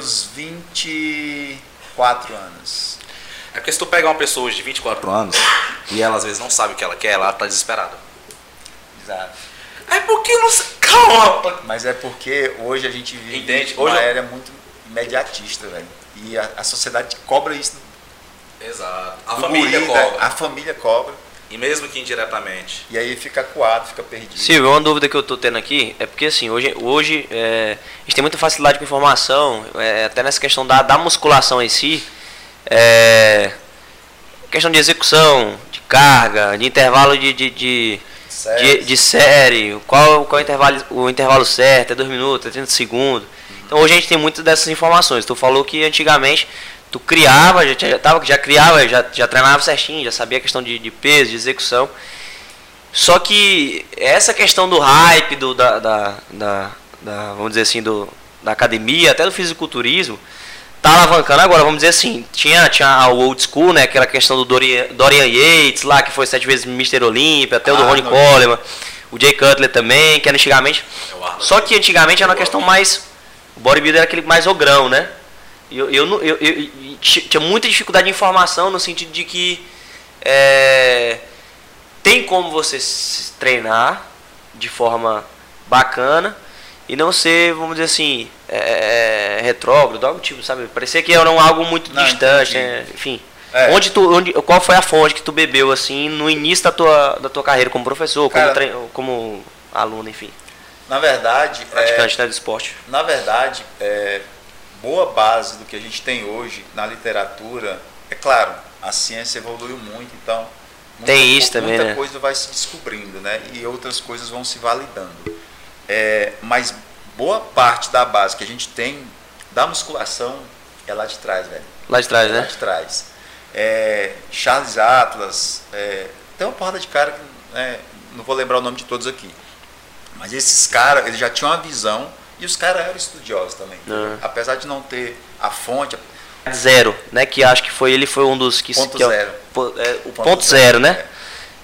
meus 24 anos. É porque se tu pegar uma pessoa de 24 anos e ela às vezes não sabe o que ela quer, ela tá desesperada. Exato. É porque não. Calma! Mas é porque hoje a gente vive Entende? uma Hoje era muito imediatista, velho. E a, a sociedade cobra isso. Exato. A família guri, cobra. A família cobra. E mesmo que indiretamente. E aí fica coado, fica perdido. Silvio, uma dúvida que eu tô tendo aqui é porque assim, hoje, hoje é, a gente tem muita facilidade com informação, é, até nessa questão da, da musculação em si, é, questão de execução, de carga, de intervalo de, de, de, Certo. de, de série, qual, qual é o intervalo, o intervalo certo, é 2 minutos, é 30 segundos. Então hoje a gente tem muitas dessas informações. Tu falou que antigamente tu criava, já, já, tava, já criava, já, já treinava certinho, já sabia a questão de, de peso, de execução. Só que essa questão do hype, do, da, da, da- da- vamos dizer assim, do, da academia, até do fisiculturismo, tá alavancando agora, vamos dizer assim, tinha, tinha o old school, né, aquela questão do Dorian, Dorian Yates lá, que foi sete vezes Mr. Olympia, até o do Ah, Ronnie. Coleman, o Jay Cutler também, que era antigamente, É só que antigamente era uma questão mais, o bodybuilder era aquele mais ogrão, né, eu, eu, eu, eu- tinha muita dificuldade de informação no sentido de que é, tem como você treinar de forma bacana e não ser, vamos dizer assim, é, é, retrógrado, algo tipo, sabe? Parecia que era um algo muito Não, distante, né? enfim. É. Onde tu, onde, qual foi a fonte que tu bebeu assim no início da tua, da tua carreira como professor, como, Cara- trein- como aluno, enfim, Na verdade, é, praticante né, do esporte? na verdade, é, boa base do que a gente tem hoje na literatura, é claro, a ciência evoluiu muito, então muita, Tem isso também, muita né? coisa vai se descobrindo, né? E outras coisas vão se validando. É, mas boa parte da base que a gente tem da musculação é lá de trás, velho. Lá de trás, É lá né? de trás. É, Charles Atlas, é, tem uma porrada de cara que né, não vou lembrar o nome de todos aqui. Mas esses caras, eles já tinham uma visão e os caras eram estudiosos também. Ah. Apesar de não ter a fonte, Zero, né? Que acho que foi ele foi um dos que Ponto que é o- zero. é, o ponto, zero, né?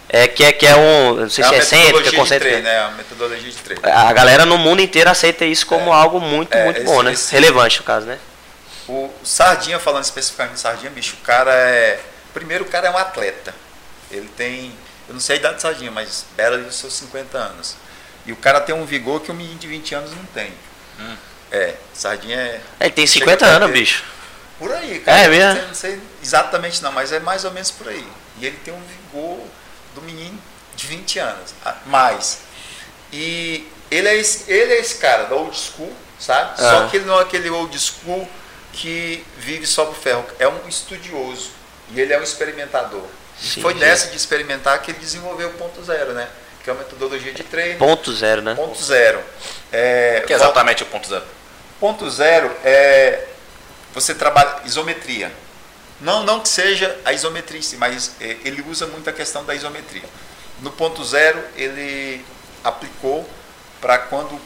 É que é que é um, não sei é se a é cêntrica, metodologia de concêntrica. né? A metodologia de treino. A galera no mundo inteiro aceita isso como algo muito, É, muito esse- bom, né? esse- Relevante no caso, né? O Sardinha, falando especificamente de Sardinha, bicho, o cara é. Primeiro, o cara é um atleta. Ele tem. Eu não sei a idade de Sardinha, mas bela dos seus 50 anos. E o cara tem um vigor que um menino de 20 anos não tem. Hum. É, Sardinha é. Ele tem Chega 50 pra anos, ter- bicho. Por aí, cara. É mesmo? Não sei, não sei exatamente não, mas é mais ou menos por aí. E ele tem um vigor do menino de 20 anos. Mais. E ele é esse, ele é esse cara da old school, sabe? Ah. Só que ele não é aquele old school que vive só pro ferro. É um estudioso. E ele é um experimentador. Sim, foi nessa de experimentar que ele desenvolveu o ponto zero, né? Que é uma metodologia de treino. Ponto zero, né? Ponto zero. É, Que é exatamente o ponto zero. Ponto zero é você trabalha isometria. Não, não que seja a isometria, em si, mas é, ele usa muito a questão da isometria. No ponto zero, ele aplicou para quando,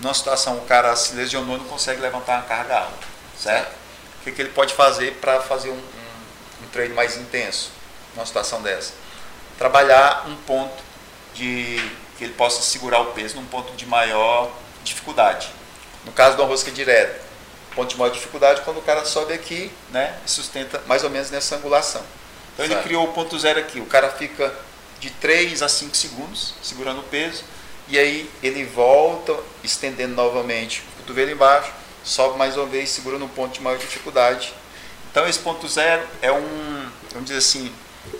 numa situação, o cara se lesionou e não consegue levantar uma carga alta, certo? O que, que ele pode fazer para fazer um, um, um treino mais intenso numa situação dessa? Trabalhar um ponto de que ele possa segurar o peso num ponto de maior dificuldade. No caso do rosca direta, ponto de maior dificuldade quando o cara sobe aqui, né, e sustenta mais ou menos nessa angulação. Então ele criou o ponto zero aqui, o cara fica de 3 a 5 segundos segurando o peso e aí ele volta estendendo novamente o cotovelo embaixo, sobe mais uma vez segurando um ponto de maior dificuldade. Então esse ponto zero é um, vamos dizer assim,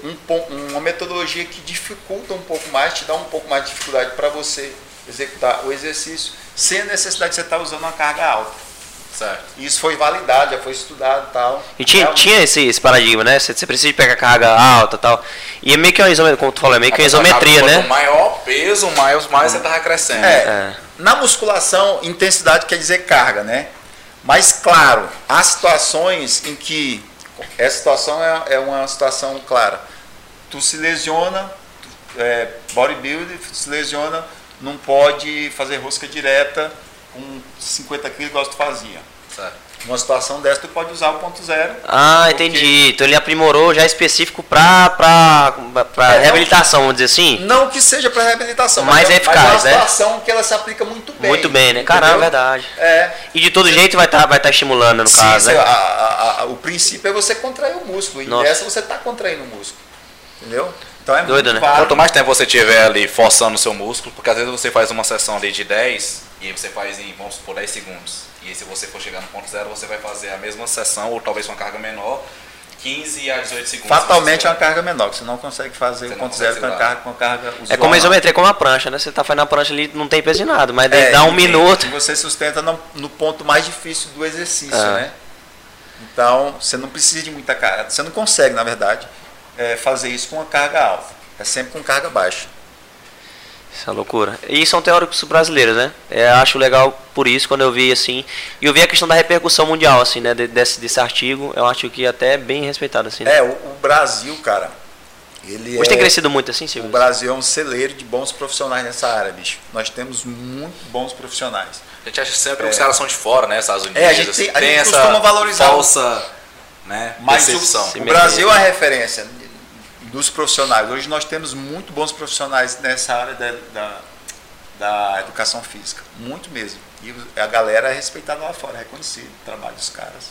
um uma metodologia que dificulta um pouco mais, te dá um pouco mais de dificuldade para você executar o exercício sem a necessidade de você estar usando uma carga alta. Certo. E isso foi validado, já foi estudado e tal. E tinha, tinha esse, esse paradigma, né? Você, você precisa de pegar carga alta e tal. E é meio que uma isometria, como tu falou, é meio que uma isometria, Quanto né? maior peso, mais, mais você tava crescendo. É, É. Na musculação, intensidade quer dizer carga, né? Mas, claro, há situações em que. Essa situação é, é uma situação clara. Tu se lesiona, tu, é, bodybuilder se lesiona, não pode fazer rosca direta com 50 quilos igual tu fazia. Certo. Numa situação dessa, tu pode usar o ponto zero. Ah, Porque- entendi. Então ele aprimorou já específico pra, pra, pra É, reabilitação, vamos dizer assim? Não que seja para reabilitação, Mais mas, é- eficaz, mas é uma né? situação que ela se aplica muito bem. Muito bem, né? Caramba, é entendeu? verdade. É. E de todo jeito vai estar vai tá estimulando, no Sim, caso, você- né? a- a- a- o princípio é você contrair o músculo. E Nossa. nessa você está contraindo o músculo. Entendeu? Então é Doido, muito né? Quanto mais tempo você tiver ali forçando o seu músculo, porque às vezes você faz uma sessão ali de 10 e aí você faz em, vamos supor, 10 segundos. E aí se você for chegar no ponto zero, você vai fazer a mesma sessão, ou talvez com uma carga menor, 15 a 18 segundos. Fatalmente se é uma carga menor, que você não consegue fazer Você o ponto zero com a carga, com a carga É usual. como a isometria, como a prancha, né? Você tá fazendo a prancha ali, não tem peso de nada, mas daí É, dá um minuto. Você sustenta no, no ponto mais difícil do exercício, Ah. né? Então, você não precisa de muita carga. Você não consegue, na verdade, é, fazer isso com uma carga alta. É sempre com carga baixa. Isso é loucura. E são teóricos brasileiros, né? É, acho legal por isso, quando eu vi assim. E eu vi a questão da repercussão mundial, assim, né? de- Desse, desse artigo. Eu acho que até é bem respeitado, assim. né? É, o, o Brasil, cara, ele Hoje é... tem crescido muito assim, O Silvio? Brasil é um celeiro de bons profissionais nessa área, bicho. Nós temos muito bons profissionais. A gente acha sempre que os caras são de fora, né? Estados Unidos. É, a gente tem- a gente costuma valorizar o- falsa né, Mas o, o. Brasil é a referência dos profissionais. Hoje nós temos muito bons profissionais nessa área da, da, da educação física. Muito mesmo. E a galera é respeitada lá fora, é reconhecido o trabalho dos caras.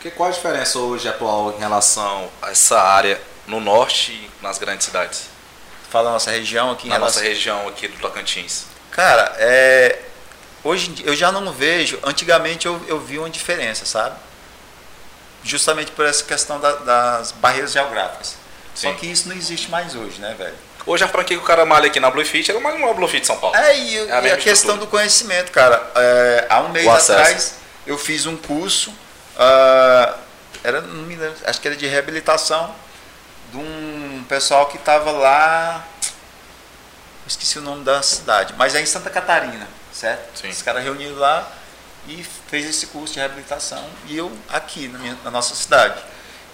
Que, qual a diferença hoje atual em relação a essa área no norte e nas grandes cidades? Fala a nossa região aqui em Na relação... nossa região aqui do Tocantins. Cara, é, hoje eu já não vejo. Antigamente eu, eu vi uma diferença, sabe? Justamente por essa questão da- das barreiras geográficas. Só Sim. que isso não existe mais hoje, né, velho? Hoje a franquia que o cara malha aqui na Bluefit, ele malha numa Bluefit São Paulo. É, e, É a e a, questão do conhecimento, cara. É, há um mês O acesso. atrás eu fiz um curso, ah, era, não me lembro, acho que era de reabilitação, de um pessoal que estava lá. Esqueci o nome da cidade, mas é em Santa Catarina, certo? Sim. Os caras reuniram lá e fez esse curso de reabilitação e eu aqui na, minha- na nossa cidade.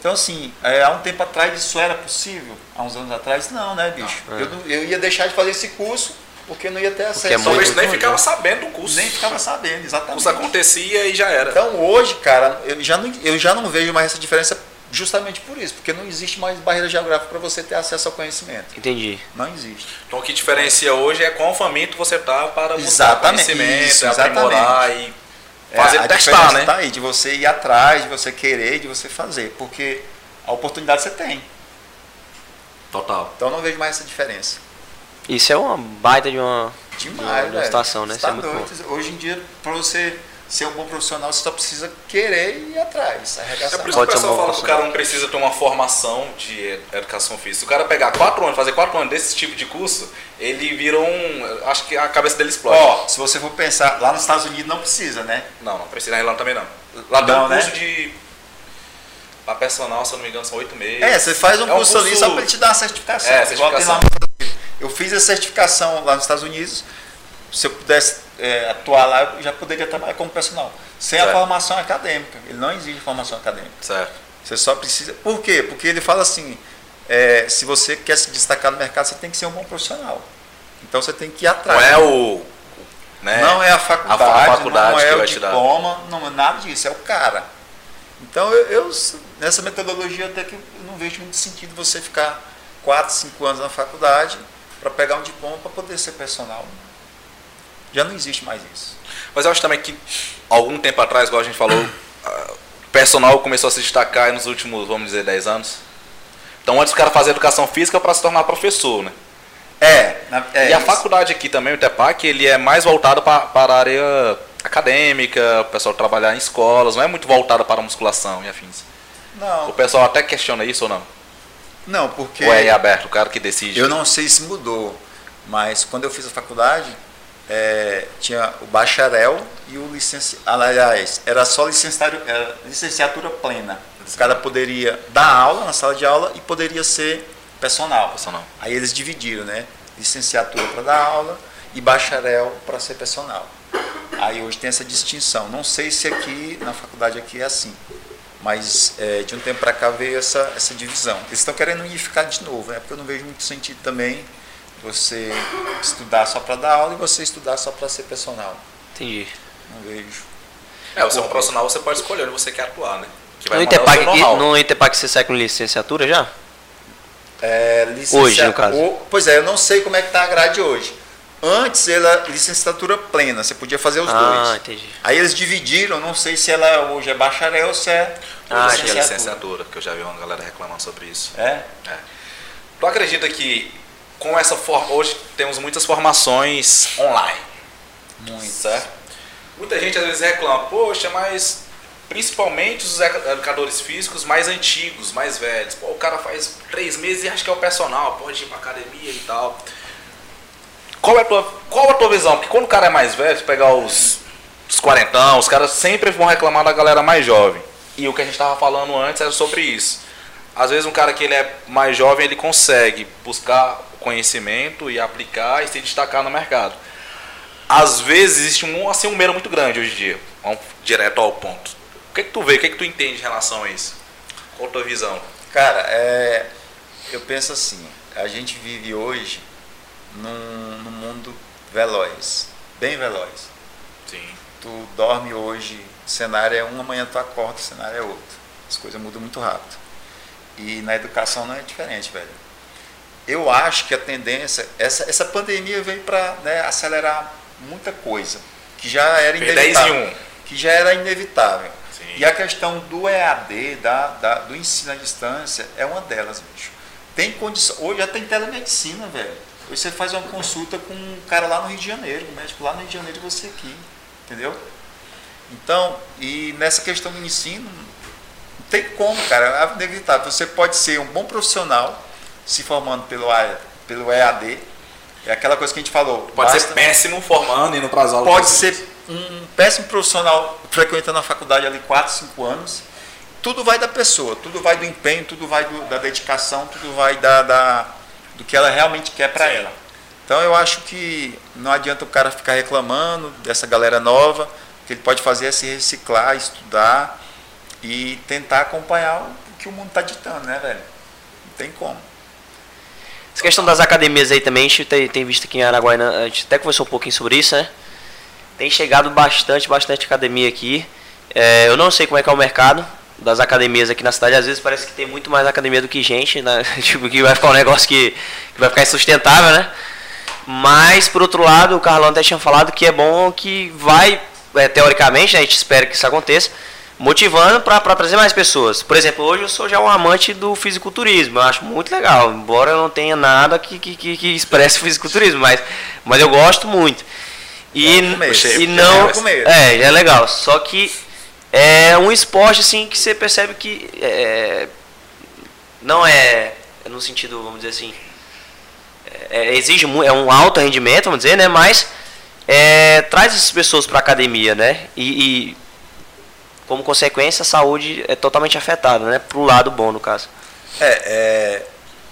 Então, assim, é, há um tempo atrás isso era possível? Há uns anos atrás, não, né, bicho? Não, é. eu, eu ia deixar de fazer esse curso porque não ia ter acesso. é ao muito Talvez nem ficava sabendo do curso. Nem ficava sabendo, O exatamente. curso acontecia e já era. Então, hoje, cara, eu já, não, eu já não vejo mais essa diferença justamente por isso, porque não existe mais barreira geográfica para você ter acesso ao conhecimento. Entendi. Não existe. Então o que diferencia hoje é quão faminto você tá para buscar Exatamente, conhecimento, isso, aprimorar e É, fazer a testar, né? Tá aí, de você ir atrás, de você querer, de você fazer, porque a oportunidade você tem. Total. Então, eu não vejo mais essa diferença. Isso é uma baita de uma. Demais, de uma, situação, né? É tá muito bom. doido. Hoje em dia, para você ser um bom profissional, você só precisa querer ir atrás, É arregaçar. por isso que o um pessoal fala que o cara não precisa ter uma formação de educação física. Se o cara pegar quatro anos, fazer quatro anos desse tipo de curso, ele vira um. Acho que a cabeça dele explode. Ó, se você for pensar, lá nos Estados Unidos não precisa, né? Não, não precisa na Irlanda também não. Lá tem um curso né? de. Pra personal, se eu não me engano, são oito meses. É, você faz um É curso, ali só para ele te dar uma certificação. É, Igual tem certificação. lá nos Estados Unidos. Eu fiz a certificação lá nos Estados Unidos. Se eu pudesse é, atuar lá, já poderia trabalhar como personal. Sem a Certo. formação acadêmica. Ele não exige formação acadêmica. Certo. Você só precisa. Por quê? Porque ele fala assim: é, se você quer se destacar no mercado, você tem que ser um bom profissional. Então você tem que ir atrás. Não é o. Né? Não é a faculdade, a faculdade não é o diploma, não é nada disso, é o cara. Então eu, eu, nessa metodologia até que eu não vejo muito sentido você ficar 4, 5 anos na faculdade para pegar um diploma para poder ser personal. Já não existe mais isso. Mas eu acho também que algum tempo atrás, igual a gente falou, o personal começou a se destacar nos últimos, vamos dizer, 10 anos. Então antes o cara fazia educação física para se tornar professor, né? É, é e a isso. faculdade aqui também, o TEPAC, ele é mais voltado pa- para a área acadêmica, o pessoal trabalhar em escolas, não é muito voltado para a musculação e afins. O Não, pessoal até questiona isso ou não? não, porque Ou é aberto, o cara que decide? eu não sei se mudou, mas quando eu fiz a faculdade, é, tinha o bacharel e o licenciado. Aliás, era só licenciatura, era licenciatura plena. O cara poderia dar aula na sala de aula e poderia ser personal. Personal. Aí eles dividiram, né? Licenciatura para dar aula e bacharel para ser personal. Aí hoje tem essa distinção. Não sei se aqui, na faculdade aqui é assim. Mas é, de um tempo para cá veio essa, essa divisão. Eles estão querendo unificar de novo, né? Porque eu não vejo muito sentido também você estudar só para dar aula e você estudar só para ser personal. Entendi. Não vejo. É, você é um profissional, você pode escolher onde você quer atuar, né? Que vai No Interpac, no Interpac você sai com licenciatura já? É, licencia- Hoje, no caso. o- pois é, eu não sei como é que tá a grade hoje. Antes era licenciatura plena, você podia fazer os ah, dois. entendi. Aí eles dividiram, não sei se ela hoje é bacharel ou se é Ah, que é licenciatura. licenciatura, que eu já vi uma galera reclamando sobre isso. É? Tu acredita que com essa forma. Hoje temos muitas formações online. Muito. Certo? Muita gente às vezes reclama, poxa, mas principalmente os educadores físicos mais antigos, mais velhos. Pô, o cara faz três meses e acha que é o personal, pode ir pra academia e tal. Qual é a tua, qual a tua visão? Porque quando o cara é mais velho, se pegar os, os quarentão, os caras sempre vão reclamar da galera mais jovem. E o que a gente tava falando antes era sobre isso. Às vezes um cara que ele é mais jovem, ele consegue buscar conhecimento e aplicar e se destacar no mercado. Às vezes existe um assim um medo muito grande hoje em dia. Vamos direto ao ponto. O que, que tu vê? O que, que tu entende em relação a isso? Qual a tua visão? Cara, é, eu penso assim, a gente vive hoje num, num mundo veloz, bem veloz. Sim. Tu dorme hoje, o cenário é um, amanhã tu acorda, o cenário é outro. As coisas mudam muito rápido. E na educação não é diferente, velho. Eu acho que a tendência, essa, essa pandemia veio para acelerar muita coisa, que já era Fez 10 em inevitável. 1. Que já era inevitável. Sim. E a questão do EAD, da, da- do ensino à distância, é uma delas, bicho. Tem condição. Hoje já tem telemedicina, velho. Hoje você faz uma consulta com um cara lá no Rio de Janeiro, um médico lá no Rio de Janeiro e você aqui. Entendeu? Então, e nessa questão do ensino, não tem como, cara. É inevitável. Você pode ser um bom profissional se formando pelo, pelo EAD. É aquela coisa que a gente falou. Pode basta- ser péssimo formando e indo pras aulas. pode ser um péssimo profissional frequentando a faculdade ali 4, 5 anos. Tudo vai da pessoa, tudo vai do empenho, tudo vai do- da dedicação, tudo vai da, da- do que ela realmente quer para ela. Então eu acho que não adianta o cara ficar reclamando dessa galera nova, o que ele pode fazer é se reciclar, estudar e tentar acompanhar o que o mundo está ditando, né, velho? Não tem como. Essa questão das academias aí também, a gente tem, tem visto aqui em Araguaína, a gente até conversou um pouquinho sobre isso, né? Tem chegado bastante, bastante academia aqui. É, eu não sei como é que é o mercado das academias aqui na cidade. Às vezes parece que tem muito mais academia do que gente, né? tipo, que vai ficar um negócio que, que vai ficar insustentável, né? Mas, por outro lado, o Carlão até tinha falado que é bom que vai, é, teoricamente, né, a gente espera que isso aconteça, motivando para trazer mais pessoas. Por exemplo, hoje eu sou já um amante do fisiculturismo, eu acho muito legal, embora eu não tenha nada que, que, que, que expresse fisiculturismo, mas, mas eu gosto muito. E, É o começo, e já não. é. É, é legal. Só que é um esporte assim que você percebe que é, não é, é no sentido, vamos dizer assim, é, exige mu- é um alto rendimento, vamos dizer, né? Mas é, traz essas pessoas para a academia, né? E, e, como consequência a saúde é totalmente afetada, né? Pro lado bom no caso. É, é,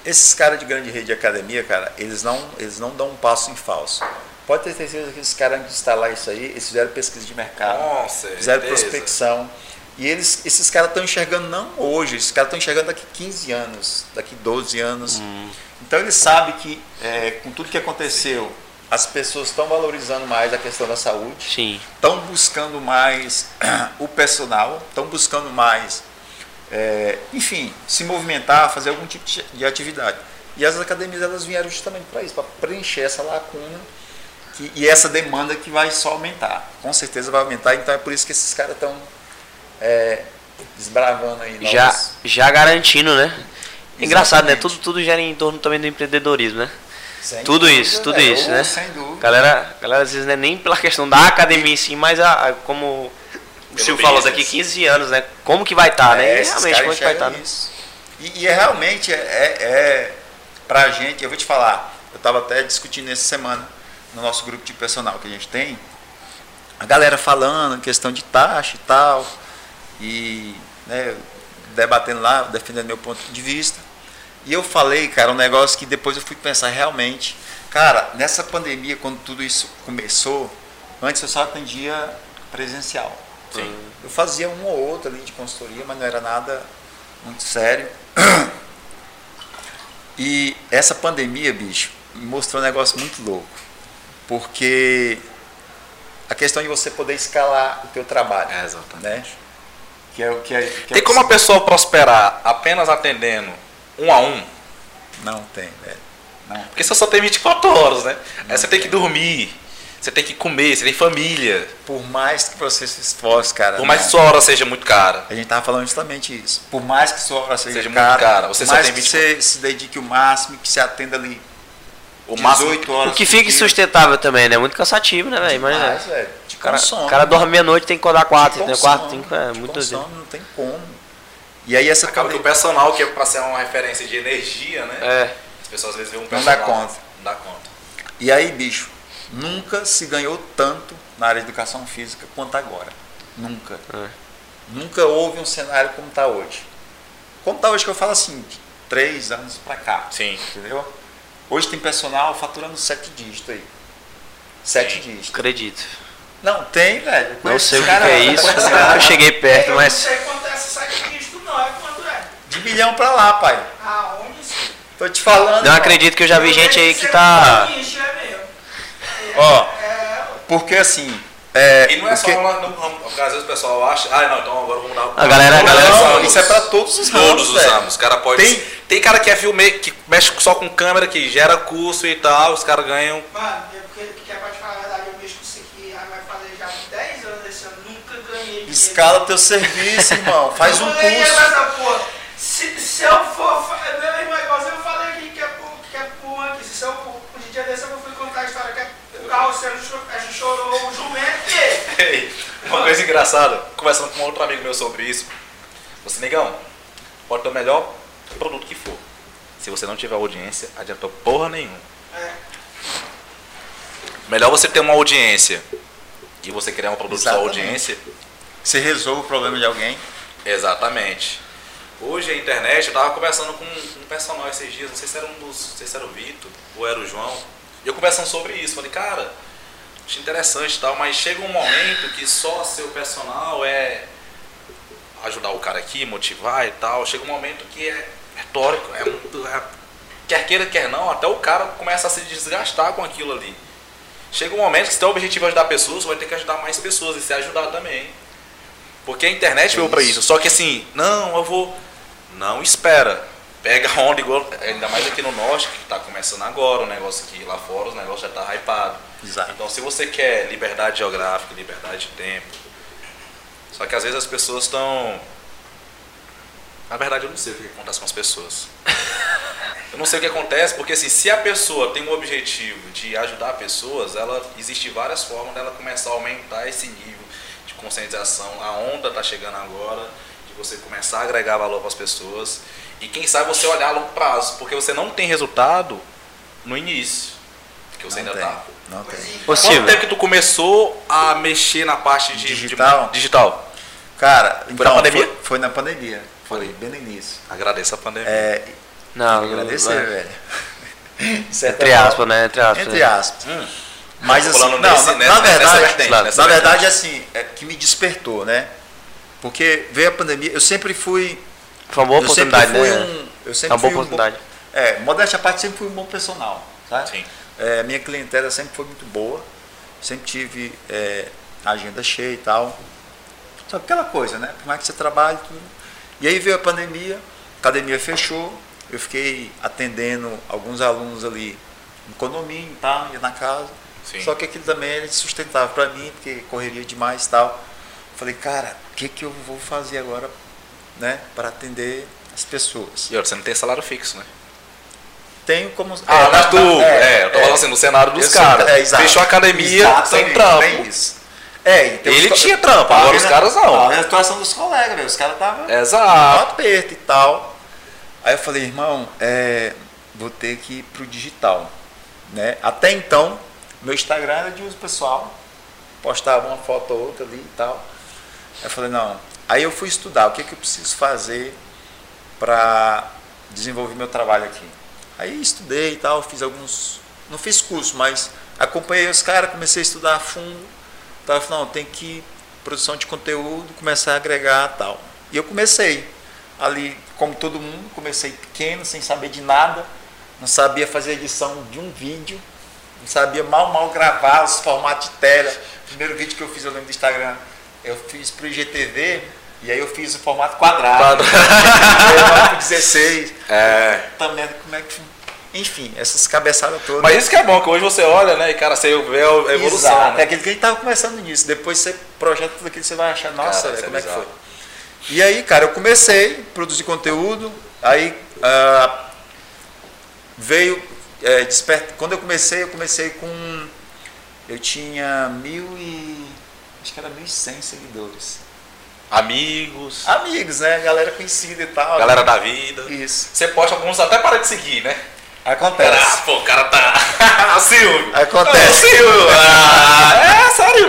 esses caras de grande rede de academia, cara, eles não, eles não dão um passo em falso. Pode ter certeza que esses caras, antes de instalar isso aí, eles fizeram pesquisa de mercado, certeza. fizeram prospecção. E eles, esses caras estão enxergando não hoje, esses caras estão enxergando daqui 15 anos, daqui 12 anos. Então eles sabem que é, com tudo que aconteceu, as pessoas estão valorizando mais a questão da saúde Sim. estão buscando mais o personal, estão buscando mais, é, enfim, se movimentar, fazer algum tipo de- de atividade. E as academias elas vieram justamente para isso, para preencher essa lacuna que- e essa demanda que vai só aumentar. Com certeza vai aumentar, então é por isso que esses caras estão é, desbravando aí. Já, já garantindo, né? Engraçado, né? Exatamente. Tudo, tudo gera em torno também do empreendedorismo, né? Sem tudo dúvida, isso, tudo velho. isso, né? Sem dúvida. Galera, galera, às vezes não é nem pela questão da academia em si, mas a, a- como o Silvio falou, daqui 15 anos, né? Como que vai estar, né? É, E esses realmente, como é que vai estar, enxergam né? E, e é realmente é, é, é pra gente, eu vou te falar, eu estava até discutindo essa semana no nosso grupo de personal que a gente tem, a galera falando questão de taxa e tal, e né, debatendo lá, defendendo meu ponto de vista. E eu falei, cara, um negócio que depois eu fui pensar realmente. Cara, nessa pandemia, quando tudo isso começou, antes eu só atendia presencial. Sim. Eu fazia um ou outro ali de consultoria, mas não era nada muito sério. E essa pandemia, bicho, me mostrou um negócio muito louco. Porque a questão de você poder escalar o teu trabalho. É, exatamente. Né? Que é o que é, que é Tem como a pessoa prosperar apenas atendendo um a um? Não tem, velho. Não. Porque você só tem 24 horas, né? Aí você tem que dormir, você tem que comer, você tem família. Por mais que você se esforce, cara. Por mais não. que sua hora seja muito cara. A gente tava falando justamente isso. Por mais que sua hora seja, Seja muito cara, cara, você por só mais tem que 24 você se dedique o máximo, que você atenda ali O 18 máximo. horas. O que fica insustentável também, né? Muito cansativo, né, velho? Imagina. Demais, velho. Te O cara, consome. o cara dorme meia-noite tem que acordar quatro, Te tem quatro, consome, cinco, é te muito consome, doido. não tem como. E aí essa Acaba que o personal, que é pra ser uma referência de energia, né? É. As pessoas às vezes veem um Não dá personal. conta. Não dá conta. E aí, bicho, nunca se ganhou tanto na área de educação física quanto agora. Nunca. É. Nunca houve um cenário como está hoje. Como está hoje que eu falo assim, de três anos para cá. Sim. Entendeu? Hoje tem personal faturando sete dígitos aí. Sete Sim. dígitos. Acredito. Não, tem, velho. Não sei o que, cara, que é isso. Eu cheguei perto, eu mas. não sei quanto é esse site dígito não, é quanto é? De milhão para lá, pai. Aonde isso? Tô te falando. Não ó. acredito que eu já vi Eu gente aí que tá. um nicho, é mesmo. Ó. É, Porque assim. É, E não é só porque- lá no ramo, às vezes o pessoal acha, ah, não, então agora vamos dar. A galera- a galera- Não, isso é pra todos os ramos, Todos os ramos. Os cara pode. Tem- Tem... cara que é filme, que mexe só com câmera, que gera curso e tal, os caras ganham. mano, eu, porque, porque é pra te falar a verdade, eu vejo que isso aqui ah, vai fazer já 10 anos esse ano, nunca ganhei dinheiro. Escala teu serviço, irmão. Faz um Eu curso. Se, se eu for. Meu irmão, igualzinho eu falei aqui que é por, que é por um aqui. Se eu, um dia desse eu fui contar a história que é, o carroceiro cho- a gente chorou o jumento e. Ei, Uma coisa engraçada, conversando com outro amigo meu sobre isso. Você, negão, pode ter o melhor produto que for. Se você não tiver audiência, adiantou porra nenhuma. É. Melhor você ter uma audiência e você criar um produto só Exatamente. audiência. Você resolve o problema de alguém. Exatamente. Hoje a internet, eu tava conversando com um personal esses dias, não sei se era um dos. Não sei se era o Vitor ou era o João. E eu conversando sobre isso, falei, cara, acho interessante e tal, mas chega um momento que só seu personal é ajudar o cara aqui, motivar e tal. Chega um momento que é retórico, é muito. é- quer queira, quer não, até o cara começa a se desgastar com aquilo ali. Chega um momento que se teu objetivo é ajudar pessoas, você vai ter que ajudar mais pessoas e se ajudar também. Porque a internet veio pra isso. Só que assim, não, eu vou. Não espera. Pega onda igual. Ainda mais aqui no norte, que tá começando agora, o negócio aqui lá fora, o negócio já tá hypado. Exato. Então se você quer liberdade geográfica, liberdade de tempo. Só que às vezes as pessoas estão. Na verdade eu não sei o que acontece com as pessoas. Eu não sei o que acontece, porque assim, se a pessoa tem um objetivo de ajudar pessoas, ela existe várias formas dela começar a aumentar esse nível de conscientização. A onda está chegando agora, de você começar a agregar valor para as pessoas. E quem sabe você olhar a longo prazo, porque você não tem resultado no início. Que você Não ainda tem. tá. Não tem. Ô, Quanto tempo que tu começou a mexer na parte de Digital? de- digital? Cara, Foi então, na pandemia? Foi, foi na pandemia. Foi bem no início. Agradeço a pandemia. É, Não, agradecer, não- velho. Entre forma. aspas, né? Entre aspas. Entre né? aspas. Hum. Mas Tô assim, não, nesse- na, nessa- na nessa verdade, vertente, na nessa verdade assim, é que me despertou, né? Porque veio a pandemia, eu sempre fui, Foi uma boa eu oportunidade, sempre fui né? um, eu É sempre uma boa fui um oportunidade. bom- é, modéstia à parte, sempre fui um bom personal, tá? Sim. É, minha clientela sempre foi muito boa, sempre tive é, agenda cheia e tal. Só que aquela coisa, né? Por mais que você trabalhe tudo. E aí veio a pandemia, a academia fechou, eu fiquei atendendo alguns alunos ali no condomínio, tá? Ia na casa. Sim. Só que aquilo também era sustentável para mim, porque correria demais e tal. Falei, cara, o que, que eu vou fazer agora, né? Para atender as pessoas. E outra, você não tem salário fixo, né? Tenho como. Ah, mas na- tu, na- é, eu tô falando assim, no cenário dos caras. é. Fechou a academia sem trampo. isso. É, e tem Ele os- tinha trampo, agora os vendo- caras não. a situação dos colegas, velho. Os caras estavam no aperto e tal. Aí eu falei, irmão, é, vou ter que ir pro digital. Né? Até então, meu Instagram era de uso pessoal. Postava uma foto ou outra ali e tal. Eu falei, não. Aí eu fui estudar o que, que eu preciso fazer para desenvolver meu trabalho aqui. Aí estudei e tal, fiz alguns. Não fiz curso, mas acompanhei os caras, comecei a estudar a fundo. Tava falando, não, tem que produção de conteúdo, começar a agregar tal. E eu comecei ali, como todo mundo, comecei pequeno, sem saber de nada, não sabia fazer edição de um vídeo, não sabia mal mal gravar os formatos de tela. primeiro vídeo que eu fiz, eu lembro do Instagram, eu fiz pro IGTV e aí eu fiz o formato quadrado. Quadra- Formato 16. É. Também, como é que. Enfim, essas cabeçadas todas. Mas isso que é bom, que hoje você olha, né, e cara, você vê a evolução, Exato, é né? aquilo que a gente tava conversando nisso. Depois você projeta tudo aquilo, você vai achar, nossa, Cara, isso é como é que bizarro. foi? E aí, cara, eu comecei a produzir conteúdo, aí ah, veio. é, desper- Quando eu comecei, eu comecei com. Eu tinha mil e. Acho que era 1.100 seguidores. Amigos, Amigos, né? Galera conhecida e tal. galera da vida. Isso. Você posta alguns até para de seguir, né? Acontece. Ah, pô, o cara tá. Silvio! Acontece. Ô, Silvio! Ah, é, sério.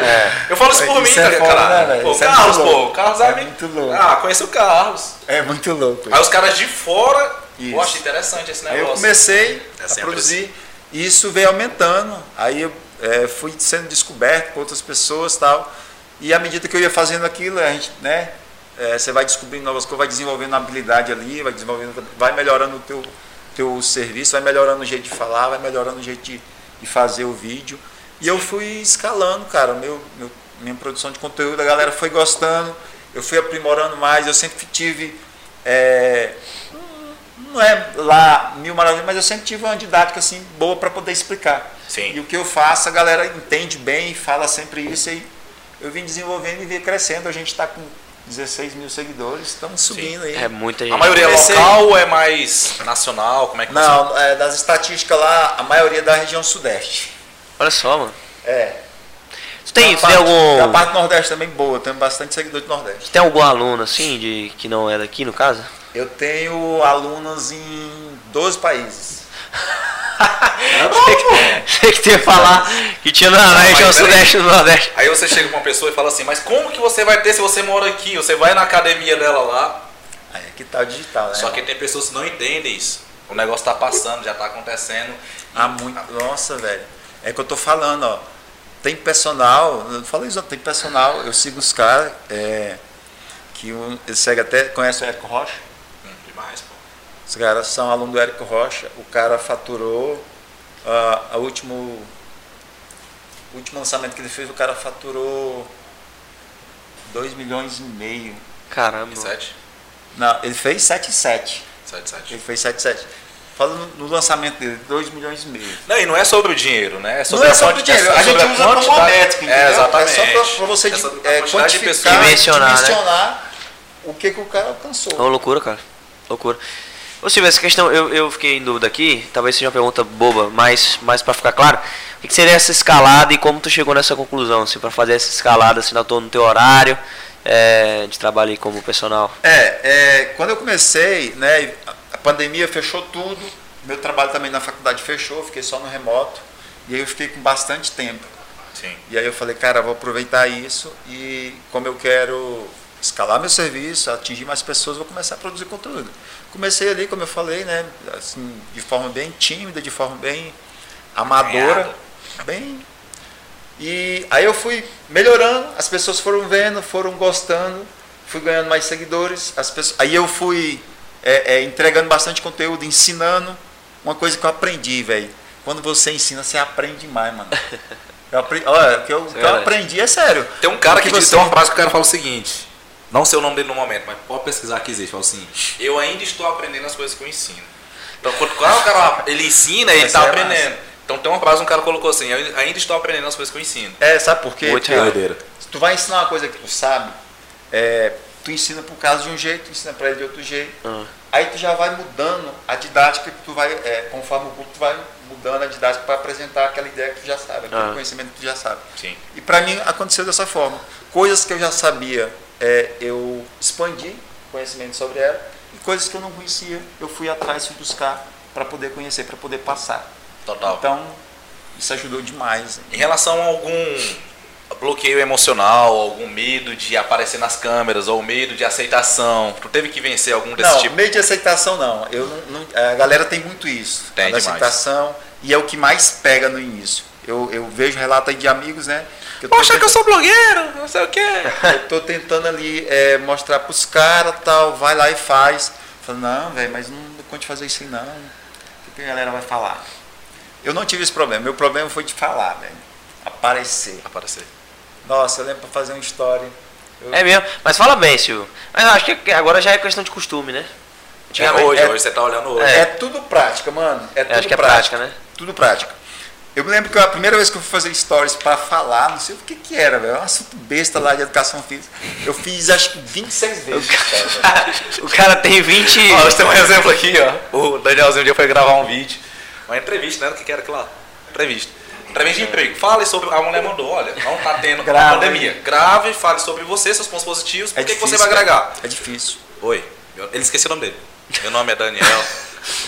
Eu falo isso por mim, Isso é cara. foda, cara. né, velho? pô, Isso é Carlos, muito pô. Carlos é, É amigo. muito louco. Ah, conheço o Carlos. É muito louco. Aí os caras de fora. Isso. Eu acho interessante esse Aí negócio. eu comecei É a produzir e isso veio aumentando. Aí eu é, fui sendo descoberto por outras pessoas tal. E à medida que eu ia fazendo aquilo, a gente, né? é, você vai descobrindo novas coisas, vai desenvolvendo habilidade ali, vai desenvolvendo, vai melhorando o teu, teu serviço, vai melhorando o jeito de falar, vai melhorando o jeito de, de fazer o vídeo. E eu fui escalando, cara, meu, meu- minha produção de conteúdo, a galera foi gostando, eu fui aprimorando mais, eu sempre tive. é, não é lá mil maravilhas, mas eu sempre tive uma didática assim boa para poder explicar. Sim. E o que eu faço, a galera entende bem fala sempre isso. E eu vim desenvolvendo e vim crescendo. A gente está com 16 mil seguidores, estamos subindo aí. É muita gente. A maioria é local ou é mais nacional? Como é que Não, é, das estatísticas lá, a maioria é da região sudeste. Olha só, mano. É. Tu tem, Da tu tem parte- algum. Da parte nordeste também boa, tem bastante seguidor do nordeste. Tu tem algum aluno assim, de, que não é daqui, no caso? Eu tenho alunos em 12 países. Sei que tem que falar que tinha na, Não, região sudeste no nordeste. Aí você chega com uma pessoa e fala assim, mas como que você vai ter se você mora aqui? Você vai na academia dela lá, Aí é que tá o digital, né? só que tem pessoas que não entendem isso. O negócio tá passando, já tá acontecendo. Há muito. Nossa, velho. É que eu tô falando, ó. Tem personal, eu falei isso, tem personal, eu sigo os caras, é, que um, eles seguem até, conhece o Érico Rocha? Hum, demais, pô. Os caras são alunos do Érico Rocha, o cara faturou, ah, a último, o último lançamento que ele fez, o cara faturou 2 milhões e meio. Caramba. 7? Não, ele fez 7,7. 7, 7. Ele fez 7,7. Fala no, no lançamento dele, 2 milhões e meio. Não, e não é sobre o dinheiro, né? É Não sobre é a sobre o dinheiro, é a gente sobre usa entendeu? É, exatamente. É só para você a é, pessoas. quantificar, Dimensionar, né? dimensionar o que, que o cara alcançou. É uma loucura, cara. Loucura. Ô Silvio, essa questão, eu, eu fiquei em dúvida aqui, talvez seja uma pergunta boba, mas, mas para ficar claro, o que seria essa escalada e como tu chegou nessa conclusão, assim, para fazer essa escalada, assim, na tua- no teu horário é, de trabalho aí como personal? É, é, quando eu comecei, né, a- a pandemia fechou tudo, meu trabalho também na faculdade fechou, fiquei só no remoto, e aí eu fiquei com bastante tempo. Sim. E aí eu falei, cara, vou aproveitar isso e como eu quero escalar meu serviço, atingir mais pessoas, vou começar a produzir conteúdo. Comecei ali, como eu falei, né, assim, de forma bem tímida, de forma bem amadora, bem. E aí eu fui melhorando, as pessoas foram vendo, foram gostando, fui ganhando mais seguidores, as pessoas, aí eu fui é, é, entregando bastante conteúdo, ensinando, uma coisa que eu aprendi, velho. Quando você ensina, você aprende demais, mano. Eu aprendi, olha, o que eu, que eu verdade. aprendi é sério. Tem um cara que, diz, você- tem uma frase que o cara fala o seguinte. Não sei o nome dele no momento, mas pode pesquisar que existe. Fala assim, eu ainda estou aprendendo as coisas que eu ensino. Então, quando, quando o cara ele ensina, ele está é aprendendo. Então tem uma frase que um cara colocou assim, eu ainda estou aprendendo as coisas que eu ensino. É, sabe por quê? Muito se tu vai ensinar uma coisa que tu sabe, é, tu ensina pro caso de um jeito, tu ensina para ele de outro jeito. Ah. Aí tu já vai mudando a didática que tu vai, é, conforme o grupo, tu vai mudando a didática para apresentar aquela ideia que tu já sabe, aquele Ah. conhecimento que tu já sabe. Sim. E para mim aconteceu dessa forma. Coisas que eu já sabia, é, eu expandi conhecimento sobre ela, e coisas que eu não conhecia, eu fui atrás, fui buscar para poder conhecer, para poder passar. Total. Então, isso ajudou demais. Em relação a algum bloqueio emocional, algum medo de aparecer nas câmeras, ou medo de aceitação, tu teve que vencer algum desse não, tipo? meio de aceitação não. Eu não, não- A galera tem muito isso. Tem demais. aceitação, e é o que mais pega no início. Eu, eu vejo relato aí de amigos, né? Que eu tô Poxa, que eu sou blogueiro, não sei o quê. Eu tô tentando ali é, mostrar pros caras tal, vai lá e faz. Falo, não, velho, mas não conte fazer isso aí não. O que a galera vai falar? Eu não tive esse problema. Meu problema foi de falar, velho. Aparecer. Aparecer. Nossa, eu lembro pra fazer uma história. Eu- É mesmo. Mas fala bem, Silvio. Mas eu acho que agora já é questão de costume, né? É hoje, é- hoje você tá olhando hoje. É, tudo prática, mano. É tudo acho que é prática, né? Tudo prática. Eu me lembro que a primeira vez que eu fui fazer stories pra falar, não sei o que que era, velho. Um assunto besta lá de educação física. Eu fiz acho que 26 vezes. cara. O cara tem 20. Ó, nós temos um exemplo aqui, ó. O Danielzinho um dia foi gravar um vídeo. Uma entrevista, né? O que que era aquilo lá? Entrevista. Entrevista de emprego. Fale sobre. A mulher mandou, olha, não tá tendo Grave. pandemia. Grave, fale sobre você, seus pontos positivos, por É que, que você difícil, vai cara. agregar. É difícil. Oi. Ele esqueceu o nome dele. Meu nome é Daniel.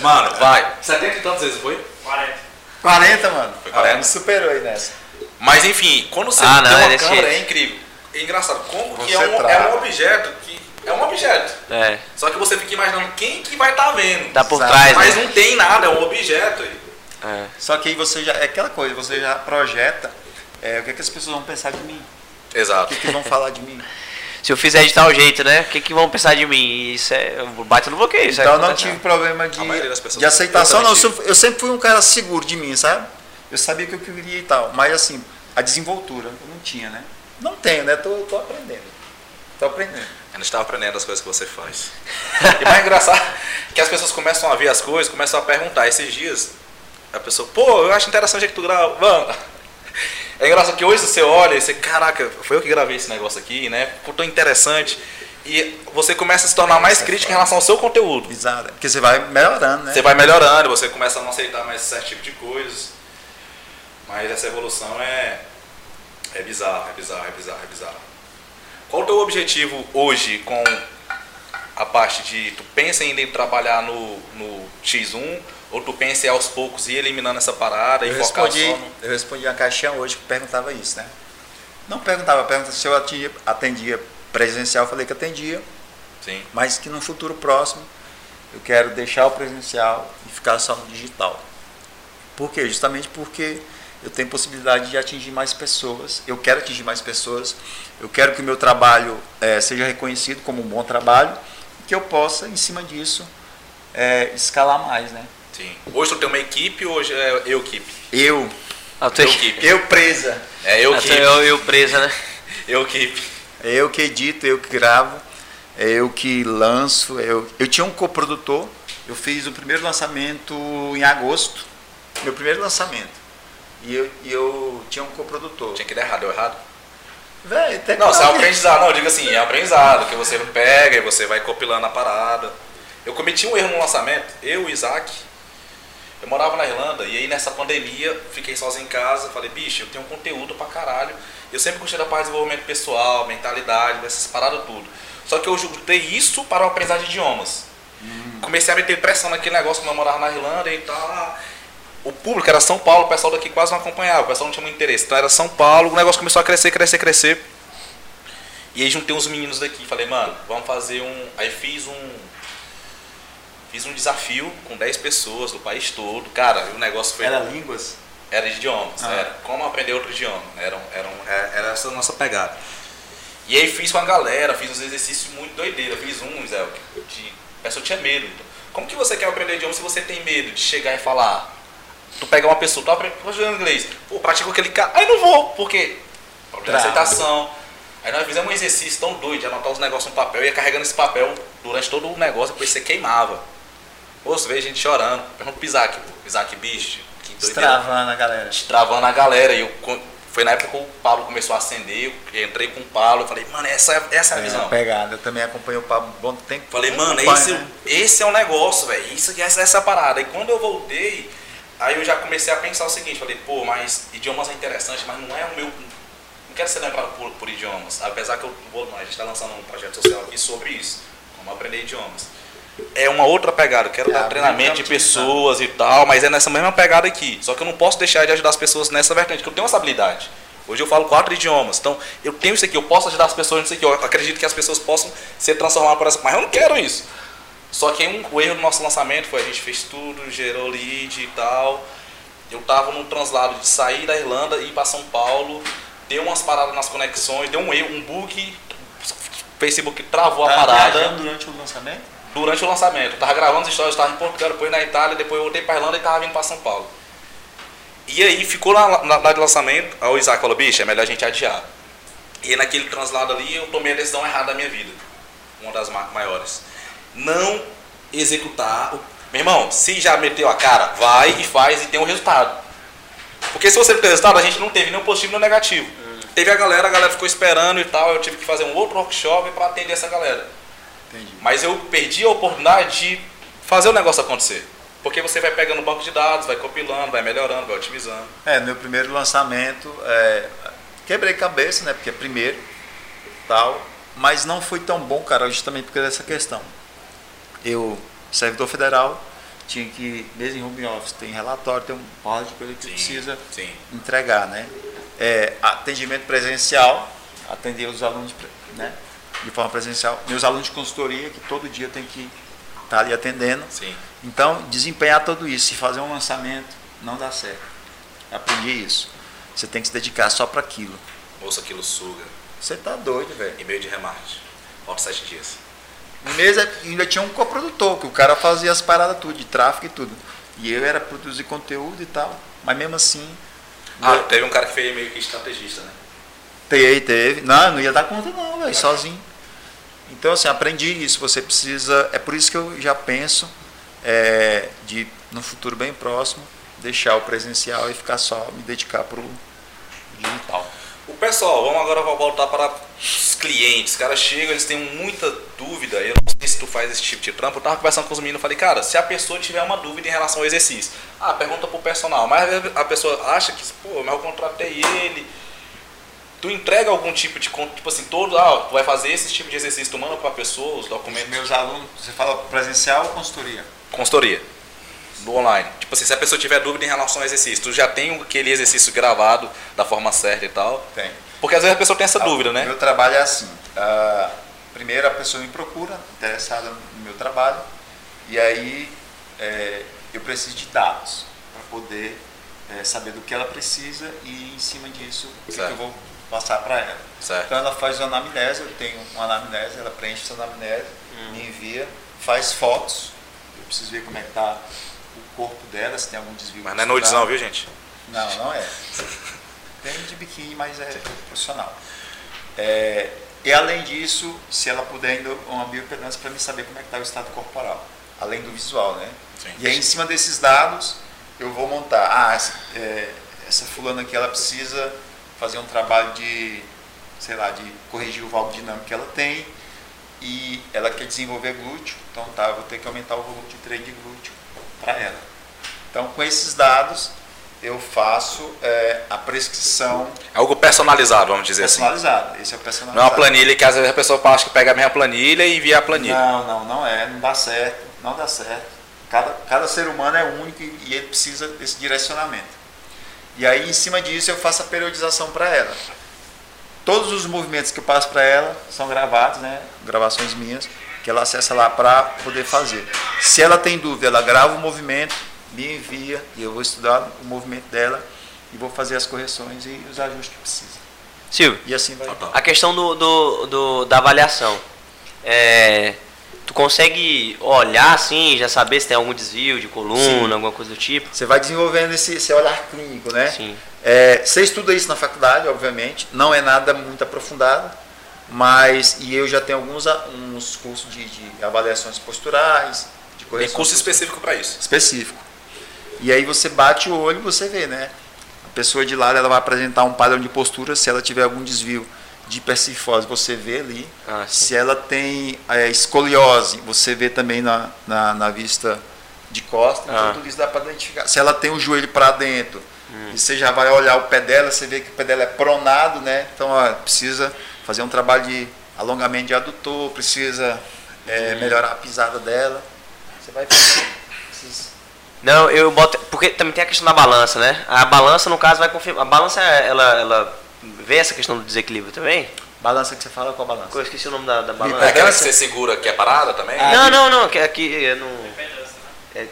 Mano, vai. 70 e tantas vezes, foi? 40. 40, mano. Foi 40. Ah, me superou aí nessa. Mas enfim, quando você Ah, não, tem é uma desse câmera, é incrível. É engraçado. Como que Você é um, é um objeto que. É um objeto. É, Só que você fica imaginando quem que vai estar vendo. tá por Exato. trás, Mas né? não tem nada, é um objeto. aí. É. Só que aí você já. É aquela coisa, você já projeta é, o que, é que as pessoas vão pensar de mim. O Exato. que, que vão falar de mim. Se eu fizer de tal jeito, né? O que, que vão pensar de mim? Isso é. Bate no bloqueio. Isso Então eu é não tive problema de, de aceitação, eu não. Eu sempre, eu sempre fui um cara seguro de mim, sabe? Eu sabia que eu queria e tal. Mas assim, a desenvoltura eu não tinha, né? Não tenho, né? Tô, tô aprendendo. Tô aprendendo. Ainda estava aprendendo as coisas que você faz. E mais engraçado que as pessoas começam a ver as coisas, começam a perguntar. Esses dias, a pessoa, pô, eu acho interessante o jeito que tu grava. Mano, é engraçado que hoje você olha e você, caraca, foi eu que gravei esse negócio aqui, né? Ficou tão interessante. E você começa a se tornar mais crítico em relação ao seu conteúdo. Exato. Porque você vai melhorando, né? Você vai melhorando, você começa a não aceitar mais certo tipo de coisas. Mas essa evolução é, é bizarra, é bizarra, é bizarra, é bizarra. Qual o teu objetivo hoje com a parte de tu pensa ainda em trabalhar no, no X1 ou tu pensa aos poucos ir eliminando essa parada Eu e focar respondi, só no... eu respondi a caixinha hoje que perguntava isso, né? Não perguntava, perguntava se eu atendia, atendia presencial, eu falei que atendia, Sim. mas que no futuro próximo eu quero deixar o presencial e ficar só no digital. Por quê? Justamente porque eu tenho possibilidade de atingir mais pessoas, eu quero atingir mais pessoas, eu quero que o meu trabalho eh, seja reconhecido como um bom trabalho e que eu possa, em cima disso, eh, escalar mais, né? Sim. Hoje tu tem uma equipe ou hoje é eu equipe? Eu, Ah, tu- Eu equipe. eu presa, É eu Ah, equipe. eu, eu presa, né? Eu equipe. É eu que edito, eu que gravo, é eu que lanço. Eu, eu tinha um coprodutor, eu fiz o primeiro lançamento em agosto, meu primeiro lançamento. E eu, e eu tinha um coprodutor. Tinha que dar errado, deu errado. Véi, até Não, isso é um aprendizado. Não, eu digo assim, é um aprendizado, que você pega e você vai compilando a parada. Eu cometi um erro no lançamento, eu e o Isaac. Eu morava na Irlanda e aí nessa pandemia fiquei sozinho em casa. Falei, bicho, eu tenho um conteúdo pra caralho. Eu sempre gostei da parte de desenvolvimento pessoal, mentalidade, dessas paradas tudo. Só que eu juntei isso para o aprendizagem de idiomas. Comecei a meter pressão naquele negócio quando eu morava na Irlanda e tal. O público era São Paulo, o pessoal daqui quase não acompanhava, o pessoal não tinha muito interesse. Então era São Paulo, o negócio começou a crescer, crescer, crescer. E aí juntei uns meninos daqui, falei, mano, vamos fazer um. Aí fiz um. Fiz um desafio com 10 pessoas do país todo. Cara, o negócio foi. Era línguas? Era de idiomas, Ah. era como aprender outro idioma. Era, era, um- era, essa a nossa pegada. E aí fiz com a galera, fiz uns exercícios muito doideiros. Fiz um, Zé, de. A pessoa tinha medo. Então, como que você quer aprender idioma se você tem medo de chegar e falar? Tu pegar uma pessoa, tu aprende inglês, pô, pratica aquele cara. Aí não vou, por quê? Problema de aceitação. Aí nós fizemos um exercício tão doido de anotar os negócios no papel, ia carregando esse papel durante todo o negócio, depois você queimava. Pô, você vê gente chorando. Pergunta pro Isaac, pô. Isaac, bicho, que doideira Destravando a galera. travando a galera. E eu, foi na época que o Pablo começou a acender, eu entrei com o Pablo, eu falei, mano, essa, é- essa é a É, visão. a pegada. Eu também acompanho o Pablo um bom tempo. Falei, mano, esse, né? esse é o negócio, velho. Isso essa, essa é a parada. E quando eu voltei, aí eu já comecei a pensar o seguinte, falei, pô, mas idiomas é interessante, mas não é o meu. Não quero ser lembrado por, por idiomas. Apesar que eu vou. A gente está lançando um projeto social aqui sobre isso, como aprender idiomas. É uma outra pegada, eu quero É, dar treinamento de campo de pessoas e tal, mas é nessa mesma pegada aqui. Só que eu não posso deixar de ajudar as pessoas nessa vertente, que eu tenho essa habilidade. Hoje eu falo quatro idiomas, então eu tenho isso aqui, eu posso ajudar as pessoas nisso aqui. Eu acredito que as pessoas possam ser transformadas por essa. Mas eu não quero isso. Só que um, o erro do nosso lançamento foi a gente fez tudo, gerou lead e tal. Eu tava num translado de sair da Irlanda e ir para São Paulo, deu umas paradas nas conexões, deu um erro, um bug, Facebook travou a Tava parada viajando durante o lançamento? Durante o lançamento. Eu tava gravando as histórias, eu tava em Portugal, depois na Itália, depois eu voltei para Irlanda e tava vindo para São Paulo. E aí ficou na, na, de lançamento, aí o Isaac falou, bicho, é melhor a gente adiar. E naquele translado ali eu tomei a decisão errada da minha vida. Uma das ma- maiores. Não executar. o- Meu irmão, se já meteu a cara, vai e faz e tem um resultado. Porque se você não tem resultado, a gente não teve nem positivo nem negativo. Teve a galera, a galera ficou esperando e tal. Eu tive que fazer um outro workshop para atender essa galera. Entendi. Mas eu perdi a oportunidade de fazer o negócio acontecer. Porque você vai pegando banco de dados, vai compilando, vai melhorando, vai otimizando. É, no meu primeiro lançamento, é, quebrei cabeça, né? Porque é primeiro, tal. Mas não foi tão bom, cara, justamente porque dessa questão. Eu, servidor federal, tinha que, mesmo em home office, tem relatório, tem um porra de coisa que precisa Sim. entregar, né? É, atendimento presencial, atender os alunos, né? De forma presencial. Meus alunos de consultoria, que todo dia tem que estar ali atendendo. Sim. Então, desempenhar tudo isso e fazer um lançamento não dá certo. Aprendi isso. Você tem que se dedicar só para aquilo. Moça, aquilo suga. Você tá doido, velho. E-mail de remarketing. Falta sete dias. Um mês é- ainda tinha um coprodutor, que o cara fazia as paradas tudo, de tráfego e tudo. E eu era produzir conteúdo e tal. Mas mesmo assim, Ah, teve um cara que fez e-mail que estrategista, né? teve, teve. Não, não ia dar conta não, velho, sozinho. Então, assim, aprendi isso. Você precisa. É por isso que eu já penso é, de, no futuro bem próximo, deixar o presencial e ficar só, me dedicar pro digital. O pessoal, vamos agora voltar para os clientes. Os caras chegam, eles têm muita dúvida. Eu não sei se tu faz esse tipo de trampo. Eu tava conversando com os meninos, falei, cara, se a pessoa tiver uma dúvida em relação ao exercício, ah, pergunta pro personal. Mas a pessoa acha que, pô, mas eu contratei ele. Tu entrega algum tipo de, tipo assim, todo, ah, tu vai fazer esse tipo de exercício, tu manda pra pessoa os Os documentos. meus alunos, você fala presencial ou consultoria? Consultoria. No online. Tipo assim, se a pessoa tiver dúvida em relação ao exercício, tu já tem aquele exercício gravado da forma certa e tal. Tem. Porque às vezes a pessoa tem essa dúvida, né? Meu trabalho é assim. ah, primeiro a pessoa me procura, interessada no meu trabalho, e aí é, eu preciso de dados para poder é, saber do que ela precisa e em cima disso o que eu vou passar para ela. Certo. Então ela faz uma anamnese, eu tenho uma anamnese, ela preenche essa anamnese, Hum. me envia, faz fotos, eu preciso ver como é que tá o corpo dela, se tem algum desvio. Mas não é nudes não, viu, gente? Não, não é. Tem de biquíni, mas é profissional. É, e além disso, se ela puder ainda uma bioimpedância para me saber como é que está o estado corporal, além do visual, né? Sim. E aí em cima desses dados eu vou montar, ah, essa, é, essa fulana aqui ela precisa fazer um trabalho de, sei lá, de corrigir o valgo dinâmico que ela tem e ela quer desenvolver glúteo, então tá, eu vou ter que aumentar o volume de treino de glúteo para ela. Então com esses dados eu faço é, a prescrição É algo personalizado, vamos dizer assim. personalizada. Esse é o Não é personalizado. uma planilha que às vezes a pessoa acha que pega a minha planilha e envia a planilha. Não, não, não é, não dá certo, não dá certo. Cada, cada ser humano é único e ele precisa desse direcionamento. E aí, em cima disso, eu faço a periodização para ela. Todos os movimentos que eu passo para ela são gravados, né? Gravações minhas, que ela acessa lá para poder fazer. Se ela tem dúvida, ela grava o movimento, me envia e eu vou estudar o movimento dela e vou fazer as correções e os ajustes que precisa. Silvio, E assim vai. A questão do, do, do- da avaliação. É, tu consegue olhar assim, já saber se tem algum desvio de coluna, Sim. alguma coisa do tipo? Você vai desenvolvendo esse, esse olhar clínico, né? Sim. É, você estuda isso na faculdade, obviamente, não é nada muito aprofundado, mas e eu já tenho alguns uns cursos de, de avaliações posturais, de Tem correção curso postura- específico para isso. específico. E aí você bate o olho e você vê, né? A pessoa de lado ela vai apresentar um padrão de postura, se ela tiver algum desvio de hipercifose, você vê ali. Ah. Se ela tem é, escoliose, você vê também na, na, na vista de costa, então Ah. tudo isso dá para identificar. Se ela tem o joelho para dentro, Hum. e você já vai olhar o pé dela, você vê que o pé dela é pronado, né? Então ó, precisa fazer um trabalho de alongamento de adutor, precisa é, Hum. melhorar a pisada dela. Você vai esses Não, eu boto. Porque também tem a questão da balança, né? A balança, no caso, vai confirmar. A balança, ela, ela vê essa questão do desequilíbrio também? balança que você fala, qual balança? Eu esqueci o nome da, da É balança. aquela que você segura que é parada também? Ah, Não, não, não, que aqui é no.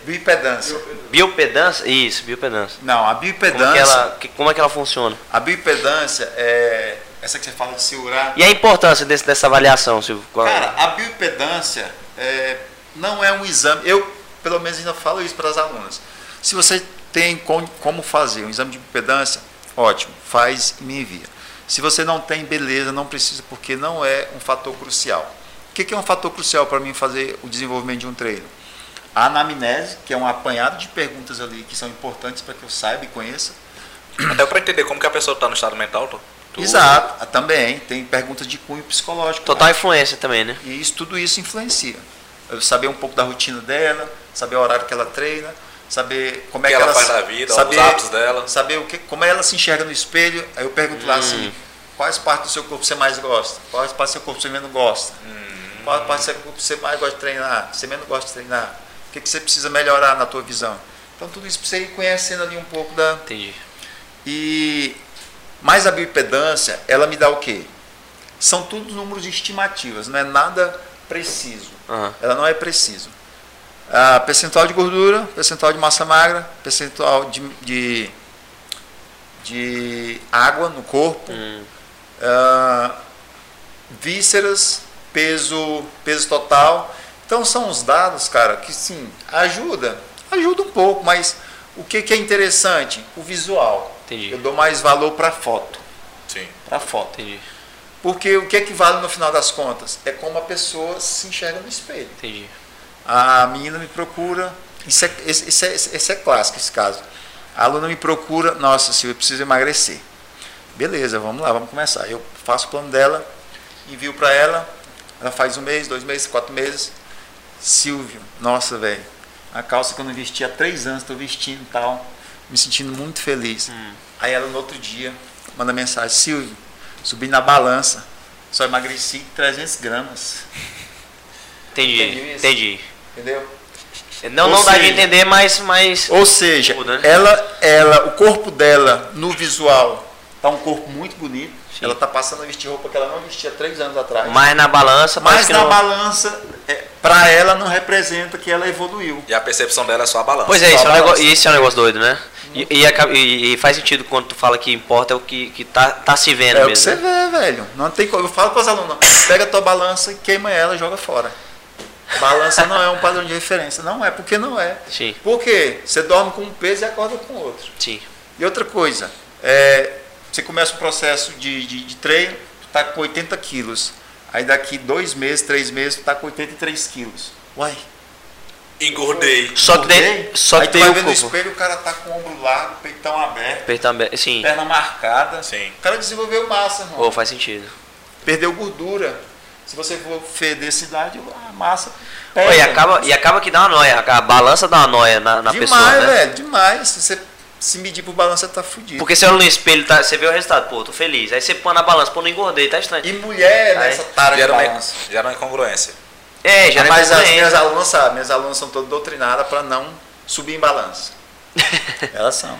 Bioimpedância. Biopedância? Isso, biopedância. Não, a Como, é que ela, que- como é que ela funciona? a bioimpedância é essa que você fala de segurar. E a importância desse, dessa avaliação, Silvio? Qual- Cara, a bioimpedância é, não é um exame. Eu, pelo menos, ainda falo isso para as alunas. Se você tem com- como fazer um exame de bioimpedância, ótimo, faz e me envia. Se você não tem, beleza, não precisa, porque não é um fator crucial. O que é um fator crucial para mim fazer o desenvolvimento de um treino? A anamnese, que é um apanhado de perguntas ali que são importantes para que eu saiba e conheça. Até para entender como que a pessoa está no estado mental. Tu... Exato, ah, também. Tem perguntas de cunho psicológico. Total né? influência também, né? E isso, tudo isso influencia. Eu saber um pouco da rotina dela, saber o horário que ela treina, saber como é que, ela, ela faz na vida, saber, os hábitos dela. Saber o que, como ela se enxerga no espelho. Aí eu pergunto hum. lá assim, quais partes do seu corpo você mais gosta? Quais partes do seu corpo você menos gosta? Hum. Quais partes do seu corpo você mais gosta de treinar? Você menos gosta de treinar? O que, que você precisa melhorar na tua visão? Então tudo isso para você ir conhecendo ali um pouco da. Entendi. E mais a bioimpedância, ela me dá o quê? São tudo números estimativas, não é nada preciso. Uhum. Ela não é preciso. Ah, percentual de gordura, percentual de massa magra, percentual de, de, de água no corpo, hum. ah, vísceras, peso, peso total. Então são os dados, cara, que sim, ajuda, ajuda um pouco, mas o que, que é interessante? O visual. Entendi. Eu dou mais valor para foto. Sim. Para foto. Entendi. Porque o que é que vale no final das contas? É como a pessoa se enxerga no espelho. Entendi. A menina me procura, isso é, esse, é, esse é clássico esse caso. A aluna me procura, nossa, Silvia, eu preciso emagrecer. Beleza, vamos lá, vamos começar. Eu faço o plano dela, envio para ela, ela faz um mês, dois meses, quatro meses. Silvio, nossa, velho, a calça que eu não vesti há três anos, estou vestindo tal, me sentindo muito feliz. Hum. Aí ela no outro dia manda mensagem, Silvio, subi na balança, só emagreci 300 gramas. Entendi, entendi. Entendeu? Não, não dá de entender, mas, mas. Ou seja, muda, né? ela, ela, o corpo dela no visual tá um corpo muito bonito. Sim. Ela tá passando a vestir roupa que ela não vestia três anos atrás. Mas na balança, Mas que na não... balança, é, para ela não representa que ela evoluiu. E a percepção dela é só a balança. Pois é, isso é, um negócio, isso é um negócio doido, né? E, e, e- faz sentido quando tu fala que importa é o que, que tá, tá se vendo É o que mesmo. você né? vê, velho. Não tem como. Eu falo para os alunos, pega a tua balança e queima ela e joga fora. Balança não é um padrão de referência. Não é, porque não é. Sim, Por quê? Você dorme com um peso e acorda com outro. sim. E outra coisa, é, você começa o processo de, de, de treino, tu tá com 80 quilos. Aí daqui dois meses, três meses, tu tá com 83 quilos. Uai, Engordei. Só que tem, só Aí tu vai o ver no corpo. espelho, o cara tá com o ombro largo, peitão aberto, Peito aberto, Sim, perna marcada. Sim. O cara desenvolveu massa, irmão. Pô, faz sentido. Perdeu gordura. Se você for feder cidade, a massa. Pô, e, perde. acaba, e acaba que dá uma noia, a balança dá uma noia na, na demais, pessoa, né? velho, demais. Se você se medir por balança, tá fudido. Porque você olha no espelho, tá, você vê o resultado, pô, tô feliz. Aí você põe na balança, pô, não engordei, tá estranho. E mulher Aí, nessa tara de Gera uma, balança. gera uma incongruência. É, já Mas é as minhas alunas sabem, minhas alunas são todas doutrinadas para não subir em balança. Elas são.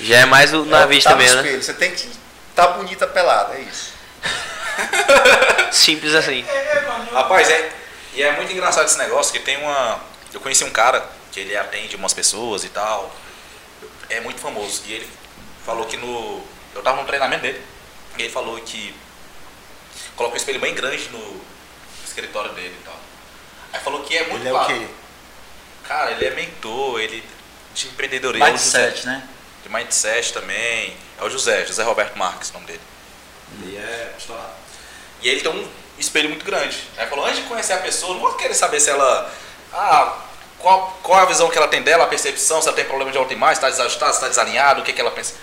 Já é mais o, na É o vista tá no mesmo, né? espelho. Você tem que estar tá bonita pelada, é isso. Simples assim. É, é. Rapaz, é, e é muito engraçado esse negócio que tem uma. Eu conheci um cara que ele atende umas pessoas e tal. É muito famoso. E ele falou que no. Eu tava no treinamento dele. E ele falou que coloca um espelho bem grande no escritório dele e tal. Aí falou que é muito Ele é o claro. quê? Cara, ele é mentor, ele de empreendedorismo. Mindset, né? De mindset também. É o José, José Roberto Marques, o nome dele. Ele é estourado. E ele tem um espelho muito grande. Aí falou, antes de conhecer a pessoa, não vou querer saber se ela. Ah, qual, qual a visão que ela tem dela, a percepção, se ela tem problema de autoimagem, está desajustado, se está desalinhado, o que, que ela pensa.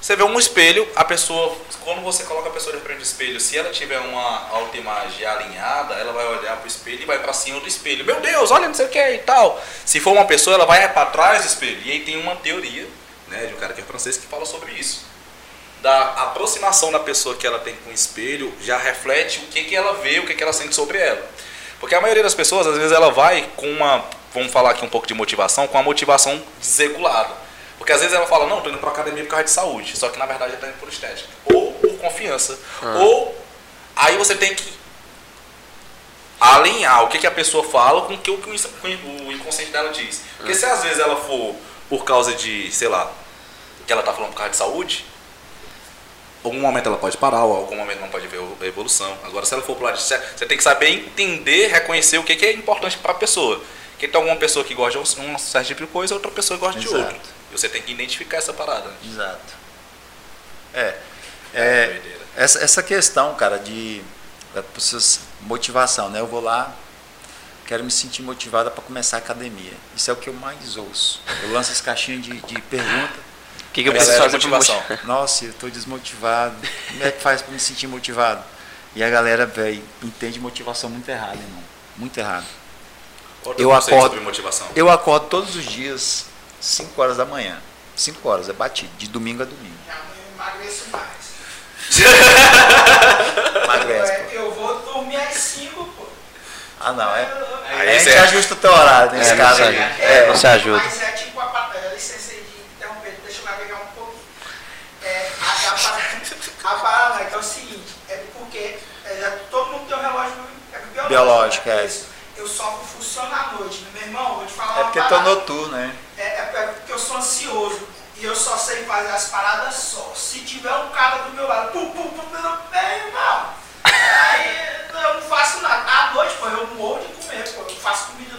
Você vê um espelho, a pessoa, quando você coloca a pessoa de frente do espelho, se ela tiver uma autoimagem alinhada, ela vai olhar pro espelho e vai para cima do espelho. Meu Deus, olha não sei o que e tal. Se for uma pessoa, ela vai para trás do espelho. E aí tem uma teoria, né, de um cara que é francês que fala sobre isso. Da aproximação da pessoa que ela tem com o espelho já reflete o que, que ela vê, o que, que ela sente sobre ela. Porque a maioria das pessoas, às vezes, ela vai com uma, vamos falar aqui um pouco de motivação, com uma motivação desregulada. Porque às vezes ela fala, não, tô indo pra academia por causa de saúde. Só que na verdade ela tá indo por estética. Ou por confiança. Ou aí você tem que alinhar o que, que a pessoa fala com o que o que o inconsciente dela diz. Porque se às vezes ela for por causa de, sei lá, que ela tá falando por causa de saúde, algum momento ela pode parar, ou algum momento não pode ver a evolução. Agora, se ela for pro lado de você tem que saber entender, reconhecer o que, que é importante para a pessoa. Porque tem alguma pessoa que gosta de um certo tipo de coisa, outra pessoa gosta de Exato. outro. E você tem que identificar essa parada. Exato. É. É, doideira. essa, essa questão, cara, de da motivação, né? Eu vou lá, quero me sentir motivada para começar a academia. Isso é o que eu mais ouço. Eu lanço as caixinhas de, de pergunta. O que, que eu preciso é fazer motivação. Nossa, eu tô desmotivado. Como é que faz para me sentir motivado? E a galera, velho, entende motivação muito errada, irmão. Muito errado. Teu Eu conceito acordo- sobre motivação. Eu acordo todos os dias, 5 horas da manhã. 5 horas, é batido, de domingo a domingo. Emagreço mais. Emagrece, É. Eu vou dormir às 5, pô. Ah, não, é. Aí Aí a gente você- ajusta o teu horário nesse É, caso não aí. É. Você ajuda. Mas é tipo a batalha, licença aí de interromper, deixa eu navegar um pouquinho. É, a, a, parada- a parada é que é o seguinte, é porque é, todo mundo tem um relógio é biológico. Biológico, né? é. Isso. Eu só funciono à noite. Meu irmão, vou te falar É uma porque é parada. noturno, né? É, é porque eu sou ansioso e eu só sei fazer as paradas só. Se tiver um cara do meu lado, pum, pum, pum, bem, irmão. Aí eu não faço nada. À noite, pô, eu morro de comer, pô. Eu faço comida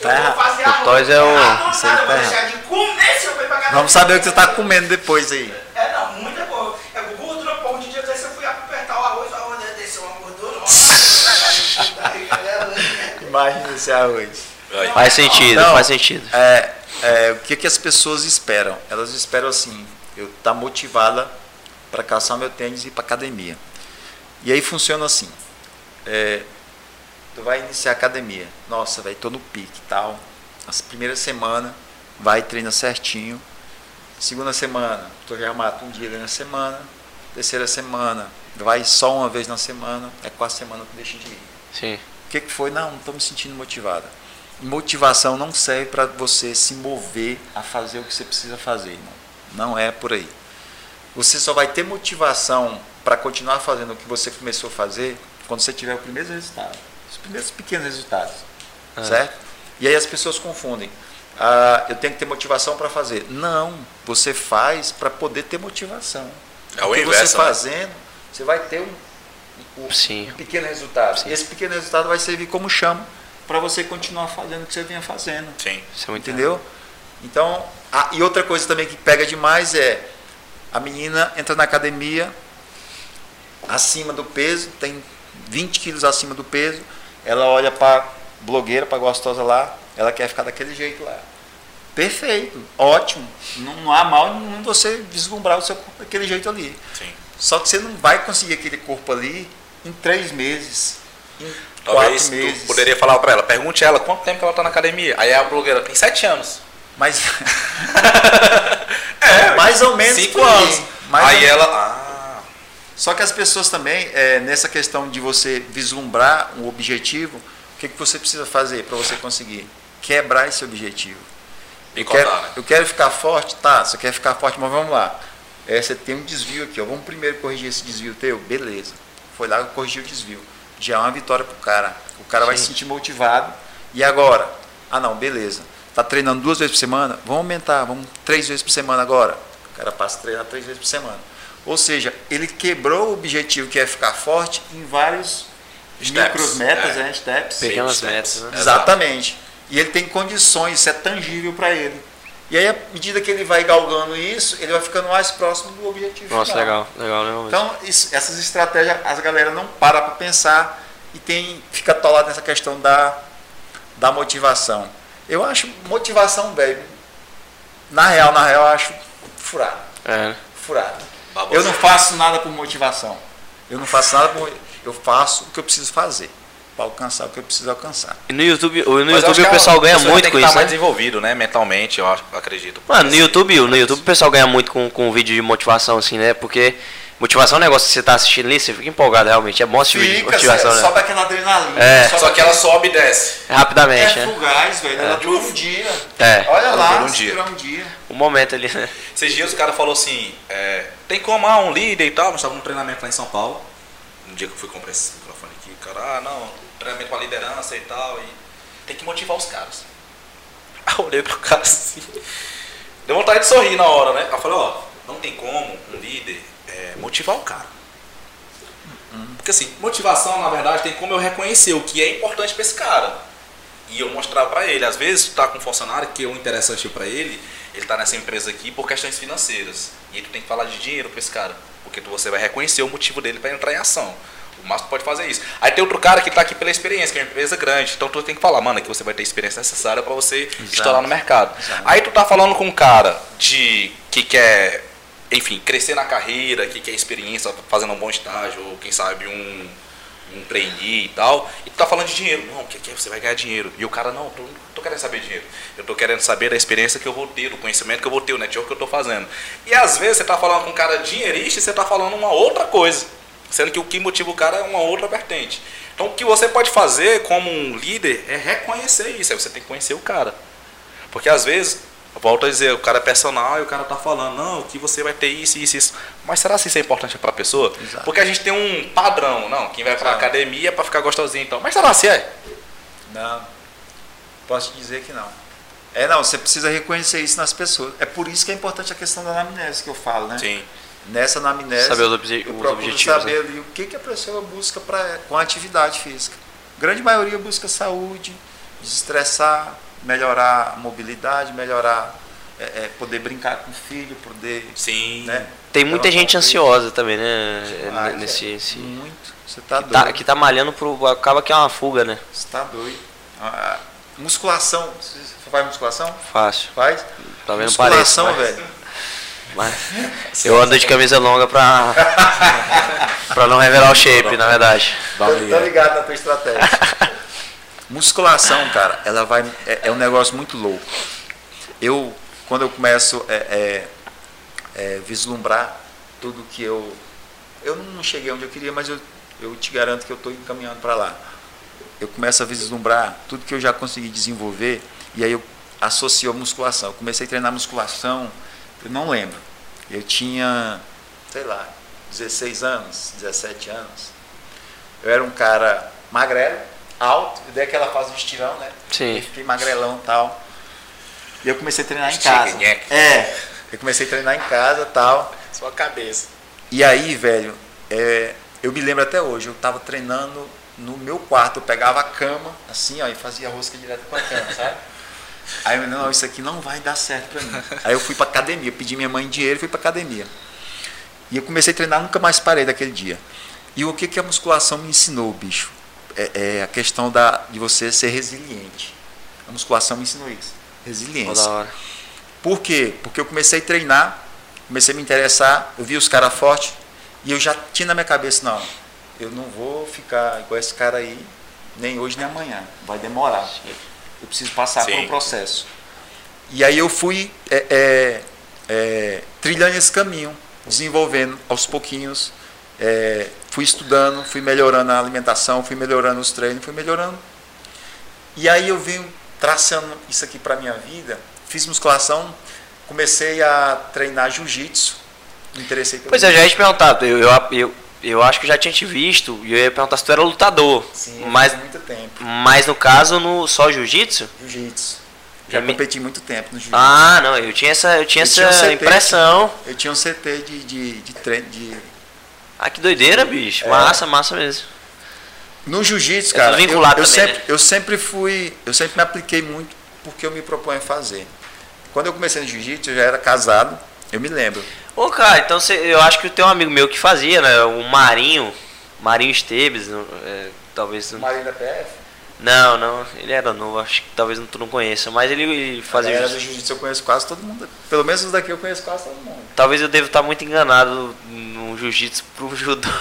Eu Tá errado. vou fazer O arroz. Toys é o- tá vou deixar de comer pra casa. Vamos saber o que você tá comendo depois aí. É, não, muita coisa. É gordura, pô. De dia desse eu fui apertar o arroz, o arroz desceu uma gordura. Nossa, daí, galera. Imagina esse arroz. Faz sentido, Não. faz sentido. É, é, o que, que as pessoas esperam? Elas esperam assim, eu estar motivada para calçar meu tênis e ir para academia. E aí funciona assim. é, tu vai iniciar a academia. Nossa, velho, tô no pique e tal. As primeiras semanas, vai e treina certinho. Segunda semana, tu já mata um dia na semana. Terceira semana, vai só uma vez na semana. É quarta semana que deixa de ir. Sim. O que, que foi? Não, não estou me sentindo motivada. Motivação não serve para você se mover a fazer o que você precisa fazer, irmão. Não é por aí. Você só vai ter motivação para continuar fazendo o que você começou a fazer quando você tiver o primeiro resultado. Os primeiros pequenos resultados. Ah. Certo? E aí as pessoas confundem. Ah, eu tenho que ter motivação para fazer. Não, você faz para poder ter motivação. É o Porque inverso, você né? fazendo, você vai ter um, um- Sim. um pequeno resultado. Esse pequeno resultado vai servir como chama para você continuar fazendo o que você vinha fazendo. Sim. Isso é Entendeu? Então, a- e outra coisa também que pega demais é a menina entra na academia acima do peso, tem 20 quilos acima do peso, ela olha para blogueira, para gostosa lá, ela quer ficar daquele jeito lá. Perfeito, ótimo. Não, não há mal em você vislumbrar o seu corpo daquele jeito ali. Sim. Só que você não vai conseguir aquele corpo ali em três meses, em Talvez quatro meses. poderia falar pra ela, pergunte ela quanto tempo que ela tá na academia. Aí a blogueira tem sete anos. Mas. é, mais ou menos Cinco aí. anos. Aí menos. ela. Ah, Só que as pessoas também, é, nessa questão de você vislumbrar um objetivo, o que, que você precisa fazer para você conseguir? Quebrar esse objetivo. Eu quero, né? eu quero ficar forte, tá? Você quer ficar forte, mas vamos lá. É, você tem um desvio aqui, ó. Vamos primeiro corrigir esse desvio teu? Beleza. Foi lá que corrigiu o desvio. Já é uma vitória pro cara. O cara vai se sentir motivado. E agora? Ah não, beleza. Tá treinando duas vezes por semana? Vamos aumentar, vamos três vezes por semana agora. O cara passa a treinar três vezes por semana. Ou seja, ele quebrou o objetivo que é ficar forte em vários Steps, micros metas, é. né? Steps. Pequenas Steps. metas, né? Exatamente. E ele tem condições, isso é tangível para ele. E aí, à medida que ele vai galgando isso, ele vai ficando mais próximo do objetivo Nossa, final. legal, legal, legal mesmo. Então, isso- essas estratégias, as galera não para para pensar e tem, fica atolado nessa questão da, da motivação. Eu acho motivação, velho, na real, na real, eu acho furado. É, né? Furado. Babosa. Eu não faço nada por motivação. Eu não faço nada por. Eu faço o que eu preciso fazer para alcançar o que eu preciso alcançar. E no YouTube, no Mas YouTube que o a pessoal ganha pessoa muito tem com que isso, mais né? desenvolvido, né? Mentalmente, eu acho, eu acredito. Mano, no YouTube, no YouTube o pessoal ganha muito com, com vídeo de motivação, assim, né? Porque motivação é um negócio que você tá assistindo ali, você fica empolgado realmente. É bom assistir vídeo de Fica, motivação, cê- né? sobe aquela adrenalina. É. sobe Só que ela sobe e desce. Rapidamente, É né? fugaz, velho. Ela dura um dia. É. Olha Ela lá, dura um dia. um dia. Um momento ali, né? Esses dias o cara falou assim, é, tem como ah, um líder e tal, nós estávamos num treinamento lá em São Paulo. Um dia que eu fui comprar esse microfone aqui, o cara, ah não, treinamento com a liderança e tal, e tem que motivar os caras. Aí eu olhei pro cara assim, deu vontade de sorrir na hora, né? Aí eu falei, ó, não tem como um líder é, motivar o cara. Porque assim, motivação, na verdade, tem como eu reconhecer o que é importante pra esse cara. E eu mostrar pra ele. Às vezes, tu tá com um funcionário que é o interessante pra ele ele tá nessa empresa aqui por questões financeiras. E aí tu tem que falar de dinheiro pra esse cara. Porque tu, você vai reconhecer o motivo dele para entrar em ação. O Márcio pode fazer isso. Aí tem outro cara que tá aqui pela experiência, que é uma empresa grande. Então tu tem que falar, mano, que você vai ter a experiência necessária para você Exato. estourar no mercado. Exato. Aí tu tá falando com um cara de que quer, enfim, crescer na carreira, que quer experiência, fazendo um bom estágio, ou quem sabe um, um trainee e tal, e tu tá falando de dinheiro. Não, o que é? Você vai ganhar dinheiro. E o cara, não, eu não tô querendo saber dinheiro. Eu tô querendo saber da experiência que eu vou ter, do conhecimento que eu vou ter, o network que eu tô fazendo. E às vezes você tá falando com um cara dinheirista e você tá falando uma outra coisa. Sendo que o que motiva o cara é uma outra vertente. Então o que você pode fazer como um líder é reconhecer isso. Aí você tem que conhecer o cara. Porque às vezes, volto a dizer, o cara é personal e o cara tá falando, não, que você vai ter isso, isso, isso. Mas será se isso é importante para a pessoa? Exato. Porque a gente tem um padrão, não, quem vai pra Exato. academia é pra ficar gostosinho então. Mas será se é? Não, posso te dizer que não. É, não, você precisa reconhecer isso nas pessoas. É por isso que é importante a questão da anamnese que eu falo, né? Sim. Nessa anamnese, Saber os obje- eu os procuro objetivos, saber ali o que, que a pessoa busca pra, com a atividade física. A grande maioria busca saúde, desestressar, melhorar a mobilidade, melhorar, é, é, poder brincar com o filho, poder... Sim. Né? Tem muita gente ansiosa também, né? Demais, nesse, é. esse- Muito. Você tá que, doido. tá, que tá malhando pro. Acaba que é uma fuga, né? Você tá doido. Ah, musculação. Você faz musculação? Fácil. Faz? Talvez não pareça. musculação, Mas, velho. mas eu ando de camisa longa pra. pra não revelar o shape, na verdade. Tô, tô ligado na tua estratégia. Musculação, cara, ela vai. É, é um negócio muito louco. Eu, quando eu começo a é, é, é, vislumbrar tudo que eu. Eu não cheguei onde eu queria, mas eu, eu te garanto que eu estou encaminhando para lá. Eu começo a vislumbrar tudo que eu já consegui desenvolver e aí eu associo a musculação. Eu comecei a treinar musculação, eu não lembro. Eu tinha, sei lá, 16 anos, 17 anos. Eu era um cara magrelo, alto, eu dei aquela fase de estirão, né? Sim. Eu fiquei magrelão e tal. E eu comecei a treinar em casa. É, eu comecei a treinar em casa e tal. Sua cabeça. E aí, velho, é, eu me lembro até hoje, eu tava treinando no meu quarto, eu pegava a cama, assim, ó, e fazia rosca direto com a cama, sabe? Aí eu, não, isso aqui não vai dar certo pra mim. Aí eu fui pra academia, pedi minha mãe dinheiro e fui pra academia. E eu comecei a treinar, nunca mais parei daquele dia. E o que, que a musculação me ensinou, bicho? É, é a questão da, de você ser resiliente. A musculação me ensinou isso. Resiliência. Toda hora. Por quê? Porque eu comecei a treinar, comecei a me interessar, eu vi os caras fortes e eu já tinha na minha cabeça, não, eu não vou ficar igual esse cara aí, nem hoje nem amanhã, vai demorar. Eu preciso passar por Sim. um processo. E aí eu fui é, é, é, trilhando esse caminho, desenvolvendo aos pouquinhos, é, fui estudando, fui melhorando a alimentação, fui melhorando os treinos, fui melhorando. E aí eu venho traçando isso aqui para minha vida, fiz musculação, comecei a treinar jiu-jitsu, me interessei pelo Pois é, eu já ia te perguntar, eu, eu, eu, eu acho que já tinha te visto e eu ia perguntar se tu era lutador. Sim, mas, muito tempo. mas no caso, no só jiu-jitsu? Jiu-jitsu. Já competi muito tempo no jiu-jitsu. Ah, não, eu tinha essa, eu tinha Eu essa tinha um impressão. Eu tinha um CT de, de, de treino. De... Ah, que doideira, bicho. É. Massa, massa mesmo. No jiu-jitsu, É cara, eu, eu também, sempre, né? eu sempre fui. Eu sempre me apliquei muito porque eu me proponho a fazer. Quando eu comecei no jiu-jitsu, eu já era casado, eu me lembro. Ô, cara, então cê, eu acho que tem um amigo meu que fazia, né? O Marinho. Marinho Esteves, é, talvez. Marinho da PF? Não, não, ele era novo, acho que talvez tu não conheça, mas ele, ele fazia. Era do jiu-jitsu eu conheço quase todo mundo. Pelo menos os daqui eu conheço quase todo mundo. Talvez eu devo estar muito enganado no jiu-jitsu pro judô.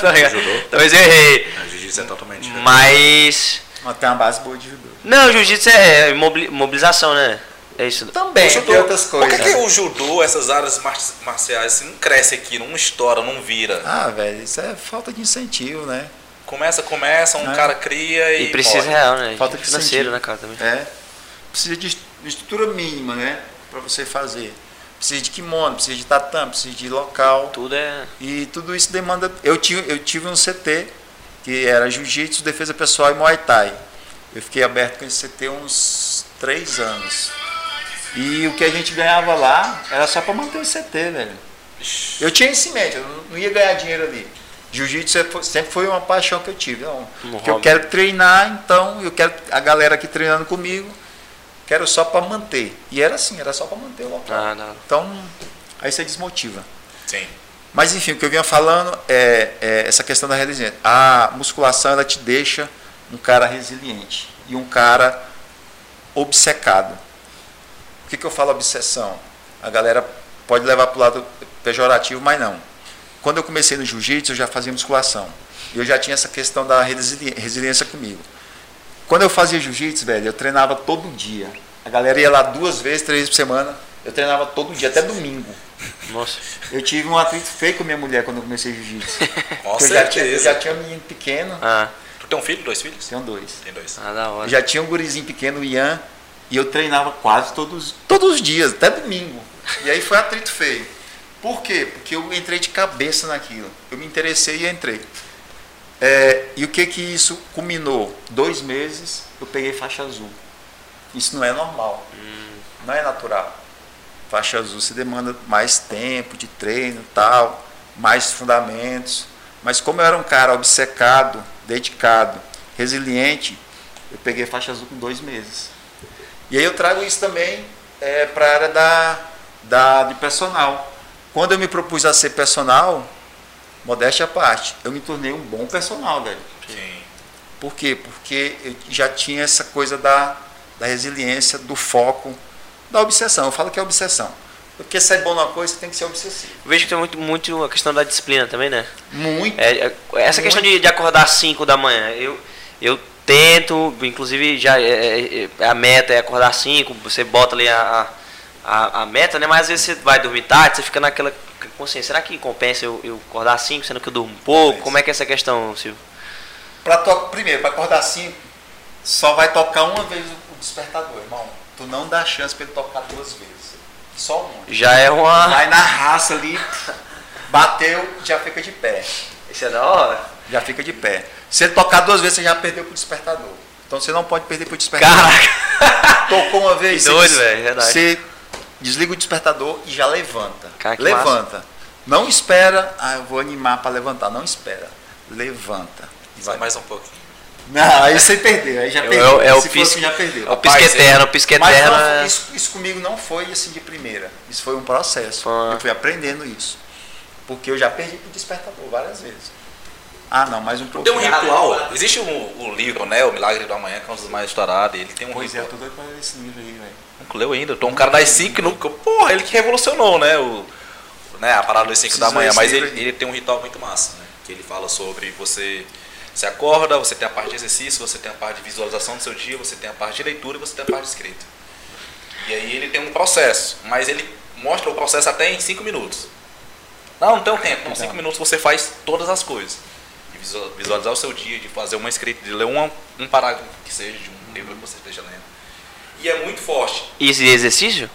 Tá? Judô? Talvez eu errei. A jiu-jitsu é totalmente diferente. Mas. Mas tem uma base boa de judô. Não, jiu-jitsu é imobili- mobilização, né? É isso. Também, O judô- tem outras Por coisas. que, que o judô, essas áreas mar- marciais, assim, não cresce aqui, não estoura, não vira? Ah, velho, isso é falta de incentivo, né? Começa, começa, um É. cara cria e. E precisa morre. real, né? Falta de financeiro, né, cara, também. É. Precisa de est- estrutura mínima, né? Pra você fazer. Precisa de kimono, precisa de tatame, precisa de local. Tudo é. E tudo isso demanda. Eu tive, eu tive um CT, que era jiu-jitsu, defesa pessoal e muay thai. Eu fiquei aberto com esse CT uns três anos. E o que a gente ganhava lá era só para manter o CT, velho. Eu tinha isso em mente, eu não ia ganhar dinheiro ali. Jiu-jitsu sempre foi- sempre foi uma paixão que eu tive. Não, Um porque eu quero treinar, então eu quero a galera aqui treinando comigo. Quero só para manter. E era assim, era só para manter o local. Ah, não. Então, aí você desmotiva. Sim. Mas enfim, o que eu vinha falando é, é essa questão da resiliência. A musculação ela te deixa um cara resiliente e um cara obcecado. O que, que eu falo obsessão? A galera pode levar para o lado pejorativo, mas não. Quando eu comecei no jiu-jitsu, eu já fazia musculação. E eu já tinha essa questão da resili- resiliência comigo. Quando eu fazia jiu-jitsu, velho, eu treinava todo dia. A galera ia lá duas vezes, três vezes por semana. Eu treinava todo dia, até domingo. Nossa. Eu tive um atrito feio com minha mulher quando eu comecei jiu-jitsu. Com Porque eu já tinha, eu já tinha um menino pequeno, Ah, Tu tem um filho, dois filhos? tinham dois. Tem dois. ah, da hora. Eu já tinha um gurizinho pequeno, o Ian, e eu treinava quase todos, todos os dias, até domingo. E aí foi atrito feio. Por quê? Porque eu entrei de cabeça naquilo. Eu me interessei e entrei. É, e o que que isso culminou? Dois meses, eu peguei faixa azul. Isso não é normal. Não é natural. Faixa azul se demanda mais tempo de treino tal, mais fundamentos. Mas como eu era um cara obcecado, dedicado, resiliente, eu peguei faixa azul com dois meses. E aí eu trago isso também para a área da, da, de personal. Quando eu me propus a ser personal, modéstia à parte, eu me tornei um bom personal, velho. Sim. Por quê? Porque eu já tinha essa coisa da, da resiliência, do foco, da obsessão. Eu falo que é obsessão. Porque ser bom numa coisa, você tem que ser obsessivo. Eu vejo que tem muito, muito a questão da disciplina também, né? Muito. É, é- essa questão de, de acordar às 5 da manhã, eu, eu tento, inclusive já é, é- é- a meta é acordar às 5, você bota ali a, a, a meta, né? Mas às vezes você vai dormir tarde, você fica naquela consciência, será que compensa eu, eu acordar às 5, sendo que eu durmo um pouco? Como é que é essa questão, Silvio? Pra to... Primeiro, para acordar cinco, só vai tocar uma vez o despertador, irmão. Tu não dá chance para ele tocar duas vezes. Só uma. Já é uma. Vai na raça ali, bateu, já fica de pé. Isso é da hora. Já fica de pé. Se ele tocar duas vezes, você já perdeu pro despertador. Então você não pode perder pro despertador. Caraca! Tocou uma vez, Que doido, velho, verdade. Você desliga o despertador e já levanta. Cara, levanta. Não espera, ah, eu vou animar para levantar. Não espera. Levanta. E Vai mais um pouquinho. Não, aí você perdeu, aí já É o- perdeu. é o Se pisca- fosse, já perdeu. É o pisca eterno, o pisca Mas eterno. não, é- isso, isso comigo não foi assim de primeira. Isso foi um processo. Uma- Eu fui aprendendo isso. Porque eu já perdi pro despertador várias vezes. Ah, não, mais um Tem um ritual. Existe um, um livro, né? O Milagre do Amanhã, que é um dos mais estourados. Ele tem um Pois é, eu ritual. tô doido pra ler esse livro aí, velho. Nunca leu ainda. Eu tô um cara das 5 que nunca. Porra, ele que revolucionou, né? O, né a parada das 5 Preciso da manhã. Mas ele, ele tem um ritual muito massa, né? Que ele fala sobre você. Você acorda, você tem a parte de exercício, você tem a parte de visualização do seu dia, você tem a parte de leitura e você tem a parte de escrita. E aí ele tem um processo, mas ele mostra o processo até em 5 minutos. Não, não tem um tempo. Em 5 minutos você faz todas as coisas. De visual- visualizar o seu dia, de fazer uma escrita, de ler uma, um parágrafo que seja de um livro que você esteja lendo. E é muito forte. E exercício?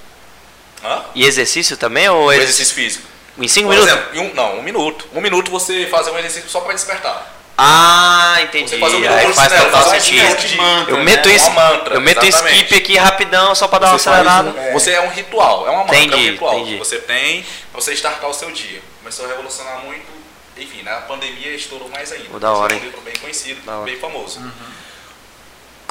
Hã? E exercício também? Ou O exercício? exercício físico. Em 5 Por minutos? exemplo, em um, não, um minuto. Um minuto você fazer um exercício só para despertar. Ah, entendi. Você faz um Aí minuto faz total faz um sentido. mantra, Eu né? meto, Uma esse, mantra, eu meto um exatamente. skip aqui rapidão só pra dar uma acelerada. um- Você é um ritual, é uma mantra, é um Entendi, ritual entendi. que você tem pra você startar o seu dia. Começou a revolucionar muito, enfim, na pandemia estourou mais ainda. Pô, da hora, é hein? um livro bem conhecido, Da hora. bem famoso.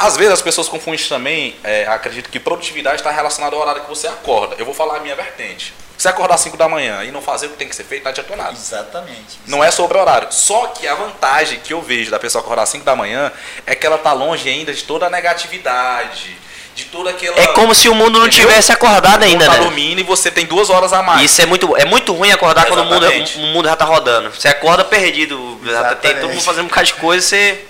Às vezes as pessoas confundem também, é, acredito que produtividade está relacionada ao horário que você acorda. Eu vou falar a minha vertente. Se você acordar às 5 da manhã e não fazer o que tem que ser feito, não adianta nada. Exatamente. Não é sobre horário. Só que a vantagem que eu vejo da pessoa acordar às 5 da manhã é que ela tá longe ainda de toda a negatividade, de toda aquela. É como se o mundo não Entendeu? tivesse acordado ainda, tá né? dormindo e você tem duas horas a mais. Isso é muito, é muito ruim acordar quando o mundo, Exatamente. o mundo já tá rodando. Você acorda perdido, já tá- tem todo mundo Exatamente. fazendo um bocado de coisa e você.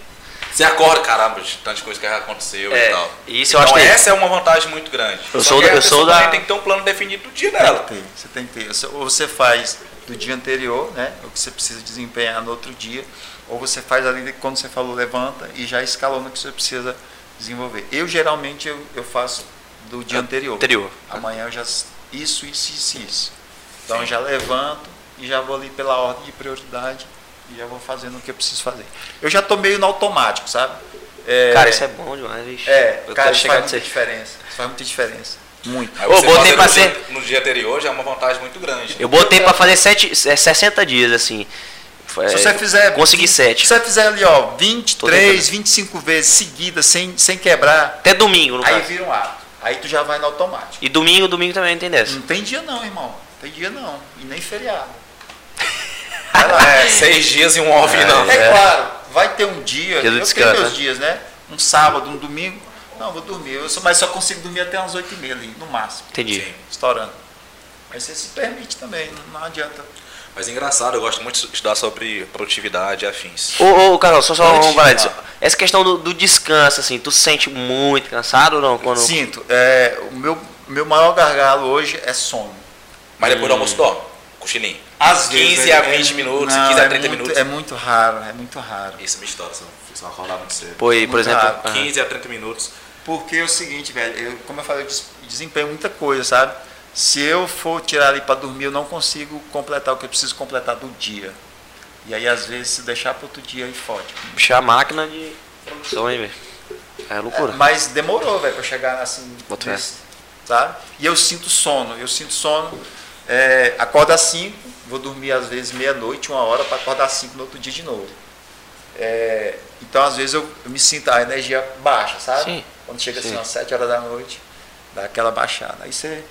Você acorda, caramba, de tanta coisa que já aconteceu É, e tal. isso eu então acho que- essa é uma vantagem muito grande. Eu Só sou da- eu sou da- também tem que ter um plano definido do dia Tem dela. ter, você tem que ter. Ou você faz do dia anterior, né? O que você precisa desempenhar no outro dia, ou você faz ali quando você falou levanta e já escalona o que você precisa desenvolver. Eu geralmente eu, eu faço do dia anterior. Anterior. Amanhã eu já isso, isso, isso, isso. Então eu já levanto e já vou ali pela ordem de prioridade e já vou fazendo o que eu preciso fazer. Eu já tô meio no automático, sabe? É, Cara, isso é bom demais, bicho. é, eu cara, isso faz muita ser. diferença. Isso faz muita diferença. Muito. Aí Ô, você botei pra no ser- dia- no dia anterior já é uma vantagem muito grande. Eu botei pra fazer sete, é, 60 dias, assim. Foi- Se você fizer. Consegui 7. Se você fizer ali, ó, Tô 23, tentando. 25 vezes seguidas, sem, sem quebrar, Até domingo, no aí caso. vira um hábito. Aí tu já vai no automático. E domingo, domingo também não tem dessa. Não tem dia não, irmão. Tem dia não. E nem feriado. É, seis dias e um off, não. É, claro, vai ter um dia, eu descanso, tenho meus né? dias, né? Um sábado, um domingo. Não, vou dormir. Eu só, mas só consigo dormir até umas 8 e meia ali, no máximo. Entendi. Sim. Estourando. Mas você se permite também, não, adianta. Mas engraçado, eu gosto muito de estudar sobre produtividade e afins. Ô, ô, Carol, só, só um parênteses. Essa questão do, do descanso, assim, tu se sente muito cansado ou não? Quando... Sinto. É, o meu, meu maior gargalo hoje é sono. Mas depois do almoço dorme, cochilinho. Às 15 vezes, a é- 20 minutos, não, 15 a é 30 muito- minutos. É muito raro, é muito raro. Isso me estoura, se eu acordar muito cedo. Pô, por Muito exemplo. raro. ah, 15 a 30 minutos. Porque é o seguinte, velho, eu, como eu falei, eu des- desempenho muita coisa, sabe? Se eu for tirar ali para dormir, eu não consigo completar o que eu preciso completar do dia. E aí, às vezes, se deixar para outro dia, aí fode. É a máquina de produção, hein, velho? É loucura. Mas demorou, velho, para chegar assim, nesse, sabe? E eu sinto sono, eu sinto sono. É, acordo às 5, vou dormir às vezes meia-noite, uma hora, para acordar às 5 no outro dia de novo. É, então, às vezes, eu, eu me sinto a energia baixa, sabe? Sim, Quando chega sim. assim, às 7 horas da noite, dá aquela baixada. Aí você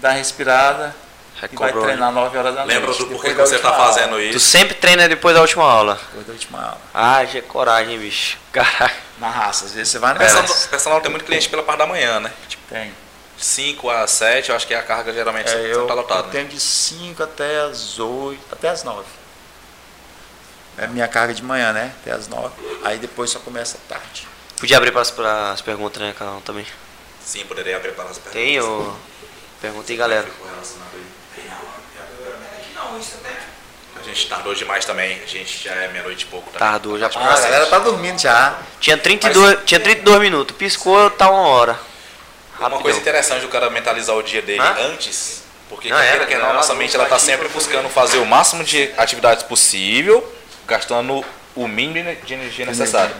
dá uma respirada e vai Recobrou, treinar 9 horas da Lembra noite. do depois porquê que você tá última fazendo aula. Tu isso? sempre treina depois da última aula. Depois da última aula. Ah, é coragem, bicho. Caralho. Na raça, às vezes você vai nessa. personal, personal tem muito cliente pela parte da manhã, né? Tipo, Tem. 5 a 7, eu acho que a carga geralmente É, sempre eu, tá eu lotada. né? tenho de 5 até as 8, até as 9. É a minha carga de manhã, né? Até as 9. Aí depois só começa tarde. Podia abrir para as perguntas, né, Carol, também. Sim, poderia preparar as perguntas. Tem o... Pergunta aí, galera. A gente tardou demais também, a gente já é meia-noite e pouco. Tá? Tardou, já Ah, a galera tá dormindo já. Tinha 32, tinha 32 minutos. Piscou, tá uma hora. Uma Rapidão. coisa interessante do cara mentalizar o dia dele Hã? antes, porque Não, é, queira que não, não, a nossa mente ela tá sempre buscando fazer o máximo de atividades possível, gastando o mínimo de energia necessária.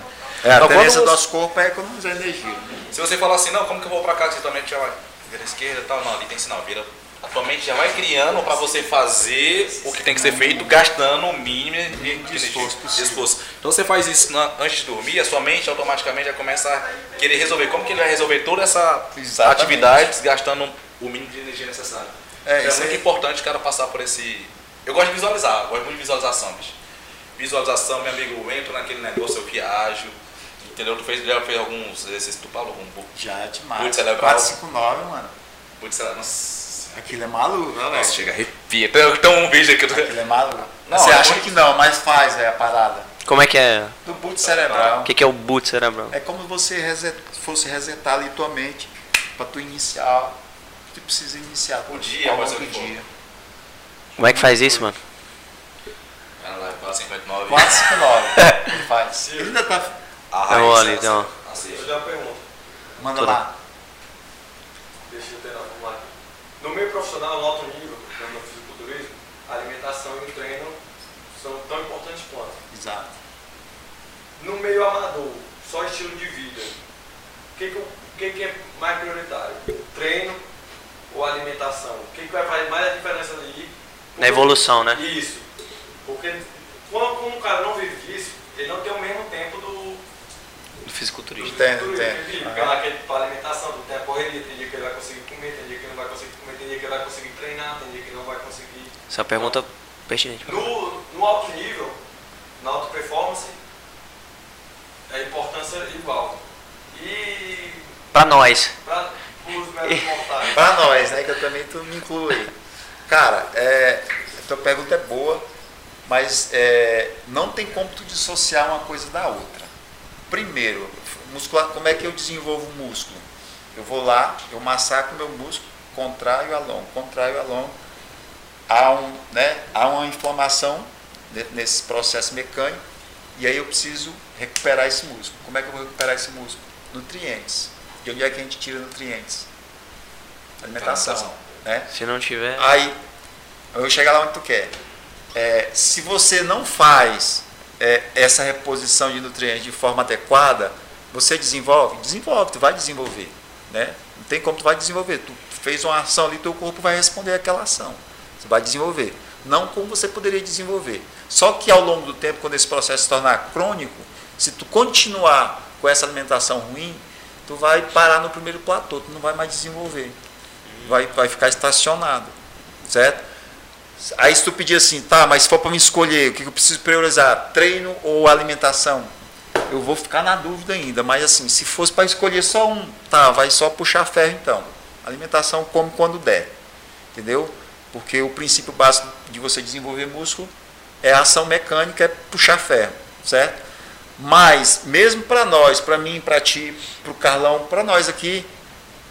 É, a Então, tendência do você- nosso corpo é economizar energia. né? Se você falar assim, não, como que eu vou pra cá? Você também já vai vira à esquerda e tal. Não, ali tem sinal, vira. A tua mente já vai criando pra você fazer o que tem que ser feito, gastando o mínimo de, esforço de esforço. Então você faz isso na- antes de dormir, a sua mente automaticamente já começa a querer resolver. Como que ele vai resolver toda essa Exatamente. atividade gastando o mínimo de energia necessário? É, É, isso muito aí. importante o cara passar por esse. Eu gosto de visualizar, gosto muito de visualização, bicho. Visualização, meu amigo, eu entro naquele negócio, eu viajo. Entendeu? Tu fez, já fez alguns exercícios, tu falou um pouco. Já é demais. Muito cerebral. 459, mano. Putz, sei lá, nossa. Aquilo é maluco, né, Nossa, velho? chega, arrepia. Tem, tem um vídeo aqui. Aquilo é maluco. Não, Você acha que não, mas faz, é a parada. Como é que é? Do boot cerebral. O que, que é o boot cerebral? É como você reset, fosse resetar ali tua mente pra tu iniciar. Tu precisa iniciar O dia, mas o dia. Como é que faz isso, mano? Cara, lá, 459. 459. Ele faz. Ele ainda tá. Ah, tem um. assiste. Eu já pergunto, Manda Tudo. lá. deixa eu lá. No meio profissional, no alto nível, no fisiculturismo, a alimentação e o treino são tão importantes quanto. Exato. No meio amador, só estilo de vida, o que, que, que, é mais prioritário? Treino ou alimentação? O que, que vai fazer mais a diferença ali? Na evolução, né? Isso. Porque quando, quando o cara não vive disso, ele não tem o mesmo tempo do, Porque lá que ele para alimentação, tu tem a correria, tem dia que ele vai conseguir comer, tem dia que ele não vai conseguir comer, tem dia que ele vai conseguir treinar, tem dia que ele não vai conseguir. Essa é uma pergunta pertinente. No, no alto nível, na alta performance, a importância é igual. E Pra nós. para os médios mortais, Pra nós, né? Que eu também tu me inclui. Cara, é, a tua pergunta é boa, mas é, não tem como tu dissociar uma coisa da outra. Primeiro, muscular, como é que eu desenvolvo o músculo? Eu vou lá, eu massacro meu músculo, contraio alongo, contraio alongo. Há, um, né, há uma inflamação ne- nesse processo mecânico e aí eu preciso recuperar esse músculo. Como é que eu vou recuperar esse músculo? Nutrientes. De onde é que a gente tira nutrientes? Alimentação. Alimentação. Né? Se não tiver. Aí, eu vou chegar lá onde tu quer. É, se você não faz é, essa reposição de nutrientes de forma adequada, você desenvolve? Desenvolve, tu vai desenvolver. Né? Não tem como tu vai desenvolver. Tu fez uma ação ali, teu corpo vai responder àquela ação. Você vai desenvolver. Não como você poderia desenvolver. Só que ao longo do tempo, quando esse processo se tornar crônico, se tu continuar com essa alimentação ruim, tu vai parar no primeiro platô, tu não vai mais desenvolver. Vai, vai ficar estacionado, certo? Aí se tu pedir assim, tá, mas se for para me escolher, o que eu preciso priorizar, treino ou alimentação? Eu vou ficar na dúvida ainda, mas assim, se fosse para escolher só um, tá, vai só puxar ferro então. Alimentação come quando der, entendeu? Porque o princípio básico de você desenvolver músculo é a ação mecânica, é puxar ferro, certo? Mas, mesmo para nós, para mim, para ti, para o Carlão, para nós aqui,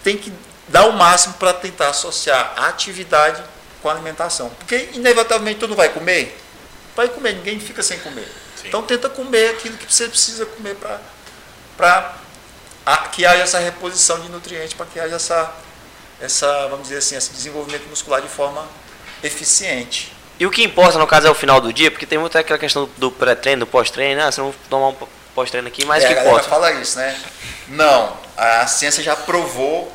tem que dar o máximo para tentar associar a atividade com a alimentação. Porque, inevitavelmente, tu não vai comer? Vai comer, ninguém fica sem comer. Sim. Então, tenta comer aquilo que você precisa comer para que haja essa reposição de nutrientes, para que haja essa, essa, vamos dizer assim, esse desenvolvimento muscular de forma eficiente. E o que importa, no caso, é o final do dia, porque tem muita aquela questão do pré-treino, do pós-treino, né? Você não tomar um pós-treino aqui, mas é, que importa? fala isso, né? Não, a ciência já provou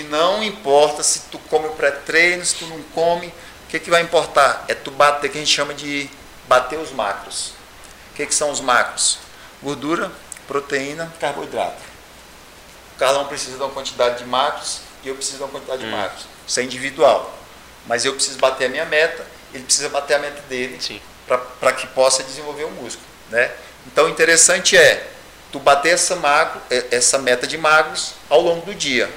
que não importa se tu come o pré-treino, se tu não come, o que, que vai importar? É tu bater, que a gente chama de bater os macros. O que, que são os macros? Gordura, proteína, carboidrato. O Carlão precisa de uma quantidade de macros e eu preciso de uma quantidade de macros. Isso é individual. Mas eu preciso bater a minha meta, ele precisa bater a meta dele para que possa desenvolver o músculo, né? Então, o interessante é tu bater essa macro, eh, essa meta de magros ao longo do dia.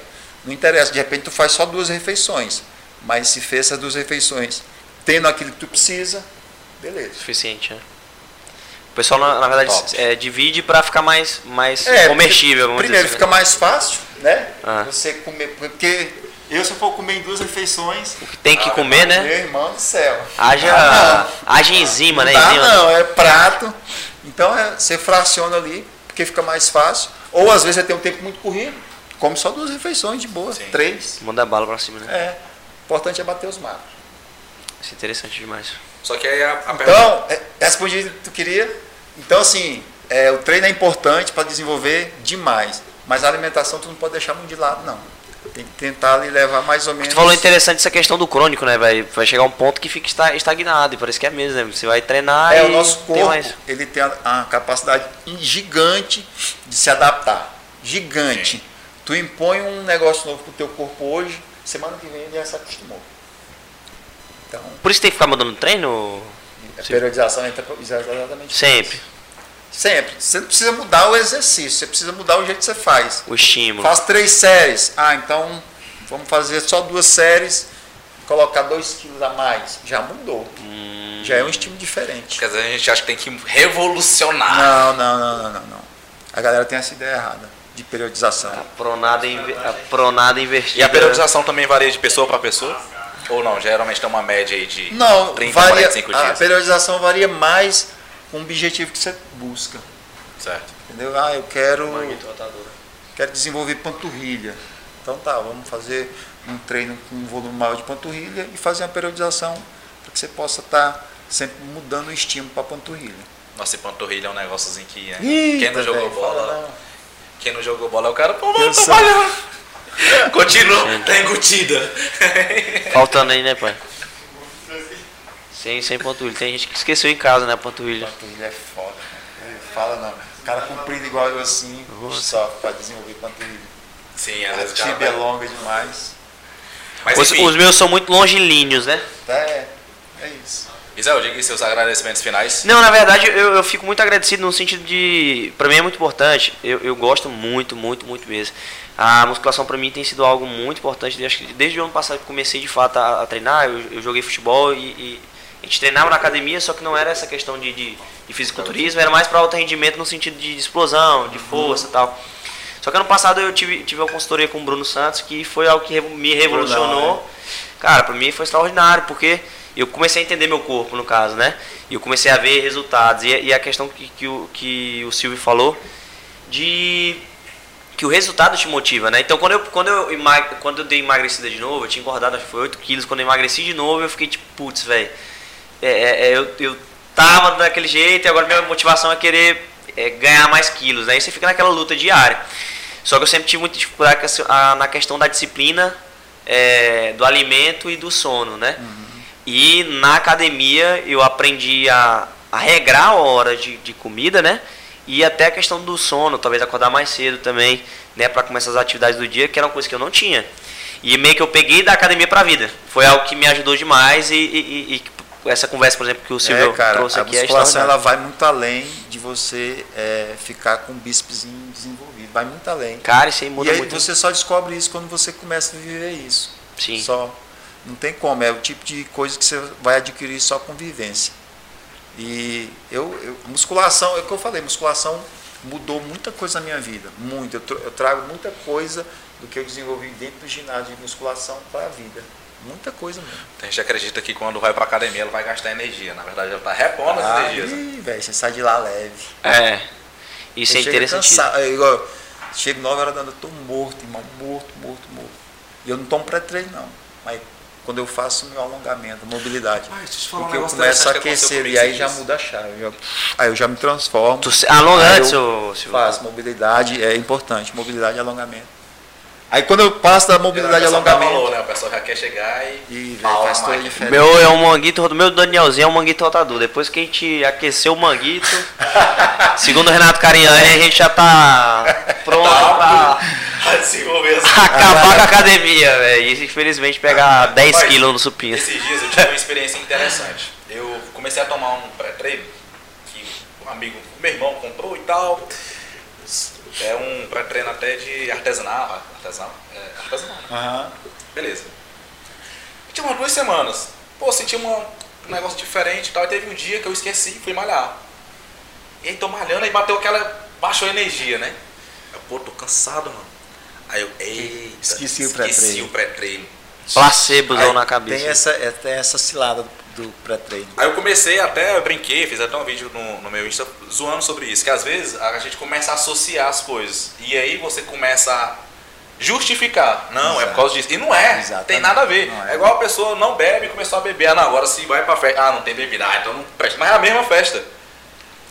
Não interessa, de repente tu faz só duas refeições, mas se fez essas duas refeições tendo aquilo que tu precisa, beleza. Suficiente, né? O pessoal, na, na verdade, é, divide para ficar mais, mais É, comestível, Primeiro fica assim, né? mais fácil, né? Ah. Você comer, porque eu se eu for comer em duas refeições, O que tem que comer, né? meu irmão do céu. Haja, Ah, haja enzima, não né? dá Enzima. não, é prato. Então é, você fraciona ali, porque fica mais fácil. Ou às vezes você tem um tempo muito corrido, come só duas refeições de boa, Sim. três. Manda bala pra cima, né? É. O importante é bater os macros. Isso é interessante demais. Só que aí a, a pergunta. Então, é, respondi o que tu queria. Então, assim, é, o treino é importante para desenvolver demais. Mas a alimentação tu não pode deixar muito de lado, não. Tem que tentar ali levar mais ou menos. Tu falou interessante essa questão do crônico, né? Vai, vai chegar um ponto que fica esta- estagnado, e parece que é mesmo, né? Você vai treinar É, e o nosso tem corpo, mais. ele tem a, a capacidade gigante de se adaptar. Gigante. Tu impõe um negócio novo pro teu corpo hoje, semana que vem ele já se acostumou. Então, Por isso tem que ficar mudando treino? a periodização entra exatamente isso. Sempre. Sempre. Você não precisa mudar o exercício, você precisa mudar o jeito que você faz. O estímulo. Faz três séries. Ah, então vamos fazer só duas séries, colocar dois quilos a mais. Já mudou. Hum, Já é um estímulo diferente. Quer dizer, a gente acha que tem que revolucionar. Não, não, não, não, não, não. A galera tem essa ideia errada de periodização. a pronada, a pronada invertida. E a periodização também varia de pessoa para pessoa? Ou não? Geralmente tem uma média aí de Não, 30, varia, 45 a dias. periodização varia mais com o objetivo que você busca. Certo. Entendeu? Ah, eu quero, quero desenvolver panturrilha. Então tá, vamos fazer um treino com um volume maior de panturrilha e fazer uma periodização para que você possa estar sempre mudando o estímulo para a panturrilha. Nossa, e panturrilha é um negóciozinho que, né? Eita, Quem não jogou bola, fala não. Quem não jogou bola é o cara, pô, sou- trabalhando. Continua, tá engutida. Faltando aí, né, pai? Sem, sem panturrilha. Tem gente que esqueceu em casa, né, a panturrilha. Panturrilha é foda. cara. Fala não. O cara comprido igual eu assim, Nossa. só para desenvolver panturrilha. Sim, às A vezes o cara tibia é longa demais. Mas Os, os meus são muito longilíneos, né? É, é isso. Isel, diga seus agradecimentos finais. Não, na verdade eu, eu fico muito agradecido no sentido de. Pra mim é muito importante, eu, eu gosto muito, muito, muito mesmo. A musculação pra mim tem sido algo muito importante. Acho que desde o ano passado que comecei de fato a, a treinar, eu, eu joguei futebol e, e a gente treinava na academia, só que não era essa questão de, de, de fisiculturismo, era mais para alto rendimento no sentido de explosão, de força e tal. Só que ano passado eu tive, tive uma consultoria com o Bruno Santos que foi algo que me revolucionou. Cara, pra mim foi extraordinário, porque eu comecei a entender meu corpo, no caso, né? E eu comecei a ver resultados. E, e a questão que, que, o, que o Silvio falou, de que o resultado te motiva, né? Então, quando eu, quando eu, emag- quando eu dei emagrecida de novo, eu tinha engordado, acho que foi 8 quilos. Quando eu emagreci de novo, eu fiquei tipo, putz, velho. É, é, é, eu, eu tava daquele jeito e agora minha motivação é querer é, ganhar mais quilos, né? E você fica naquela luta diária. Só que eu sempre tive muita dificuldade na questão da disciplina é, do alimento e do sono, né? E na academia eu aprendi a, a regrar a hora de, de comida, né? E até a questão do sono, talvez acordar mais cedo também, né, para começar as atividades do dia, que era uma coisa que eu não tinha. E meio que eu peguei da academia para a vida. Foi algo que me ajudou demais e, e- e- essa conversa, por exemplo, que o Silvio É, cara, trouxe a aqui é musculação ela extraordinária. vai muito além de você é, ficar com o bíceps desenvolvido. Vai muito além. Cara, isso aí muda e aí muito. você só descobre isso quando você começa a viver isso. Sim. Só. Não tem como. É o tipo de coisa que você vai adquirir só com vivência. E eu, eu musculação, é o que eu falei, musculação mudou muita coisa na minha vida. Muito. Eu, tra- eu trago muita coisa do que eu desenvolvi dentro do ginásio de musculação para a vida. Muita coisa mesmo. Tem gente que acredita que quando vai pra academia ela vai gastar energia. Na verdade, ela tá repondo as energias. Aí, velho, você sai de lá leve. É. Isso é Eu chego interessantíssimo. cansado, é chego 9 horas da noite, eu tô morto, irmão, morto, morto, morto. E eu não tomo pré-treino, não. Mas quando eu faço meu alongamento, mobilidade, um porque eu começo a aquecer e aí já muda a chave. já- aí eu já me transformo. Tu se- alonga antes, Silvio. Faço mobilidade, é importante, mobilidade e alongamento. Aí quando eu passo da mobilidade e O pessoal dá alongamento, valor, né? O pessoal já quer chegar e. e na faz toda a máquina. diferença. Meu é um manguito, do meu Danielzinho é um manguito rotador. Depois que a gente aqueceu o manguito, segundo o Renato Cariani, a gente já tá pronto pra Vai desenvolver assim. acabar com a academia, velho. E infelizmente pegar 10 Rapaz, quilos no supino. Esses dias eu tive uma experiência interessante. Eu comecei a tomar um pré-treino que um amigo, meu irmão comprou e tal. É um pré-treino até de artesanal. Artesanal? É, artesanal, né? Aham. Beleza. Tinha umas duas semanas. Pô, senti uma, um negócio diferente e tal. E teve um dia que eu esqueci, fui malhar. E aí tô malhando, aí bateu aquela. baixou a energia, né? Eu, pô, tô cansado, mano. Aí eu, eita, Esqueci o Esqueci pré-treino. o pré-treino. Placebozão na cabeça. Tem essa, é, tem essa cilada do, do pré-treino. Aí eu comecei até, eu brinquei, fiz até um vídeo no, no meu Insta zoando sobre isso, que às vezes a gente começa a associar as coisas. E aí você começa a justificar. Não, é por Exato. causa disso. E não é, Exatamente. tem nada a ver. Não é. é. igual a pessoa não bebe e começou a beber. Ah, não, agora se vai pra festa. Ah, não tem bebida. Ah, então não presta. Mas é a mesma festa.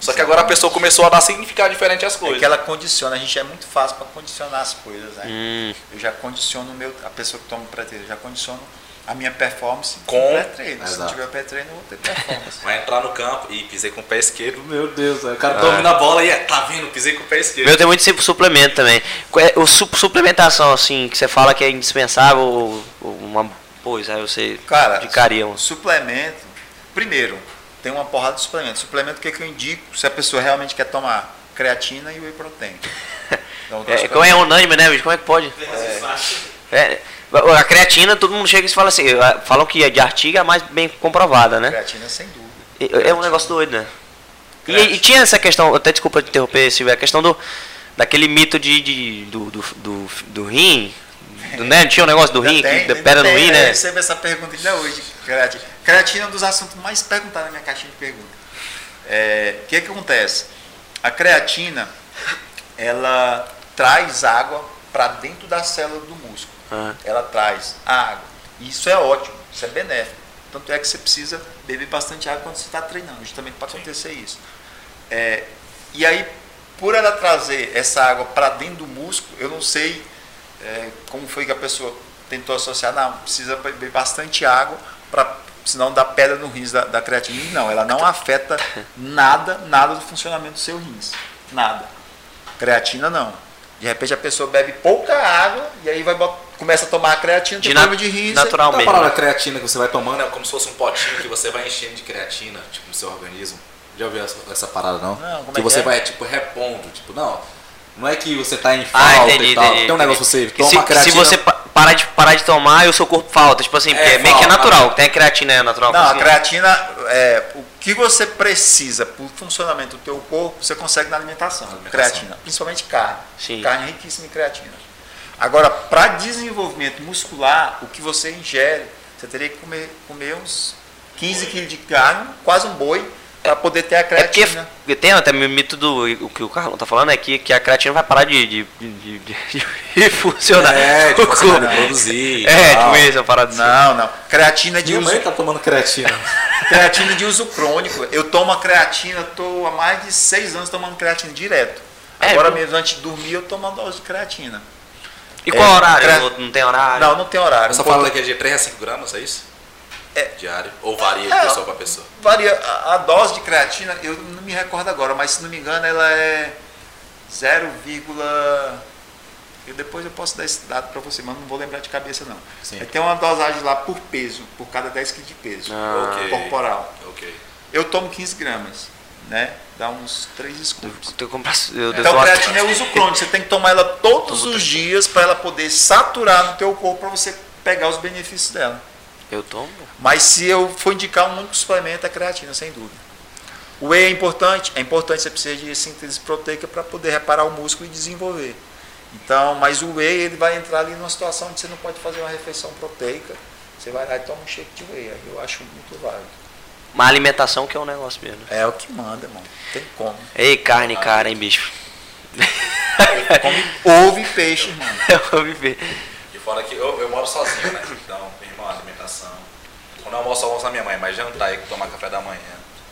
Só que agora a pessoa começou a dar significado diferente às É coisas. que ela condiciona, a gente é muito fácil para condicionar as coisas, né? Hum, Eu já condiciono o meu, a pessoa que toma pré-treino, eu já condiciono a minha performance Com- pré-treino. Se não tiver pré-treino, eu vou ter performance. Vai entrar no campo e pisei com o pé esquerdo. Meu Deus, o cara domina a bola e é, tá vendo? Pisei com o pé esquerdo. meu tem muito suplemento também. É- O su- suplementação, assim, que você fala que é indispensável, uma coisa, aí você Cara, indicaria um. suplemento, primeiro, tem uma porrada de suplemento. Suplemento, o que, que eu indico se a pessoa realmente quer tomar? Creatina e whey protein. Então, É, como é unânime, né, bicho? Como é que pode? É, a creatina, todo mundo chega e fala assim, falam que a de artigo é a mais bem comprovada, né? Creatina, sem dúvida. É é um negócio doido, né? E, e tinha essa questão, até desculpa te interromper, Silvio, a questão do, daquele mito de, de- do, do, do, do rim, né? Tinha um negócio do rim, Ainda que tem, da pedra no tem, rim, Eu né? recebo essa pergunta ainda hoje. Creatina. Creatina é um dos assuntos mais perguntados na minha caixinha de perguntas. É, O que, que acontece? A creatina, ela traz água para dentro da célula do músculo. Ah. Ela traz água. E isso é ótimo, isso é benéfico. Tanto é que você precisa beber bastante água quando você está treinando, justamente para acontecer isso. É, e aí, por ela trazer essa água para dentro do músculo, eu não sei é, como foi que a pessoa tentou associar, não, precisa beber bastante água, pra, senão dá pedra no rins da, da creatina. Não, ela não afeta nada, nada do funcionamento do seu rins. Nada. Creatina não. De repente a pessoa bebe pouca água e aí vai bot- começa a tomar a creatina, tem De problema de rins. natural mesmo. parada a creatina que você vai tomando é como se fosse um potinho que você vai enchendo de creatina, tipo, no seu organismo. Já ouviu essa, essa parada, não? Não, como que é que você é? vai, tipo, repondo. Tipo, não. Não é que você tá em Ah, falta entendi, e tal. entendi. Tem um negócio você toma se, creatina. se você pa- parar de, parar de tomar o seu corpo falta, tipo assim, porque É, é, meio que é natural, tem a creatina é natural. Não, a creatina, é, o que você precisa para o funcionamento do teu corpo, você consegue na alimentação. Na alimentação. Creatina, principalmente carne. Sim. Carne é riquíssima em creatina. Agora, para desenvolvimento muscular, o que você ingere, você teria que comer, comer uns 15 quilos de carne, quase um boi, para poder ter a É porque creatina. porque tem até o mito do. O que o Carlão tá falando é que, que a creatina vai parar de, de, de, de- de funcionar. É, tipo, O você vai produzir. É, tal. tipo isso, uma parada assim. Não, não. Creatina de Minha uso, mãe tá tomando creatina. creatina de uso crônico. Eu tomo a creatina, estou há mais de seis anos tomando creatina direto. É, Agora viu? mesmo, antes de dormir, eu tomo uma dose de creatina. E qual É, horário? cre- Não- Não tem horário? Não, não tem horário. Essa Um fala pouco- daqui é de 3 a 5 gramas, é isso? Diário? Ou varia de É, pessoa para pessoa? Varia. A, a dose de creatina, eu não me recordo agora, mas se não me engano, ela é 0, eu depois eu posso dar esse dado para você, mas não vou lembrar de cabeça não. Sim. Aí tem uma dosagem lá por peso, por cada 10 kg de peso Ah, ok. corporal. Ok. Eu tomo 15 gramas, né? Dá uns 3 scoops. Eu, eu, eu Então, a creatina é uso crônico. Você tem que tomar ela todos os dias para ela poder saturar no teu corpo para você pegar os benefícios dela. Eu tomo. Mas se eu for indicar um único suplemento, é a creatina, sem dúvida. O whey é importante? É importante, você precisa de síntese proteica para poder reparar o músculo e desenvolver. Então, mas o whey ele vai entrar ali numa situação onde você não pode fazer uma refeição proteica. Você vai lá e toma um shake de whey. Aí eu acho muito válido. Uma alimentação que é um negócio mesmo. É o que manda, irmão. Tem como. Ei, carne, cara, hein, bicho. Come ovo e peixe, irmão. Eu vou viver. E fora que eu, eu moro sozinho, né? Então, alimentação. Quando eu almoço, eu almoço na minha mãe, mas jantar e tomar café da manhã.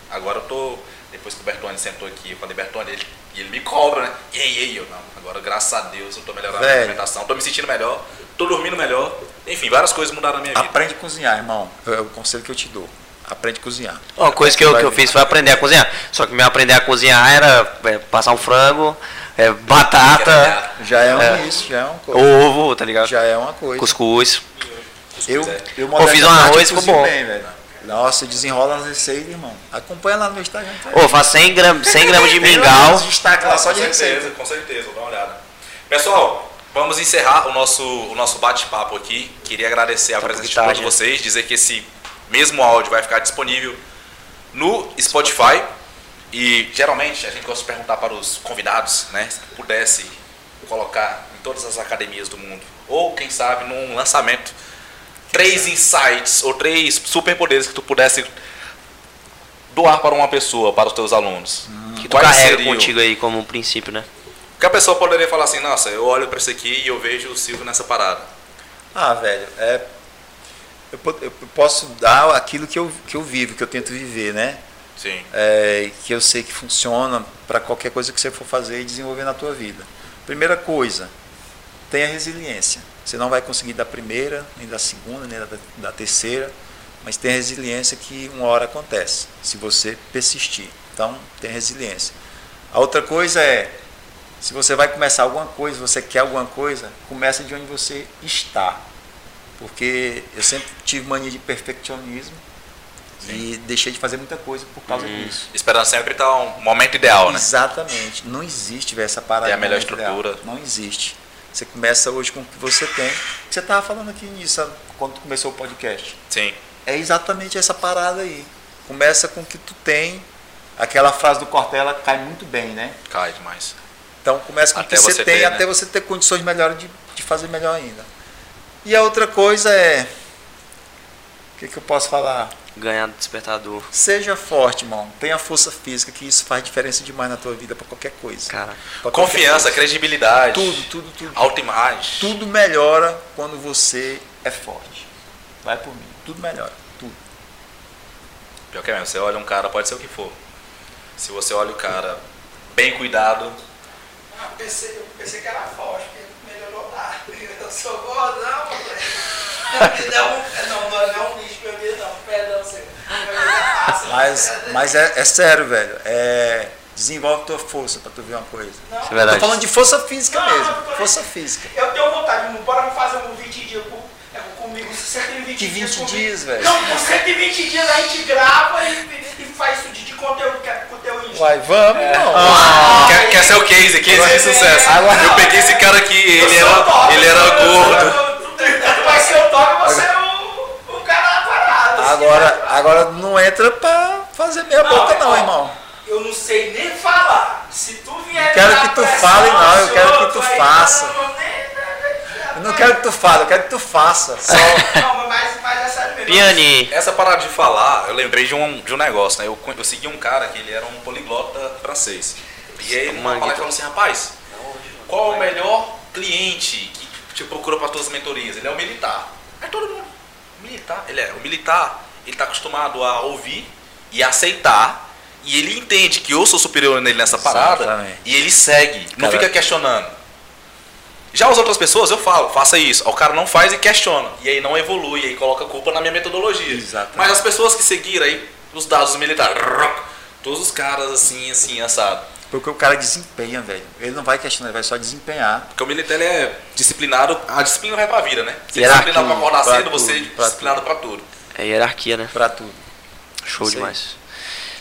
Agora eu tô. Depois que o Bertone sentou aqui, eu falei, Bertone, ele, e ele me cobra, né? E aí, e aí, eu não. Agora, graças a Deus, eu tô melhorando a Velho. minha alimentação, tô me sentindo melhor, tô dormindo melhor. Enfim, várias coisas mudaram na minha vida. Aprende a cozinhar, irmão. É o conselho que eu te dou. Aprende a cozinhar. Uma coisa que eu, que eu fiz foi aprender a cozinhar. Só que meu aprender a cozinhar era é, passar um frango, é, batata, Já é um É. isso, já é uma coisa. ovo, tá ligado? Já é uma coisa. Cuscuz. Eu, eu Pô, fiz um arroz, ficou bom. Bem, velho. Nossa, desenrola as receitas, irmão. Acompanha lá no meu Instagram. Tá? Ô, faz 100 gramas, 100 gramas de mingau. uns destaques lá só com de certeza, receita. com certeza, vou dar uma olhada. Pessoal, vamos encerrar o nosso, o nosso bate-papo aqui. Queria agradecer a Tá presença de todos né? vocês, dizer que esse mesmo áudio vai ficar disponível no Spotify. E geralmente a gente gosta de perguntar para os convidados, né, se pudesse colocar em todas as academias do mundo, ou quem sabe num lançamento, três insights ou três superpoderes que tu pudesse doar para uma pessoa, para os teus alunos. Que tu Quais carrega seriam? contigo aí como um princípio, né? Que a pessoa poderia falar assim, nossa, eu olho para isso aqui e eu vejo o Silvio nessa parada. Ah, velho, é, eu, eu posso dar aquilo que eu, que eu vivo, que eu tento viver, né? Sim. É, que eu sei que funciona para qualquer coisa que você for fazer e desenvolver na tua vida. Primeira coisa, tenha resiliência. Você não vai conseguir da primeira, nem da segunda, nem da, da terceira, mas tenha resiliência que uma hora acontece, se você persistir. Então, tenha resiliência. A outra coisa é, se você vai começar alguma coisa, você quer alguma coisa, começa de onde você está. Porque eu sempre tive mania de perfeccionismo e deixei de fazer muita coisa por causa disso. Esperando sempre estar um momento ideal, né? Exatamente. Não existe véio, essa parada. Ter a melhor momento ideal. estrutura. Não existe. Você começa hoje com o que você tem. Você estava falando aqui nisso quando começou o podcast. Sim. É exatamente essa parada aí. Começa com o que tu tem. Aquela frase do Cortella cai muito bem, né? Cai demais. Então começa com o Até que você, tem, ter, até né? você ter condições melhores de, de fazer melhor ainda. E a outra coisa é. O que, que eu posso falar? Ganhar do despertador. Seja forte, irmão. Tenha força física, que isso faz diferença demais na tua vida para qualquer coisa. Cara, Pra qualquer Confiança, coisa. credibilidade. Tudo, tudo, tudo. Autoimagem. Tudo melhora quando você é forte. Vai por mim. Tudo melhora. Tudo. Pior que é mesmo, você olha um cara, pode ser o que for. Se você olha o cara bem cuidado, Ah, pensei, eu pensei que era forte, porque melhorou nada. Eu sou gordão, velho. Não, não, não, não é um mim, não. Perdão, você. Mas, mas é, é sério, velho. É, desenvolve tua força para tu ver uma coisa. isso é Tô verdade. falando de força física Não, mesmo. tô- Força física. Eu tenho vontade, bora fazer um 20 dias com, é, comigo, 120 Que dias 20 comigo. dias, velho? Não, com 120 dias a gente grava e, e faz isso de, de conteúdo, que é conteúdo. Vai, vamos, irmão. quer, quer ser o case, case de sucesso. Agora- Eu peguei esse cara aqui, ele era, top, ele era gordo. vai ser o top, você é o, o cara da parada. assim, Agora, né? agora não entra pra fazer meia boca, não, irmão. Eu não sei nem falar. Se tu vier. Não quero que tu fale, não, eu quero que tu faça. não, não, nem- Eu não quero que tu fale, eu quero que tu faça. Só. Não, mas, mas é sério mesmo. Piani. Essa parada de falar, eu lembrei de um, de um negócio, né? Eu, eu segui um cara que ele era um poliglota francês. E aí, palestra, falou assim: rapaz, qual é o melhor cliente que te procura para suas mentorias? Ele é o militar. Aí todo mundo, militar? Ele é, o militar, ele tá acostumado a ouvir e aceitar. E ele entende que eu sou superior nele nessa parada Exatamente. e ele segue, não Cara- fica questionando. Já as outras pessoas, eu falo, faça isso. O cara não faz e questiona. E aí não evolui, e aí coloca a culpa na minha metodologia. Exatamente. Mas as pessoas que seguiram aí, os dados militares, todos os caras assim, assim, assado. Porque o cara desempenha, velho. Ele não vai questionar, ele vai só desempenhar. Porque o militar ele é disciplinado, a disciplina vai pra vida, né? Você é Hierarquia, disciplinado pra acordar pra cedo, você é tudo, pra disciplinado pra tudo. É hierarquia, né? Pra tudo. Show demais.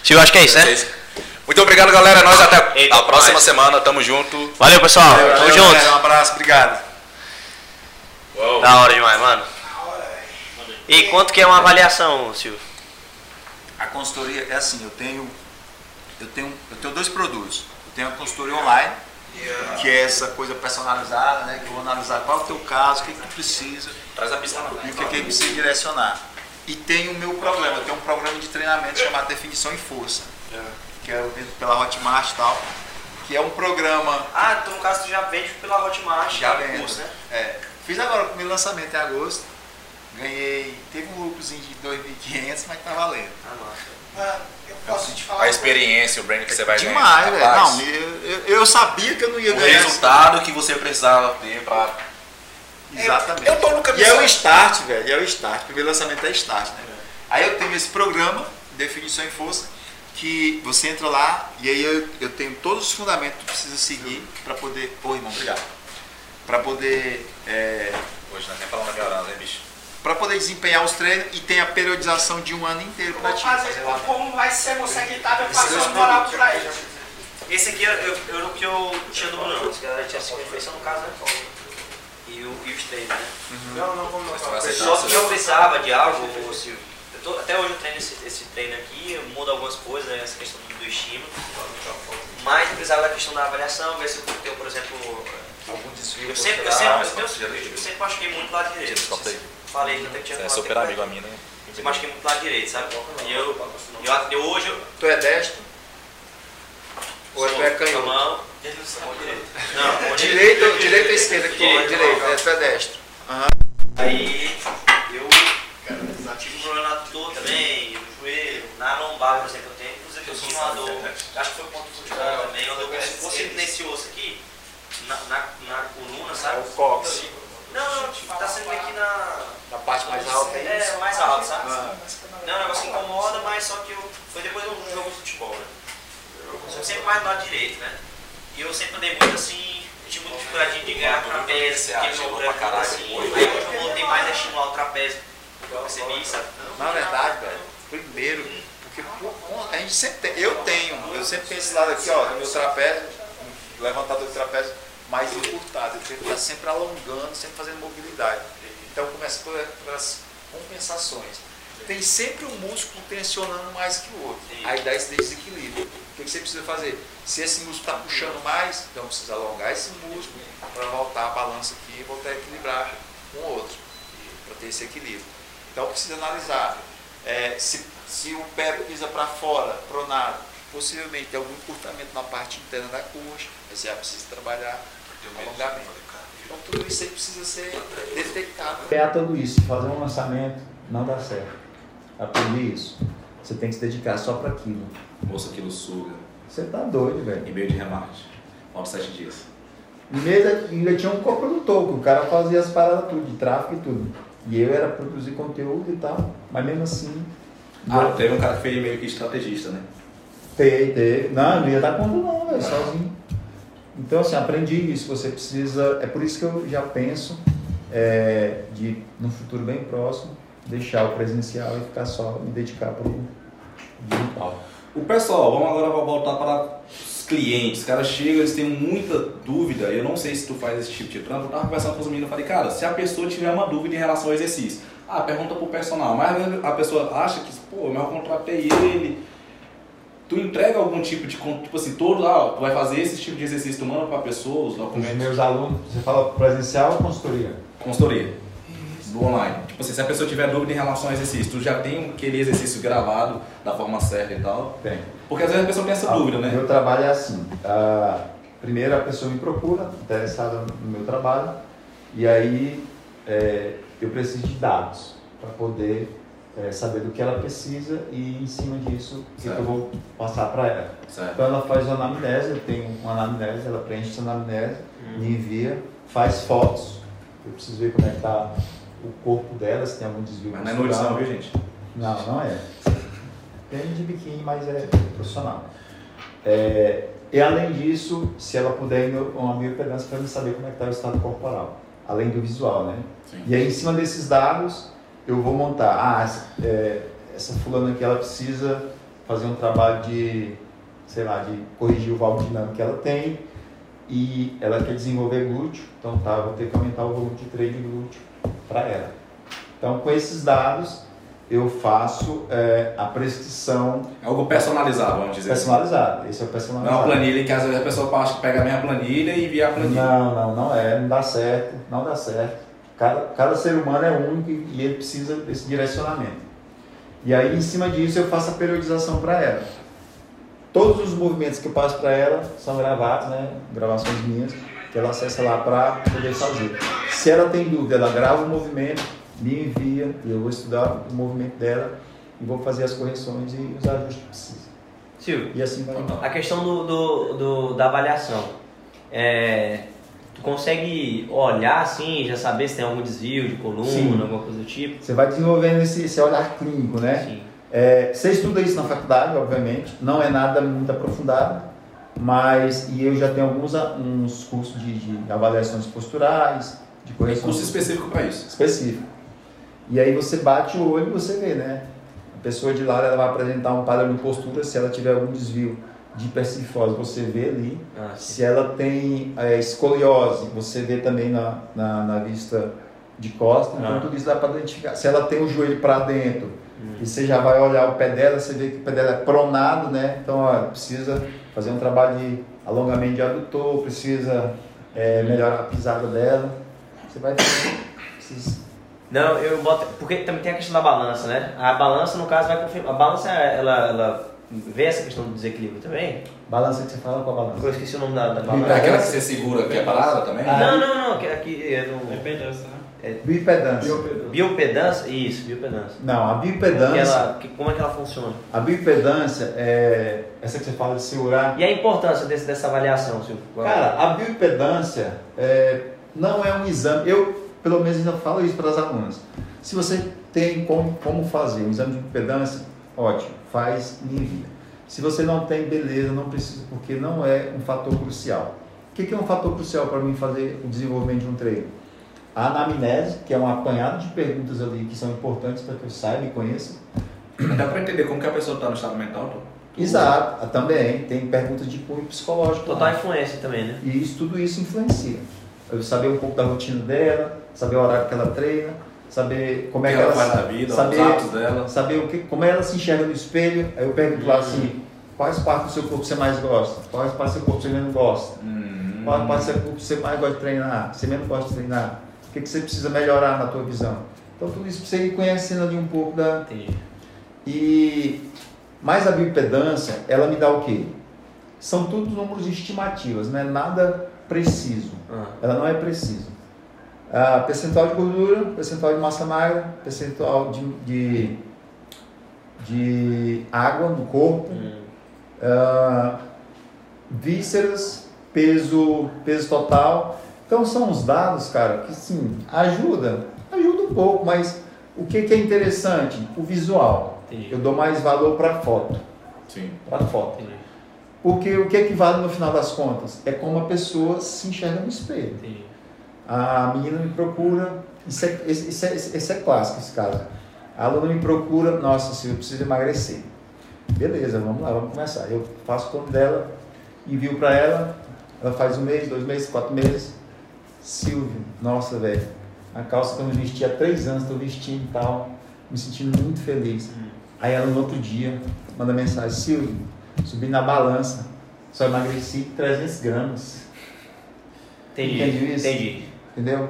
Silvio, acho que é isso, né? Muito obrigado, galera. Nós até Eita, a próxima mais. semana. Tamo junto. Valeu, pessoal. Tamo Valeu, junto. galera, Um abraço, obrigado. Da hora demais, mano. E quanto que é uma avaliação, Silvio? A consultoria é assim, eu tenho, eu tenho, eu tenho dois produtos. Eu tenho a consultoria online, que é essa coisa personalizada, né? Que eu vou analisar qual é o teu caso, o que, que tu precisa Traz a pista não. e o que, que precisa direcionar. E tem o meu programa, eu tenho um programa de treinamento chamado Definição e Força, que é vendo pela Hotmart e tal, que é um programa Ah, então no caso tu já vende pela Hotmart. já vendo. É, fiz agora o meu lançamento em agosto, ganhei, teve um lucrozinho de 2.500, mas tá valendo. Mano, eu posso te falar. A experiência, o brand que você vai Demais, ganhar. velho. Rapaz, Não, eu, eu, eu sabia que eu não ia o ganhar. resultado que você precisava ter pra. Exatamente. Eu tô no caminho E é o start, velho. É o start. O primeiro lançamento é start, né? Aí eu tenho esse programa, Definição em Força, que você entra lá e aí eu, eu tenho todos os fundamentos que precisa seguir para poder. Ô, irmão, obrigado. Para poder. É, Hoje nós nem falamos na violência, hein, bicho? Para poder desempenhar os treinos e tem a periodização de um ano inteiro Eu para ti. fazer, como vai ser você guitarra, eu Esses faço uma moral pra ele. Esse aqui eu, eu, eu, o que eu tinha do Bruno, esse galera tinha cinco refeições no caso, né? E, o, e os treinos, né? Não, não, vamos não. aceitar. Só que eu precisava de algo, Silvio. Eu tô- até hoje eu treino esse, esse treino aqui, eu mudo algumas coisas, né, essa questão do, estímulo. Mas eu precisava da questão da avaliação, ver se eu tenho, por exemplo. Algum desvio Eu sempre, eu sempre, eu, eu, eu sempre machuquei muito lado direito. Falei que até que tinha Você é super amigo que- a mim, né? Eu machuquei muito lado direito, sabe? E eu, eu, eu hoje eu. Tu é destro? Ou tu é canhoto? com a mão, direita. Não, mão Direito, ou- direito ou esquerda? Que Direito. direito, é, tu é destro. Aí eu tive um problema na dor também, no joelho, na lombar, por exemplo, eu tenho. Inclusive eu tinha uma dor, acho que foi ponto de futebol também, uma dor se fosse nesse osso aqui, na, na, na coluna, É sabe? o cox. Não, não, tá sendo aqui na. Na parte mais alta é É, isso? mais alto, sabe? Ah. Não, é um negócio que incomoda, mas só que eu. Foi depois de um jogo de futebol, né? Que sempre mais do lado direito, né? E eu sempre andei muito assim, eu tinha muita dificuldade de ganhar trapézio, porque meu caralho. assim. Aí hoje eu voltei mais a estimular o trapézio. Eu percebi, sabe? Na verdade, velho, primeiro, porque a gente sempre tem, eu tenho, eu sempre tenho esse lado aqui, ó, no meu trapézio, levantador de trapézio mais encurtado, eu tenho que estar sempre alongando, sempre fazendo mobilidade. Então começa por- pelas compensações. Tem sempre um músculo tensionando mais que o outro. Aí dá esse desequilíbrio. O que você precisa fazer? Se esse músculo está puxando mais, então precisa alongar esse músculo para voltar a balança aqui e voltar a equilibrar com o outro, para ter esse equilíbrio. Então precisa analisar é, se, se o pé pisa para fora, pronado, possivelmente tem algum encurtamento na parte interna da coxa, você já precisa trabalhar alongamento. Então tudo isso aí precisa ser detectado. Pegar tudo isso, fazer um lançamento, não dá certo. Aprendi isso. Você tem que se dedicar só para aquilo. Moça quilo suga, Você tá doido, velho. e meio de remate. Falta sete dias. E mesmo ainda tinha um coprodutor, que o cara fazia as paradas tudo, de tráfego e tudo. E eu era produzir conteúdo e tal, mas mesmo assim. Ah, teve um cara que fez meio que estrategista, né? Teve, teve. Não, eu não ia dar conta não, velho, sozinho. Então, assim, aprendi isso. Você precisa. É por isso que eu já penso é, de, no futuro bem próximo, deixar o presencial e ficar só, me dedicar para o digital. O pessoal, vamos agora voltar para os clientes. Os caras chegam, eles têm muita dúvida. Eu não sei se tu faz esse tipo de trampo. Eu tava conversando com os meninos e falei, cara, se a pessoa tiver uma dúvida em relação ao exercício, ah, pergunta pro personal. Mas a pessoa acha que, pô, mas eu contratei ele. Tu entrega algum tipo de, tipo assim, todo lá, tu vai fazer esse tipo de exercício, tu manda pra pessoa, os documentos, meus alunos, você fala presencial ou consultoria? consultoria, do online. Tipo assim, se a pessoa tiver dúvida em relação ao exercício, tu já tem aquele exercício gravado da forma certa e tal. Tem. Porque às vezes a pessoa tem essa Ah, dúvida, né? Meu trabalho é assim. ah, primeiro a pessoa me procura, interessada no meu trabalho, e aí é, eu preciso de dados para poder é, saber do que ela precisa e em cima disso o que, eu vou passar para ela. Certo. Então ela faz uma anamnese, eu tenho uma anamnese, ela preenche essa anamnese, me envia faz fotos. Eu preciso ver como é que tá o corpo dela, se tem algum desvio. Mas não é nudes muscular. não, viu gente? Não, não é. Tem de biquíni, mas é profissional. É, e além disso, se ela puder ir uma bioimpedância para me saber como é que está o estado corporal, além do visual, né? Sim. E aí, em cima desses dados, eu vou montar. Ah, essa, é, essa fulana aqui, ela precisa fazer um trabalho de, sei lá, de corrigir o valvo dinâmico que ela tem e ela quer desenvolver glúteo, então tá, vou ter que aumentar o volume de treino de glúteo para ela. Então, com esses dados, eu faço é, a prescrição É algo personalizado, vamos dizer assim. personalizada. Esse é o Não é personalizado. uma planilha que às vezes a pessoa acha que pega a minha planilha e envia a planilha. Não, não, não é, não dá certo, não dá certo. Cada, cada ser humano é único e ele precisa desse direcionamento. E aí, em cima disso, eu faço a periodização para ela. Todos os movimentos que eu passo para ela são gravados, né? Gravações minhas, que ela acessa lá para poder fazer. Se ela tem dúvida, ela grava o movimento, me envia, e eu vou estudar o movimento dela e vou fazer as correções e os ajustes que precisa. Silvio, E assim vai. a questão do, do, do- da avaliação. É, tu consegue olhar assim, já saber se tem algum desvio de coluna, Sim. alguma coisa do tipo? Você vai desenvolvendo esse, esse olhar clínico, né? Sim. É, você estuda isso na faculdade, obviamente, não é nada muito aprofundado, mas e eu já tenho alguns uns cursos de, de avaliações posturais, de Tem correções curso específico para isso. específico. E aí você bate o olho e você vê, né? A pessoa de lado ela vai apresentar um padrão de postura, se ela tiver algum desvio de hipercifose, você vê ali. Ah. Se ela tem é, escoliose, você vê também na, na, na vista de costa, então Ah. tudo isso dá para identificar. Se ela tem o joelho para dentro, Hum. e você já vai olhar o pé dela, você vê que o pé dela é pronado, né? Então, ó, precisa fazer um trabalho de alongamento de adutor, precisa é, melhorar a pisada dela. Você vai ter esses... Não, eu boto. Porque também tem a questão da balança, né? A balança, no caso, vai confirmar. A balança, ela, ela vê essa questão do desequilíbrio também? Balança que você fala com a balança. Eu esqueci o nome da, da É balança. aquela que você segura que é parada também? Ah. Não, não, não, que aqui é no. Dependência, né? Bipedância. Biopedância? Isso, biopedância. Não, a Como, que ela, que- como é que ela funciona? a bipedância é essa que você fala de segurar. E a importância desse, dessa avaliação, Silvio? Cara, a bioimpedância é, não é um exame. Eu, pelo menos, ainda falo isso para as alunas. Se você tem como, como fazer um exame de bioimpedância, ótimo, faz e envia. Se você não tem, beleza, não precisa, porque não é um fator crucial. O que é um fator crucial para mim fazer o desenvolvimento de um treino? A anamnese, que é um apanhado de perguntas ali que são importantes para que eu saiba e conheça. Dá para entender como que a pessoa está no estado mental? Tô? Exato, também tem perguntas de cunho psicológico. lá. Total influência também, né? E isso, tudo isso influencia. Eu saber um pouco da rotina dela, saber o horário que ela treina, saber como é que ela faz da vida, saber, os dela. saber o que, como ela se enxerga no espelho. Aí eu pergunto lá assim, quais partes do seu corpo você mais gosta? Quais partes do seu corpo você menos gosta? Hum. Quais partes do seu corpo você mais gosta de treinar? Você menos gosta de treinar? O que, que você precisa melhorar na tua visão? Então tudo isso pra você ir conhecendo ali um pouco da, Entendi. e mais a bioimpedância, ela me dá o quê? São todos números estimativas, não é nada preciso. Ah, Ela não é precisa. Ah, percentual de gordura, percentual de massa magra, percentual de, de, de água no corpo, hum, ah, vísceras, peso, peso total. Então são os dados, cara, que sim, ajuda, ajuda um pouco, mas o que, que é interessante? O visual. entendi. Eu dou mais valor para foto, Sim. para foto. Entendi. Porque o que é que vale no final das contas? É como a pessoa se enxerga no espelho. Entendi. A menina me procura, isso é, isso é, isso é clássico esse caso. A aluna me procura, nossa, se eu preciso emagrecer. Beleza, vamos lá, vamos começar. Eu faço o plano dela, envio para ela, ela faz um mês, dois meses, quatro meses. Silvio, nossa, velho, a calça que eu não vesti há três anos, estou vestindo e tal, me sentindo muito feliz. Aí ela no outro dia manda mensagem, Silvio, subi na balança, só emagreci 300 gramas, Entendi. Entendi isso? Entendi. Entendeu?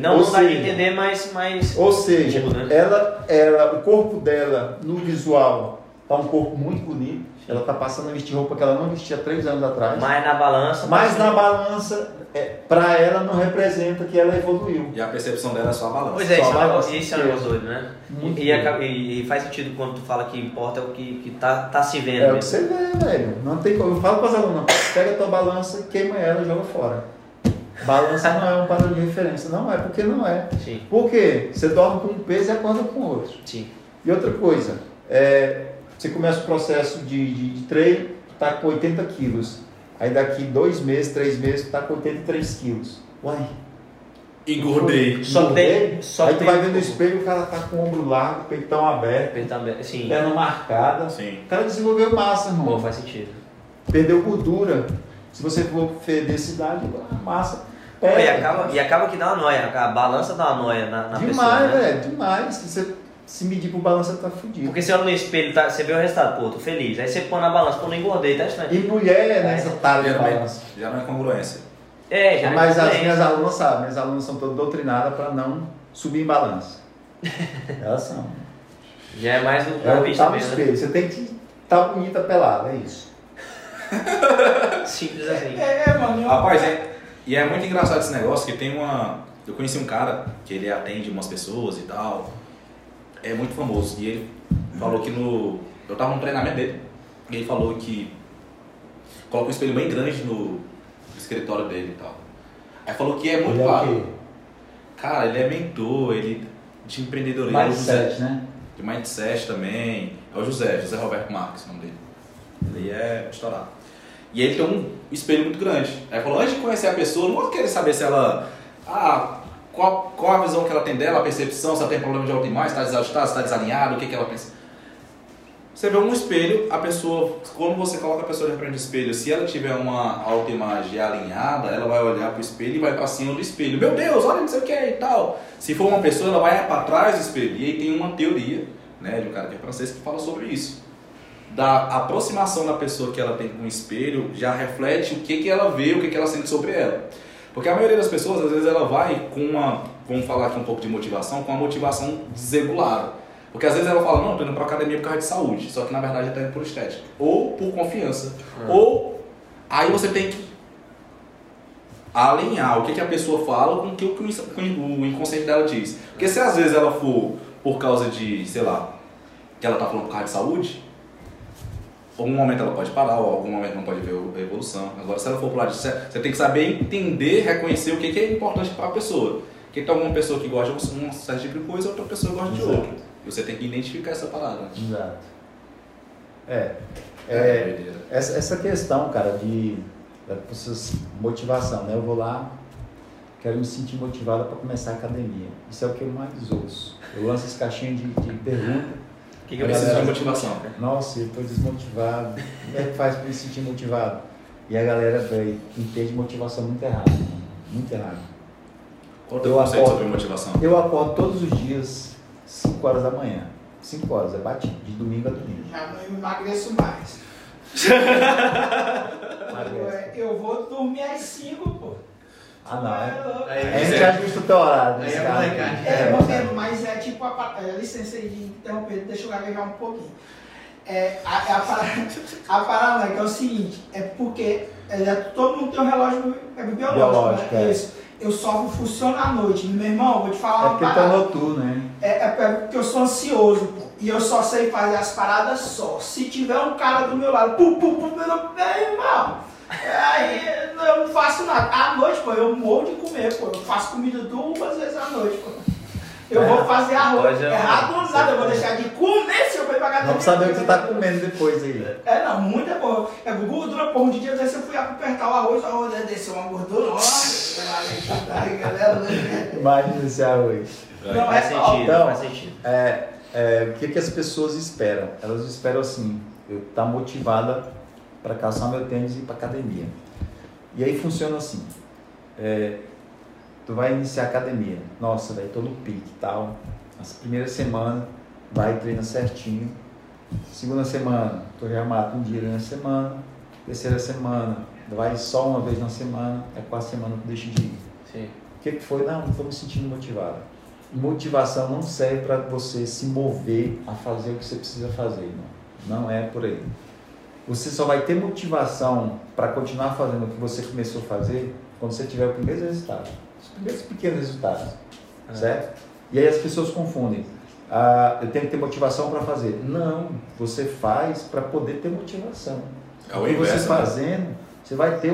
Não, Ou não dá de entender, mas. mas... Ou seja, Tudo, né? ela, ela, o corpo dela no visual tá um corpo muito bonito. Ela tá passando a vestir roupa que ela não vestia três anos atrás. Mas na balança. Mas na balança, é, para ela não representa que ela evoluiu. E a percepção dela é só a balança. Pois é, Só isso é um balança. isso é um negócio doido, né? Muito E, e, e- e faz sentido quando tu fala que importa é o que, que tá, tá se vendo É o que mesmo. você vê, velho. Não tem como. Eu falo para as alunas, pega a tua balança, queima ela e joga fora. Balança não é um padrão de referência. Não é, porque não é. Sim, Por quê? Você dorme com um peso e acorda com outro. sim. E outra coisa, é, você começa o processo de, de, de treino, tá com 80 quilos. Aí daqui dois meses, três meses, tá com 83 quilos. Uai, Engordei. Só engordei? tem- só Aí tu tem vai ver no espelho, o cara tá com o ombro largo, peitão aberto, Apertar- Sim. perna marcada. Sim. O cara desenvolveu massa, Pô, irmão. faz sentido. Perdeu gordura. Se você for feder cidade, massa. Pô, e, acaba, e acaba que dá uma noia, a balança dá uma noia na, na demais, pessoa. né? velho, demais. Se você se medir por balança, tá fudido. Porque você olha no espelho, tá, você vê o resultado, pô, tô feliz. Aí você põe na balança, pô, não engordei, tá estranho. E mulher, né, essa talha de Já balança. não, já não é congruência. É, já Mas é as bem. minhas alunas sabem, minhas alunas são todas doutrinadas para não subir em balança. Elas são. Já é mais do É da o vista tá no mesmo, né? espelho. Você tem que estar tá bonita pelada, é isso. Simples assim. É, é, mano. Rapaz, é, e é muito engraçado esse negócio que tem uma. Eu conheci um cara que ele atende umas pessoas e tal. É muito famoso. E ele falou que no. Eu tava no treinamento dele. E ele falou que coloca um espelho bem grande no escritório dele e tal. Aí falou que é muito Ele é claro. quê? Cara, ele é mentor, ele de empreendedorismo. Mindset, né? De mindset também. É o José, José Roberto Marques, o nome dele. Ele é estourado. E ele tem um espelho muito grande. Aí falou, antes de conhecer a pessoa, não vou querer saber se ela. Ah, qual, qual a visão que ela tem dela, a percepção, se ela tem problema de autoimagem, se está desajustada, se está desalinhada, o que, que ela pensa. Você vê um espelho, a pessoa, quando você coloca a pessoa de frente do espelho, se ela tiver uma autoimagem alinhada, ela vai olhar pro espelho e vai para cima do espelho. Meu Deus, olha não sei o que e tal. Se for uma pessoa, ela vai para trás do espelho. E aí tem uma teoria, né, de um cara que é francês que fala sobre isso. Da aproximação da pessoa que ela tem com o espelho já reflete o que, que ela vê, o que, que ela sente sobre ela. Porque a maioria das pessoas, às vezes, ela vai com uma, vamos falar aqui um pouco de motivação, com uma motivação desregulada. Porque às vezes ela fala, não, tô indo pra academia por causa de saúde, só que na verdade ela tá indo por estética. Ou por confiança. Ou aí você tem que alinhar o que, que a pessoa fala com o que o que o inconsciente dela diz. Porque se às vezes ela for por causa de, sei lá, que ela tá falando por causa de saúde, algum momento ela pode parar, ou algum momento não pode ver a evolução. Agora, se ela for pro lado de você tem que saber entender, reconhecer o que, é importante para a pessoa. Porque tem alguma pessoa que gosta de um certo tipo de coisa, outra pessoa gosta de Exato. outra. E você tem que identificar essa parada. Exato. É. É, é essa, essa questão, cara, de da motivação, né? Eu vou lá, quero me sentir motivado para começar a academia. Isso é o que eu mais ouço. Eu lanço esse caixinho de, de pergunta. O que, que Eu preciso de motivação. Nossa, eu tô desmotivado. Como é que faz para me sentir motivado? E a galera, velho, entende motivação muito errado. Muito errado. Qual o teu conceito acordo. sobre motivação? Eu acordo todos os dias, 5 horas da manhã. 5 horas, é batido, de domingo a domingo. Já não emagreço mais. Eu vou dormir às 5, pô. Ah, não. É. Aí, a gente ajusta o teu horário Aí é molecagem. É, filho, mas é tipo a é, licença aí de interromper, deixa eu gaguejar um pouquinho. É, a, a, parada, a parada é é o seguinte, é porque é, todo mundo tem um relógio é, biológico, Biológico, né? é. Isso. Eu só funciono à noite. Meu irmão, vou te falar É uma porque tu é né? É, é porque eu sou ansioso, pô, e eu só sei fazer as paradas só. Se tiver um cara do meu lado, pum, pum, pum, meu irmão. Aí eu não faço nada. À noite, pô, eu morro de comer, pô. Eu faço comida duas vezes à noite, pô. Eu É, vou fazer arroz. é, nada, eu vou deixar de comer se eu for pra academia. Vamos saber o que tu tá comendo depois aí. É, não, muita porra. É gordura, porra. Um dia desse eu fui apertar o arroz, o arroz desceu uma gordura. Né? Imagina esse arroz. Não, Faz é sentido, Então, faz sentido. É, é, o que, que as pessoas esperam? Elas esperam assim, eu estar motivada para calçar meu tênis e ir para academia. E aí funciona assim. é, tu vai iniciar a academia. Nossa, daí tô no pique e tal. As primeiras semanas, vai e treina certinho. Segunda semana, tu já mata um dia na semana. Terceira semana, vai só uma vez na semana. É quarta semana tu deixa de ir. Sim. O que, que foi? Não, não estou me sentindo motivado. Motivação não serve para você se mover a fazer o que você precisa fazer. Não, não é por aí. Você só vai ter motivação para continuar fazendo o que você começou a fazer quando você tiver o primeiro resultado. Os primeiros pequenos resultados. É. Certo? E aí as pessoas confundem. Ah, eu tenho que ter motivação para fazer. Não, você faz para poder ter motivação. É o Porque você inverso, né? fazendo, você vai ter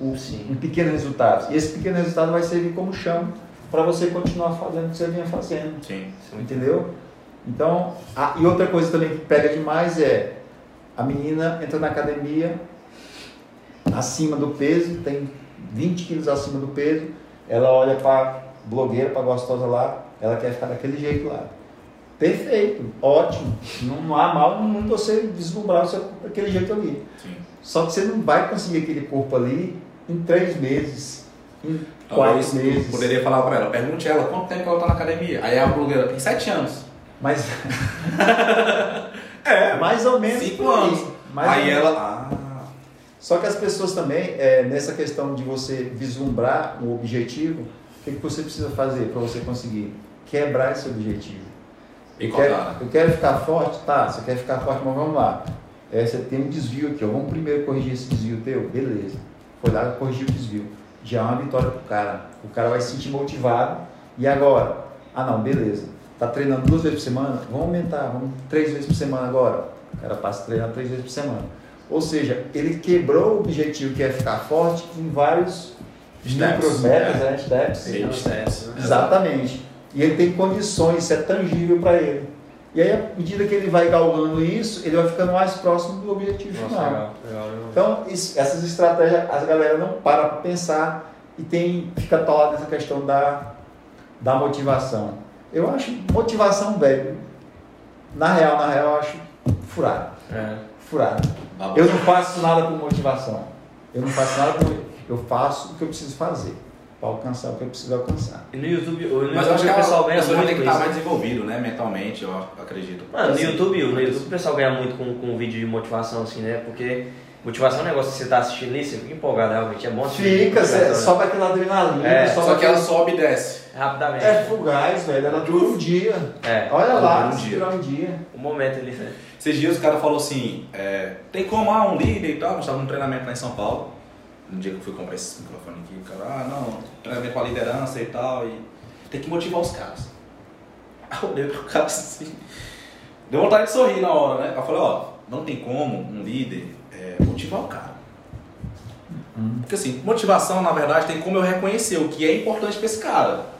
um, Sim. um pequeno resultado. E esse pequeno resultado vai servir como chão para você continuar fazendo o que você vinha fazendo. Sim. Entendeu? Então, a- e outra coisa também que pega demais é a menina entra na academia acima do peso, tem 20 quilos acima do peso, ela olha para blogueira, para gostosa lá, ela quer ficar daquele jeito lá. Perfeito, ótimo. Não, não há mal no mundo você o seu corpo daquele jeito ali. Sim. Só que você não vai conseguir aquele corpo ali em três meses, em Talvez quatro meses. poderia falar pra ela, pergunte ela quanto tempo ela tá na academia. Aí a blogueira tem sete anos. Mas É, mais ou menos cinco anos. Mais Aí ela. Ah, Só que as pessoas também, é, nessa questão de você vislumbrar um objetivo, o que, que você precisa fazer para você conseguir? Quebrar esse objetivo. e Eu quero, eu quero ficar forte? Tá, você quer ficar forte, mas vamos lá. É, você tem um desvio aqui, ó. vamos primeiro corrigir esse desvio teu? Beleza. Foi lá, corrigiu o desvio. Já é uma vitória pro cara. O cara vai se sentir motivado. E agora? Ah não, beleza. Tá treinando duas vezes por semana? Vamos aumentar, vamos três vezes por semana agora. O cara passa a treinar três vezes por semana. Ou seja, ele quebrou o objetivo que é ficar forte em vários micros metas, É. né? Steps. Baby steps. Exatamente. E ele tem condições, isso é tangível para ele. E aí, à medida que ele vai galgando isso, ele vai ficando mais próximo do objetivo Nossa, final. legal, legal, legal. Então, isso- essas estratégias, as galera não para para pensar e tem, fica atolado nessa questão da, da motivação. Eu acho motivação, velho, na real, na real, eu acho furado. É. Furado. Eu não faço nada por motivação. Eu não faço nada por. Eu faço o que eu preciso fazer para alcançar o que eu preciso alcançar. E no YouTube, no Mas eu acho YouTube que o pessoal ganha muito tem que com estar isso. mais desenvolvido, né? Mentalmente, eu acredito. Mano, no Assim, YouTube, no YouTube o pessoal ganha muito com, com vídeo de motivação, assim, né? Porque motivação é um negócio que você tá assistindo ali, você fica empolgado, realmente. É bom assistir Fica, motivação, cê, né? sobe aquela adrenalina, É, Só que ela sobe e desce. Rapidamente. É fugaz, velho. Ela dura um dia. É, Olha lá, dura um dia. um dia. o momento ali, né? Esses dias o cara falou assim, é, tem como ah, um líder e tal, nós estávamos num treinamento lá em São Paulo. No dia que eu fui comprar esse microfone aqui, o cara, ah não, treinamento para liderança e tal, e tem que motivar os caras. Aí eu olhei pro cara assim, deu vontade de sorrir na hora, né? Eu falei, ó, não tem como um líder é, motivar o cara. Porque assim, motivação na verdade tem como eu reconhecer o que é importante para esse cara.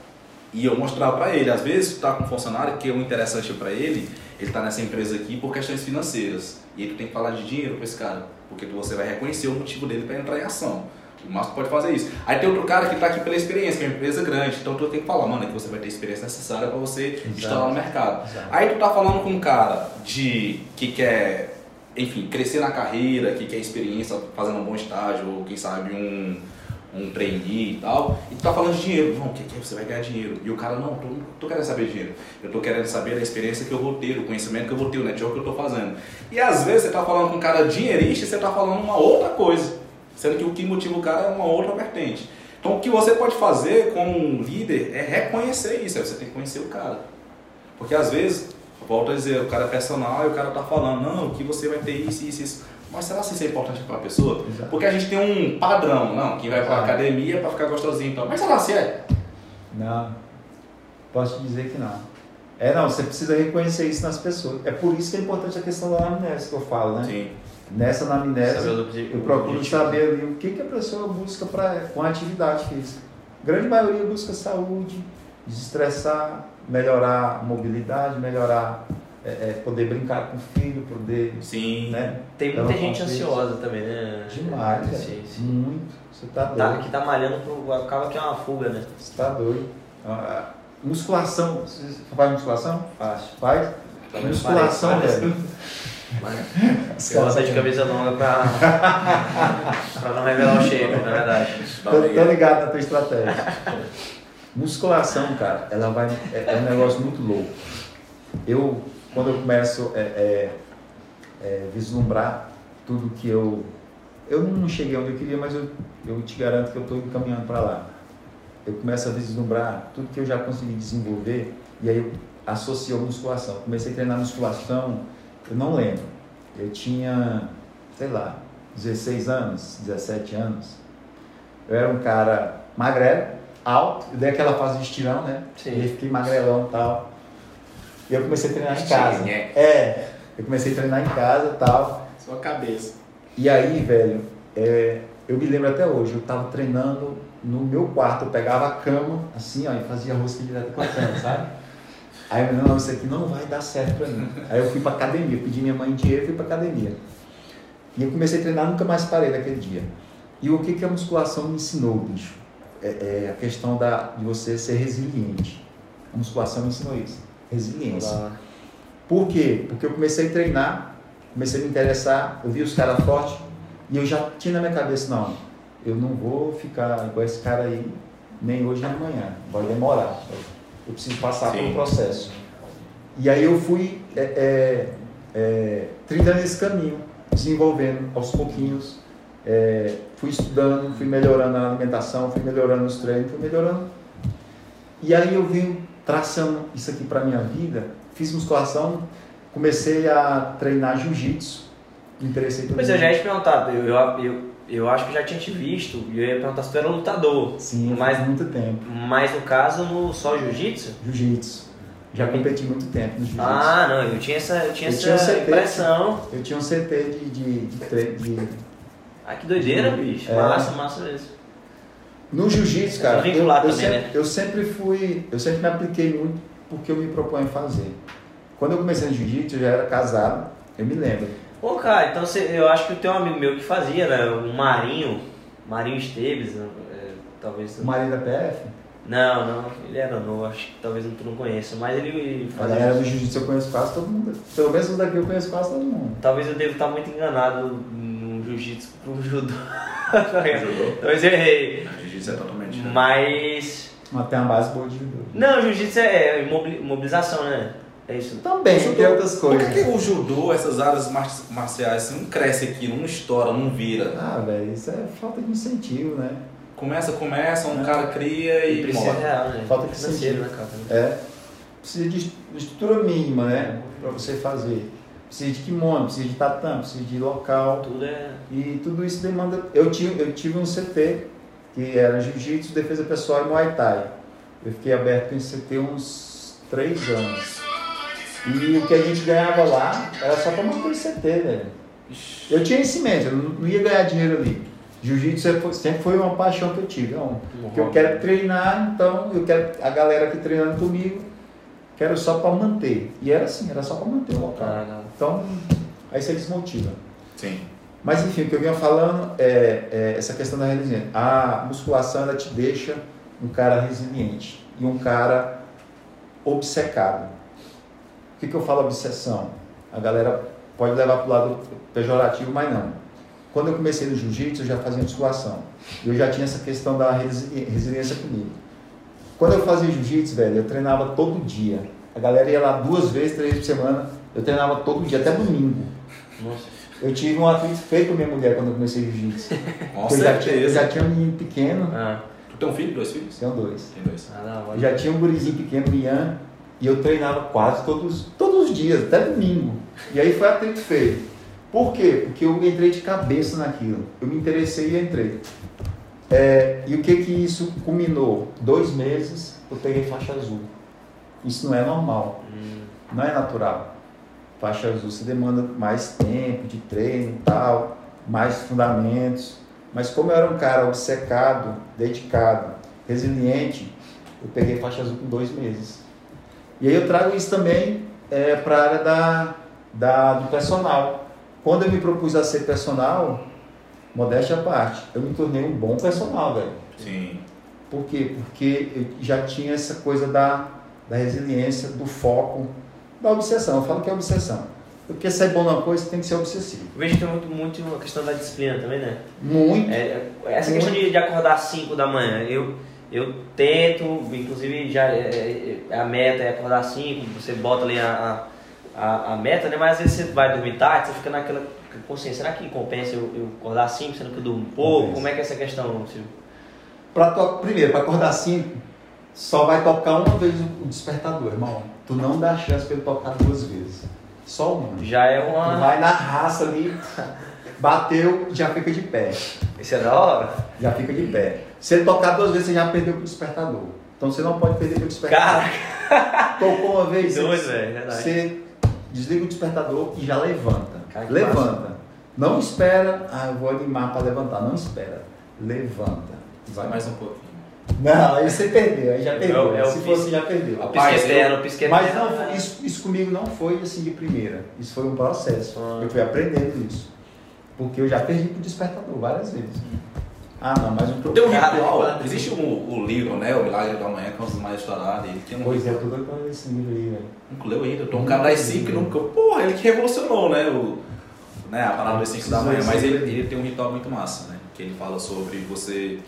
E eu mostrar para ele, às vezes tu tá com um funcionário que é um interessante para ele, ele tá nessa empresa aqui por questões financeiras. E aí tu tem que falar de dinheiro para esse cara, porque tu- você vai reconhecer o motivo dele para entrar em ação. O Márcio pode fazer isso. Aí tem outro cara que tá aqui pela experiência, que é uma empresa grande, então tu tem que falar, mano, é que você vai ter a experiência necessária para você instalar no mercado. Exato. Aí tu tá falando com um cara de que quer, enfim, crescer na carreira, que quer experiência fazendo um bom estágio, ou quem sabe um, um trainee e tal, e tu tá falando de dinheiro. Não, o que que é? Você vai ganhar dinheiro. E o cara, não, tô, tô querendo saber dinheiro. Eu tô querendo saber da experiência que eu vou ter, o conhecimento que eu vou ter, o network que eu tô fazendo. E às vezes você tá falando com um cara dinheirista e você tá falando uma outra coisa. Sendo que o que motiva o cara é uma outra vertente. Então o que você pode fazer como um líder é reconhecer isso, aí você tem que conhecer o cara. Porque às vezes, volto a dizer, o cara é personal e o cara tá falando, não, que você vai ter isso, isso, isso. Mas será que isso é importante para a pessoa? Exato. Porque a gente tem um padrão, não, que vai pra Exato. academia para ficar gostosinho então. Mas será se é? Não. Posso te dizer que não. É, não, você precisa reconhecer isso nas pessoas. É por isso que é importante a questão da anamnese que eu falo, né? Sim. Nessa anamnese, eu procuro saber ali o que, que a pessoa busca pra, com a atividade física. A grande maioria busca saúde, desestressar, melhorar a mobilidade, melhorar, é, é, poder brincar com o filho, poder, Sim. né? Tem muita gente ansiosa também, né? Demais, Sim, velho. sim. Muito. Você tá doido. Tá, que tá malhando pro. Acaba que é uma fuga, né? Você tá doido. Ah, musculação. Você faz musculação? Fácil. Faz? Talvez musculação, pareça, velho. Mas eu gosto de camisa longa pra. pra não revelar o shape, na verdade. Tô, uma tô ideia. ligado na tua estratégia. Musculação, cara, ela vai. É, é um negócio muito louco. Eu, quando eu começo a é, é, é, vislumbrar tudo que eu. Eu não cheguei onde eu queria, mas eu, eu te garanto que eu estou encaminhando para lá. Eu começo a vislumbrar tudo que eu já consegui desenvolver e aí eu associo a musculação. Comecei a treinar musculação, eu não lembro. Eu tinha, sei lá, 16 anos, 17 anos. Eu era um cara magrelo, alto, eu dei aquela fase de estirão, né? Sim. E aí fiquei magrelão e tal. E eu comecei a treinar em casa. Estirnheque. É, eu comecei a treinar em casa e tal. Sua cabeça. E aí, velho, é, Eu me lembro até hoje, eu estava treinando no meu quarto, eu pegava a cama, assim, ó, e fazia rosca direto com a cama, sabe? Aí eu não, isso aqui não vai dar certo pra mim. Aí eu fui pra academia, pedi minha mãe dinheiro e fui pra academia. E eu comecei a treinar, nunca mais parei naquele dia. E o que, que a musculação me ensinou, bicho? É, é a questão da, de você ser resiliente. A musculação me ensinou isso. Resiliência. Por quê? Porque eu comecei a treinar, comecei a me interessar, eu vi os caras fortes e eu já tinha na minha cabeça, não, eu não vou ficar igual esse cara aí, nem hoje nem amanhã, vai demorar. Eu preciso passar Sim. pelo processo. E aí eu fui é, é, é, trilhando esse caminho, desenvolvendo aos pouquinhos, é, fui estudando, fui melhorando a alimentação, fui melhorando os treinos, fui melhorando. E aí eu vim traçando isso aqui para minha vida, fiz musculação, comecei a treinar jiu-jitsu, me interessei por Mas eu já ia te perguntar, eu, eu, eu, eu acho que já tinha te visto, e eu ia perguntar se tu era lutador. Sim, mas, faz muito tempo. mas no caso, no só jiu-jitsu? Jiu-jitsu. Já competi muito tempo no jiu-jitsu. Ah, não, eu tinha essa, eu tinha Eu essa tinha um CT. impressão. Eu tinha um CT de, de, de, tre- de- Ah, que doideira, bicho. É. Massa, massa mesmo. No jiu-jitsu, cara, eu, eu, também, sempre, né? eu sempre fui, eu sempre me apliquei muito porque eu me proponho fazer. Quando eu comecei no jiu-jitsu, eu já era casado, eu me lembro. Pô, cara, então você, eu acho que tem um amigo meu que fazia, né? O Marinho, Marinho Esteves, né? é, talvez... O marido da PF, Não, não, ele era novo, acho que talvez tu não conheça, mas ele, ele a galera do fazia... jiu-jitsu eu conheço quase todo mundo. Pelo menos os daqui eu conheço quase todo mundo. Talvez eu devo estar muito enganado no jiu-jitsu pro judô. Talvez eu errei. Jiu-jitsu é totalmente diferente. Mas... Mas tem uma base boa de judô. Não, jiu-jitsu é imobili- mobilização, né? É isso. Também, tem outras Por coisas. que, que o judô, essas áreas mar- marciais, assim, não cresce aqui, não estoura, não vira? Ah, velho, isso é falta de incentivo, né? Começa, começa, um É. cara cria E e precisa morre. real, né? Falta de sentido. né, cara? É. Precisa de estrutura mínima, né? Pra você fazer. Precisa de kimono, precisa de tatame, precisa de local. Tudo é... E tudo isso demanda. Eu tive, eu tive um CT, que era jiu-jitsu, defesa pessoal e muay thai. Eu fiquei aberto em CT uns três anos. E o que a gente ganhava lá era só pra manter o CT, velho. Eu tinha isso em mente, eu não ia ganhar dinheiro ali. Jiu-jitsu sempre foi- sempre foi uma paixão que eu tive. Não, que eu quero treinar, então eu quero a galera aqui treinando comigo, quero só para manter. E era assim, era só para manter o local. Então, aí você desmotiva. Sim. Mas enfim, o que eu vinha falando é, é essa questão da resiliência. A musculação ela te deixa um cara resiliente e um cara obcecado. O que, que eu falo obsessão? A galera pode levar para o lado pejorativo, mas não. Quando eu comecei no jiu-jitsu, eu já fazia musculação. Eu já tinha essa questão da resili- resiliência comigo. Quando eu fazia jiu-jitsu, velho, eu treinava todo dia. A galera ia lá duas vezes, três vezes por semana. Eu treinava todo dia, até domingo. Nossa. Eu tive um atrito feio com minha mulher quando eu comecei jiu-jitsu. Com já, tinha, eu certeza. já tinha um menino pequeno, Ah, Tu tem um filho, dois filhos? tenho dois. Tem dois. ah, não, já tinha um gurizinho pequeno, o Ian, e eu treinava quase todos, todos os dias, até domingo. E aí foi atrito feio. Por quê? Porque eu entrei de cabeça naquilo. Eu me interessei e entrei. É, e o que que isso culminou? Dois meses eu peguei faixa azul. Isso não é normal, Hum, não é natural. Faixa azul você demanda mais tempo de treino e tal, mais fundamentos. Mas como eu era um cara obcecado, dedicado, resiliente, eu peguei faixa azul com dois meses. E aí eu trago isso também para a área da, da, do personal. Quando eu me propus a ser personal, modéstia à parte, eu me tornei um bom personal, velho. Sim. Por quê? Porque eu já tinha essa coisa da, da resiliência, do foco, da obsessão. Eu falo que é obsessão. Porque ser bom numa coisa, tem que ser obsessivo. Eu vejo que tem muito, muito a questão da disciplina também, né? Muito. É, essa questão de, de acordar às 5 da manhã, eu, eu tento, inclusive já é, é- a meta é acordar às 5, você bota ali a, a, a- meta, né? Mas às vezes você vai dormir tarde, você fica naquela consciência, será que compensa eu, eu acordar às 5, sendo que eu durmo pouco? Compensa. Como é que é essa questão, Silvio? Pra. Primeiro, para acordar 5, só vai tocar uma vez o despertador, irmão. Tu não dá chance para ele tocar duas vezes. Só uma. Já é Tu uma. vai na raça ali, bateu, já fica de pé. Isso é da hora? Já fica de pé. Se ele tocar duas vezes, você já perdeu o despertador. Então você não pode perder o despertador. Cara, Tocou uma vez, doido, você, velho, é verdade. você desliga o despertador e já levanta. Cara, levanta. Não espera, ah, eu vou animar para levantar. Não espera. Levanta. Vai mais um pouquinho. Não, aí você perdeu, aí já perdeu. É é Se fosse, já perdeu. Eterno, o pisca Mas não, isso, isso comigo não foi assim de primeira. Isso foi um processo. Ah. Eu fui aprendendo isso. Porque eu já perdi pro despertador várias vezes. Ah, não, mas um Tem um Cara, ritual, existe o, o livro, né? O Milagre da Manhã, que é um dos mais estourados. Ele tem um Pois é, eu tô doido pra ler esse livro aí, velho. Nunca leu ainda. Eu tô um cara das 5 que nunca. Porra, ele que revolucionou, né? O, né a parada das 5 da manhã. Mas ele, ele tem um ritual muito massa, né? Que ele fala sobre você.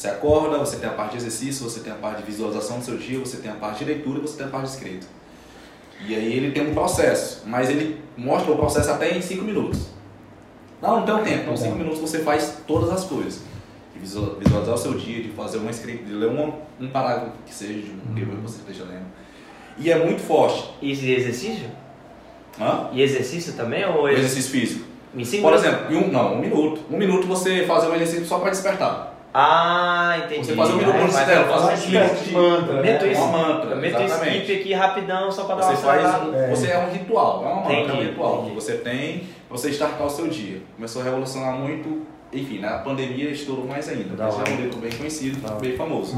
Você acorda, você tem a parte de exercício, você tem a parte de visualização do seu dia, você tem a parte de leitura e você tem a parte de escrita. E aí ele tem um processo, mas ele mostra o processo até em 5 minutos. Não, não tem um tempo. Então, em 5 minutos você faz todas as coisas. De visual- visualizar o seu dia, de fazer uma escrita, de ler uma, um parágrafo que seja de um livro que você esteja lendo. E é muito forte. E esse exercício? Hã? E exercício também? Ou exercício físico. Por minutos? exemplo, em um, não, um minuto. Um minuto você fazer um exercício só para despertar. Ah, entendi. Você faz um minuto no vai- faz um mantra, Meto né? esse, mantra, meto esse skip aqui rapidão só pra dar Você uma faz um, É. você é um ritual, é uma mantra, é um Entendi, ritual entendi. que você tem pra você startar o seu dia. Começou a revolucionar muito, enfim, na pandemia estourou mais ainda. Da Esse é um livro bem conhecido, bem famoso.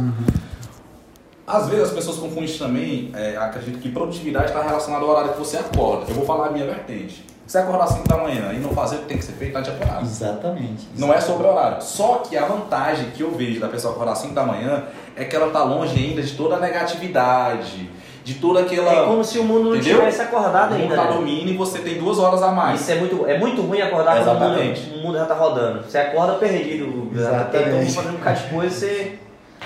Às vezes as pessoas confundem também, é, acredito que produtividade está relacionada ao horário que você acorda. Eu vou falar a minha vertente. Você acordar às 5 da manhã e não fazer o que tem que ser feito, está de acordo. Exatamente. Não é sobre horário. Só que a vantagem que eu vejo da pessoa acordar às 5 da manhã é que ela tá longe ainda de toda a negatividade, de toda aquela. É como se o mundo não Entendeu? tivesse acordado o mundo ainda. tá né? dormindo e você tem duas horas a mais. Isso é muito, é muito ruim acordar quando o mundo, Exatamente. o mundo já tá rodando. Você acorda perdido. Já Exatamente. tem todo fazendo um de coisa você.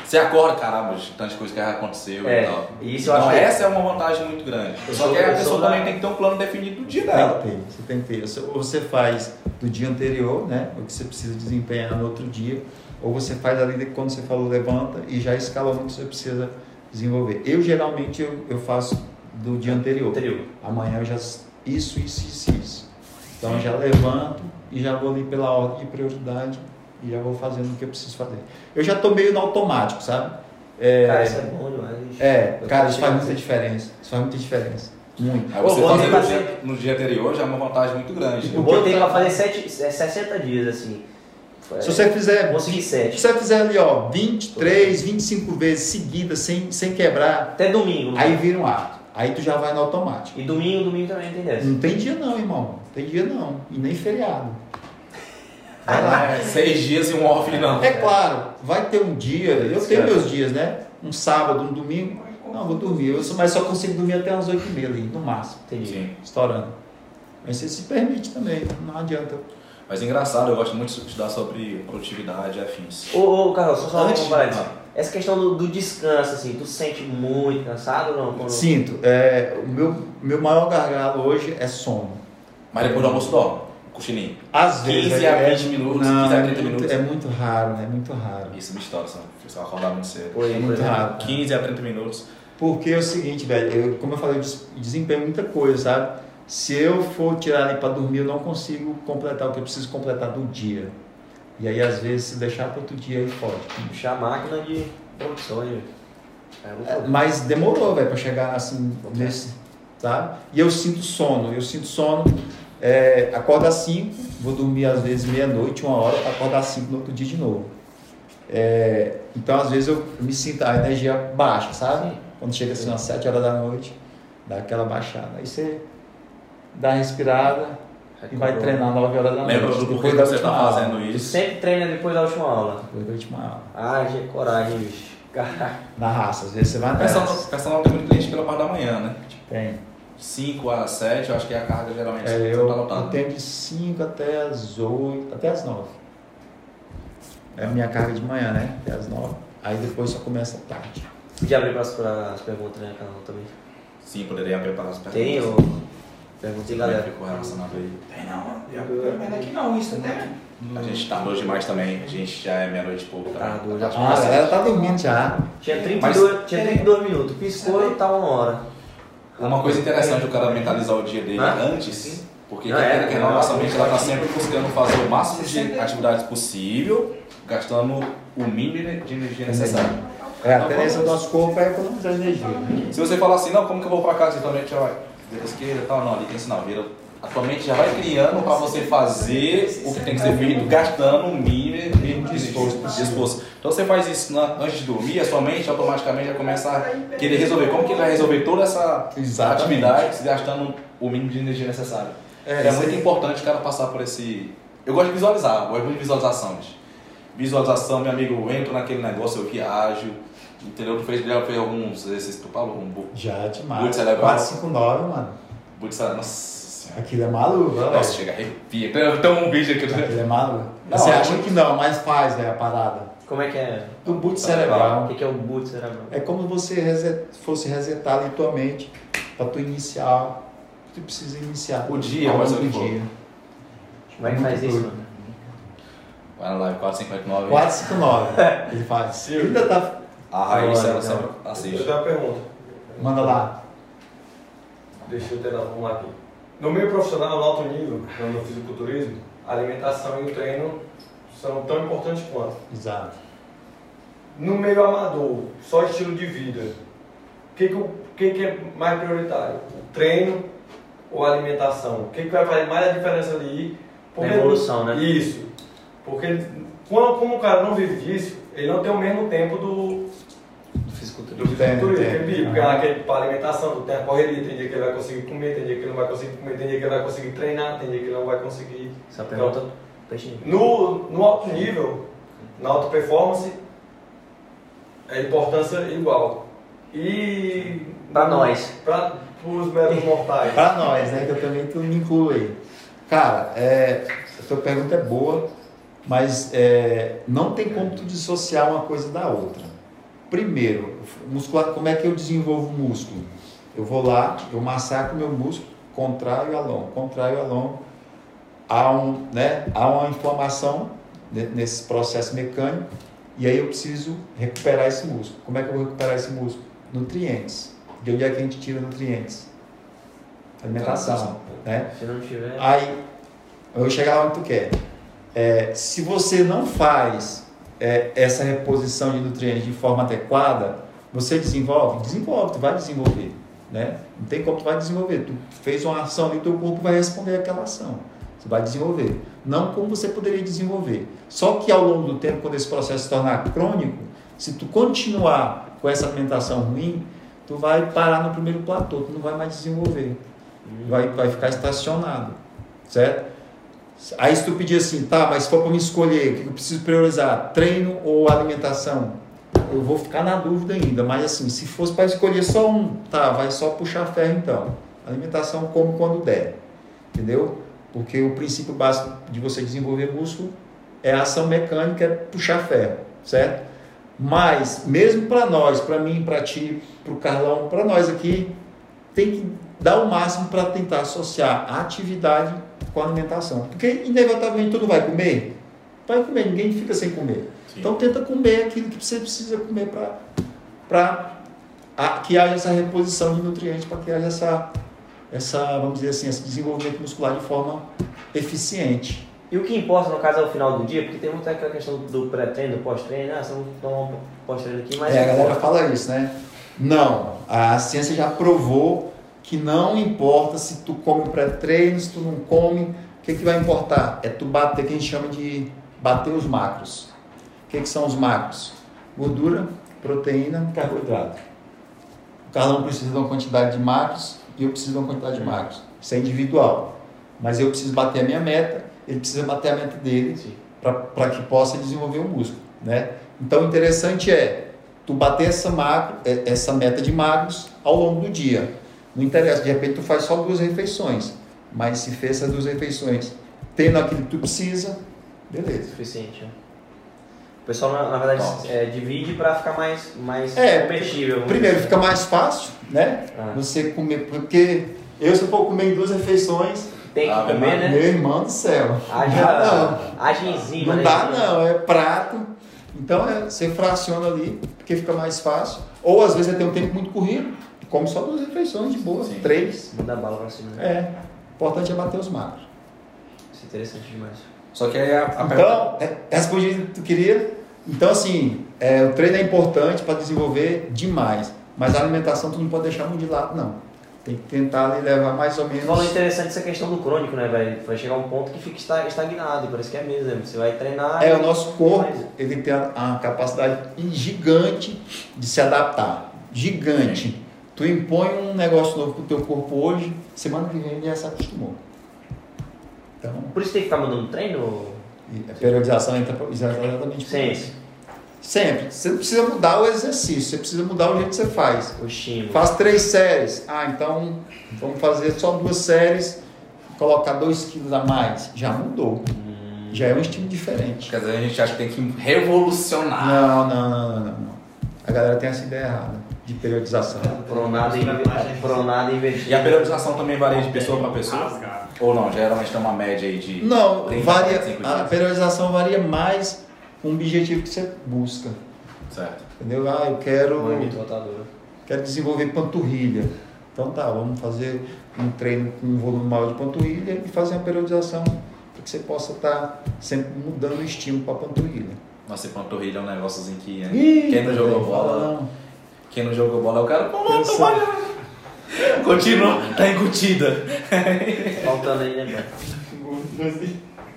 Você acorda, caramba, de tanta coisa que já aconteceu É, e tal. isso então acho que- essa é uma vantagem muito grande. Eu Só sou- que a pessoa da- também tem que ter um plano definido do dia Tem dela. que ter, você tem que ter. Ou você faz do dia anterior, né? O que você precisa desempenhar no outro dia, ou você faz ali de quando você falou levanta e já escalou o que você precisa desenvolver. Eu geralmente eu, eu faço do dia anterior. Anterior. Amanhã eu já isso, isso, isso, isso. Então eu já levanto e já vou ali pela ordem de prioridade e já vou fazendo o que eu preciso fazer. Eu já tô meio no automático, sabe? É, Cara, isso é bom demais. é, Eu cara, isso faz muita diferença. Isso faz muita diferença. Muito. Aí você Ô, fazer no dia, no dia anterior já é uma vantagem muito grande. Eu botei pra fazer sete, é 60 dias, assim. Se você fizer Consegui Se 7. você fizer ali, ó, 23, 25 vezes seguidas, sem, sem quebrar, Até domingo. né? aí vira um hábito. Aí tu já vai no automático. E domingo, domingo também tem dessa. Não tem dia não, irmão. Não tem dia não. E nem feriado. Vai lá. É, seis dias e um off não. É claro, vai ter um dia, eu tenho Certo. meus dias, né? Um sábado, um domingo. Não, vou dormir. Eu só, mas só consigo dormir até umas 8 e meia ali, no máximo. Entendi. Sim. Estourando. Mas você se permite também, não adianta. Mas é engraçado, eu gosto muito de estudar sobre produtividade e afins. Ô, ô Carlos, só Antes- ah. Essa questão do, do descanso, assim, tu se sente muito cansado ou não? Quando- Sinto. É, o meu, meu maior gargalo hoje é sono. Mas depois do almoço dorme, cochilinho. Às 15 vezes. a é- 20 minutos, não, 15 a é 30 muito- minutos. É muito raro, né? É muito raro. Isso me estoura? Você vai acordar muito cedo. Aí, É muito raro. 15 a 30 minutos. Porque é o seguinte, velho, eu, como eu falei, eu des- desempenho muita coisa, sabe? Se eu for tirar ali para dormir, eu não consigo completar o que eu preciso completar do dia. E aí, às vezes, se deixar para outro dia, aí pode. Puxar a máquina de produção? É, É. Mas demorou, velho, para chegar assim, nesse, sabe? E eu sinto sono, eu sinto sono. É, acordo às 5, vou dormir às vezes meia-noite, uma hora, para acordar às 5 no outro dia de novo. É, então, às vezes, eu me sinto a energia baixa, sabe? Sim. Quando chega assim às 7 horas da noite, dá aquela baixada. Aí você dá uma respirada e vai treinar 9 horas da noite. Lembra do porquê que você está aula. fazendo Tu isso? sempre treina depois da última aula. Depois da última aula. Ah, gente, coragem, bicho. Na raça, às vezes você vai O nessa. personal, personal tem muito cliente pela parte da manhã, né? Tem. 5 a 7, eu acho que é a carga geralmente É, eu tá lotado. atendo de 5 até as 8, até as 9. É a minha carga de manhã, né? Até as 9. Aí depois só começa à tarde. Podia abrir para as perguntas, né, canal também. Sim, poderia preparar as perguntas. Tem ou... Pergunta aí, Como é que galera. ficou relacionado aí? Tem não, mas aqui não, isso até. A gente tardou demais também, a gente já é meia-noite e pouco. Tá? Tardou, já Ah, a galera tá dormindo já. Tinha 32, tinha 32 minutos. Piscou e tá uma hora. Uma coisa interessante o cara mentalizar o dia dele Ah, antes, porque Não, quem é, quer que é, não, é, nossa é, mente ela tá sempre buscando fazer o máximo de atividades possível, gastando o mínimo de energia necessária. É, a tendência do nosso corpo é economizar energia. Né? Se você falar assim, não, como que eu vou pra casa? Então a gente vai, esquerda e tal, não, ali tem sinal, vira a tua mente já vai criando para você fazer o que tem que ser feito, gastando o mínimo de esforço. de esforço. Então você faz isso na- antes de dormir, a sua mente automaticamente já começa a querer resolver. Como que ele vai resolver toda essa Exatamente. atividade gastando o mínimo de energia necessário? É, É, muito aí. importante o cara passar por esse. Eu gosto de visualizar, eu gosto de visualizações. Visualização, meu amigo, eu entro naquele negócio, eu viajo. Entendeu? Tu fez, já fez alguns exercícios, tu falou, um bu- Já demais. cerebral. 459, mano. Putz, nossa. Aquilo é maluco, Nossa, chega, arrepia. Tem, tem um vídeo aqui. Aquilo é maluco. Não, Você é acha que não, mas faz, velho, a parada. Como é que é? Do boot O cerebral. que que é o boot cerebral? É como você reset, fosse resetar ali tua mente para tu iniciar. Tu precisa iniciar. O dia, do o dia. Como é que faz isso, mano? Vai na live 459. 459. Ele faz. Ele ainda tá. A Raíssa, ela Olha, sempre Deixa eu assiste. dar uma pergunta. Manda lá. Deixa eu vamos lá aqui. No meio profissional, no alto nível, no fisiculturismo, a alimentação e o treino são tão importantes quanto. Exato. No meio amador, só estilo de vida, o que, que, que, é mais prioritário? O treino ou a alimentação? O que, que vai fazer mais a diferença ali? Na evolução, né? Isso. Porque quando, como o cara não vive disso, ele não tem o mesmo tempo do, Do fisiculturismo. do fisiculturismo. Tem, tem. Bico, Aham. aquele para alimentação, tu tem a correria, tem dia que ele vai conseguir comer, tem dia que ele não vai conseguir comer, tem dia que ele vai conseguir treinar, tem dia que ele não vai conseguir. Essa pergunta pertinente. No, no alto nível, na alta performance, a importância é igual. E. Pra nós. Para os meros mortais. Pra nós, né? Que eu também tu me incluo aí. Cara, é, a tua pergunta é boa, mas é, não tem como tu dissociar uma coisa da outra. Primeiro, muscular, como é que eu desenvolvo o músculo? Eu vou lá, eu massacro meu músculo, contraio alongo, contraio alongo. Há, um, né, há uma inflamação ne- nesse processo mecânico e aí eu preciso recuperar esse músculo. Como é que eu vou recuperar esse músculo? Nutrientes. De onde é que a gente tira nutrientes? Alimentação. Né? Se não tiver. Aí, eu vou chegar lá onde tu quer. É, se você não faz é, essa reposição de nutrientes de forma adequada, você desenvolve? Desenvolve, tu vai desenvolver. Né? Não tem como tu vai desenvolver. Tu fez uma ação e teu corpo vai responder àquela ação. Você vai desenvolver. Não como você poderia desenvolver. Só que ao longo do tempo, quando esse processo se tornar crônico, se tu continuar com essa alimentação ruim, tu vai parar no primeiro platô, tu não vai mais desenvolver. Vai, vai ficar estacionado. Certo? Aí se tu pedir assim, tá, mas se for para me escolher, o que eu preciso priorizar, treino ou alimentação? Eu vou ficar na dúvida ainda, mas assim, se fosse para escolher só um, tá, vai só puxar ferro então. Alimentação como quando der, entendeu? Porque o princípio básico de você desenvolver músculo é a ação mecânica, é puxar ferro, certo? Mas, mesmo para nós, para mim, para ti, para o Carlão, para nós aqui, tem que dar o máximo para tentar associar a atividade com a alimentação. Porque, inevitavelmente, tu não vai comer? Vai comer, ninguém fica sem comer. Sim. Então, tenta comer aquilo que você precisa comer para que haja essa reposição de nutrientes, para que haja essa, essa, vamos dizer assim, esse desenvolvimento muscular de forma eficiente. E o que importa, no caso, é o final do dia, porque tem muita aquela questão do pré-treino, do pós-treino, ah, você não tomar um pós-treino aqui, mas. É, a galera fala isso, né? Não, a ciência já provou que não importa se tu come pré-treino, se tu não come, o que, que vai importar? É tu bater, que a gente chama de bater os macros. O que, que são os macros? Gordura, proteína, carboidrato. O Carlão precisa de uma quantidade de macros e eu preciso de uma quantidade de macros. Isso é individual. Mas eu preciso bater a minha meta, ele precisa bater a meta dele para que possa desenvolver o músculo, né? Então, o interessante é tu bater essa macro, é, essa meta de macros ao longo do dia. Não interessa, de repente tu faz só duas refeições, mas se fez essas duas refeições tendo aquilo que tu precisa, beleza. Suficiente, né? O pessoal, na, verdade, é, divide para ficar mais, mais É, comestível. vamos Primeiro, dizer fica mais fácil, né? Ah. Você comer, porque eu se eu for comer em duas refeições, assim. Tem que Ah, comer, né? meu irmão do céu, Haja, não. haja enzima, Não né? dá não, é prato. Então é, você fraciona ali, porque fica mais fácil. Ou às vezes você tem um tempo muito corrido, come só duas refeições de boa, Sim. três. Manda bala pra cima, né? É. O importante é bater os macros. Isso é interessante demais. Só que aí a, a pergunta. Então, é, respondi o que tu queria. Então, assim, é, o treino é importante para desenvolver demais. Mas a alimentação tu não pode deixar muito de lado, não. Tem que tentar ali levar mais ou menos. falou interessante essa questão do crônico, né, velho? Vai chegar um ponto que fica esta- estagnado, parece que é mesmo. né? Você vai treinar. É, o nosso corpo, ele tem a, a capacidade gigante de se adaptar. Gigante. Tu impõe um negócio novo pro teu corpo hoje, semana que vem ele já se acostumou. Então, Por isso tem que ficar mandando treino? e a periodização entra pra- exatamente por Sim. isso. Sempre. Você não precisa mudar o exercício, você precisa mudar o jeito que você faz. O estímulo. Faz três séries. Ah, então vamos fazer só duas séries, colocar dois quilos a mais. Já mudou. Já é um estímulo diferente. Quer dizer, a gente acha que tem que revolucionar. Não, não, não, não. não. A galera tem essa ideia errada de periodização. Pronado, e, pronado e investir. E a periodização também varia de pessoa para pessoa? Rasgado. Ou não? Geralmente tem uma média aí de. Não, 30, varia, 45 a periodização varia mais com o objetivo que você busca. Certo. Entendeu? Ah, eu quero, quero desenvolver panturrilha. Então tá, vamos fazer um treino com um volume maior de panturrilha e fazer uma periodização para que você possa estar sempre mudando o estímulo para a panturrilha. Nossa, e panturrilha é um negóciozinho que. né? Ih, Quem não jogou bola. não. Quem não jogou bola é o cara. Pô, Eu tô malhando. Continua, tá incutida. Faltando aí, né, pai?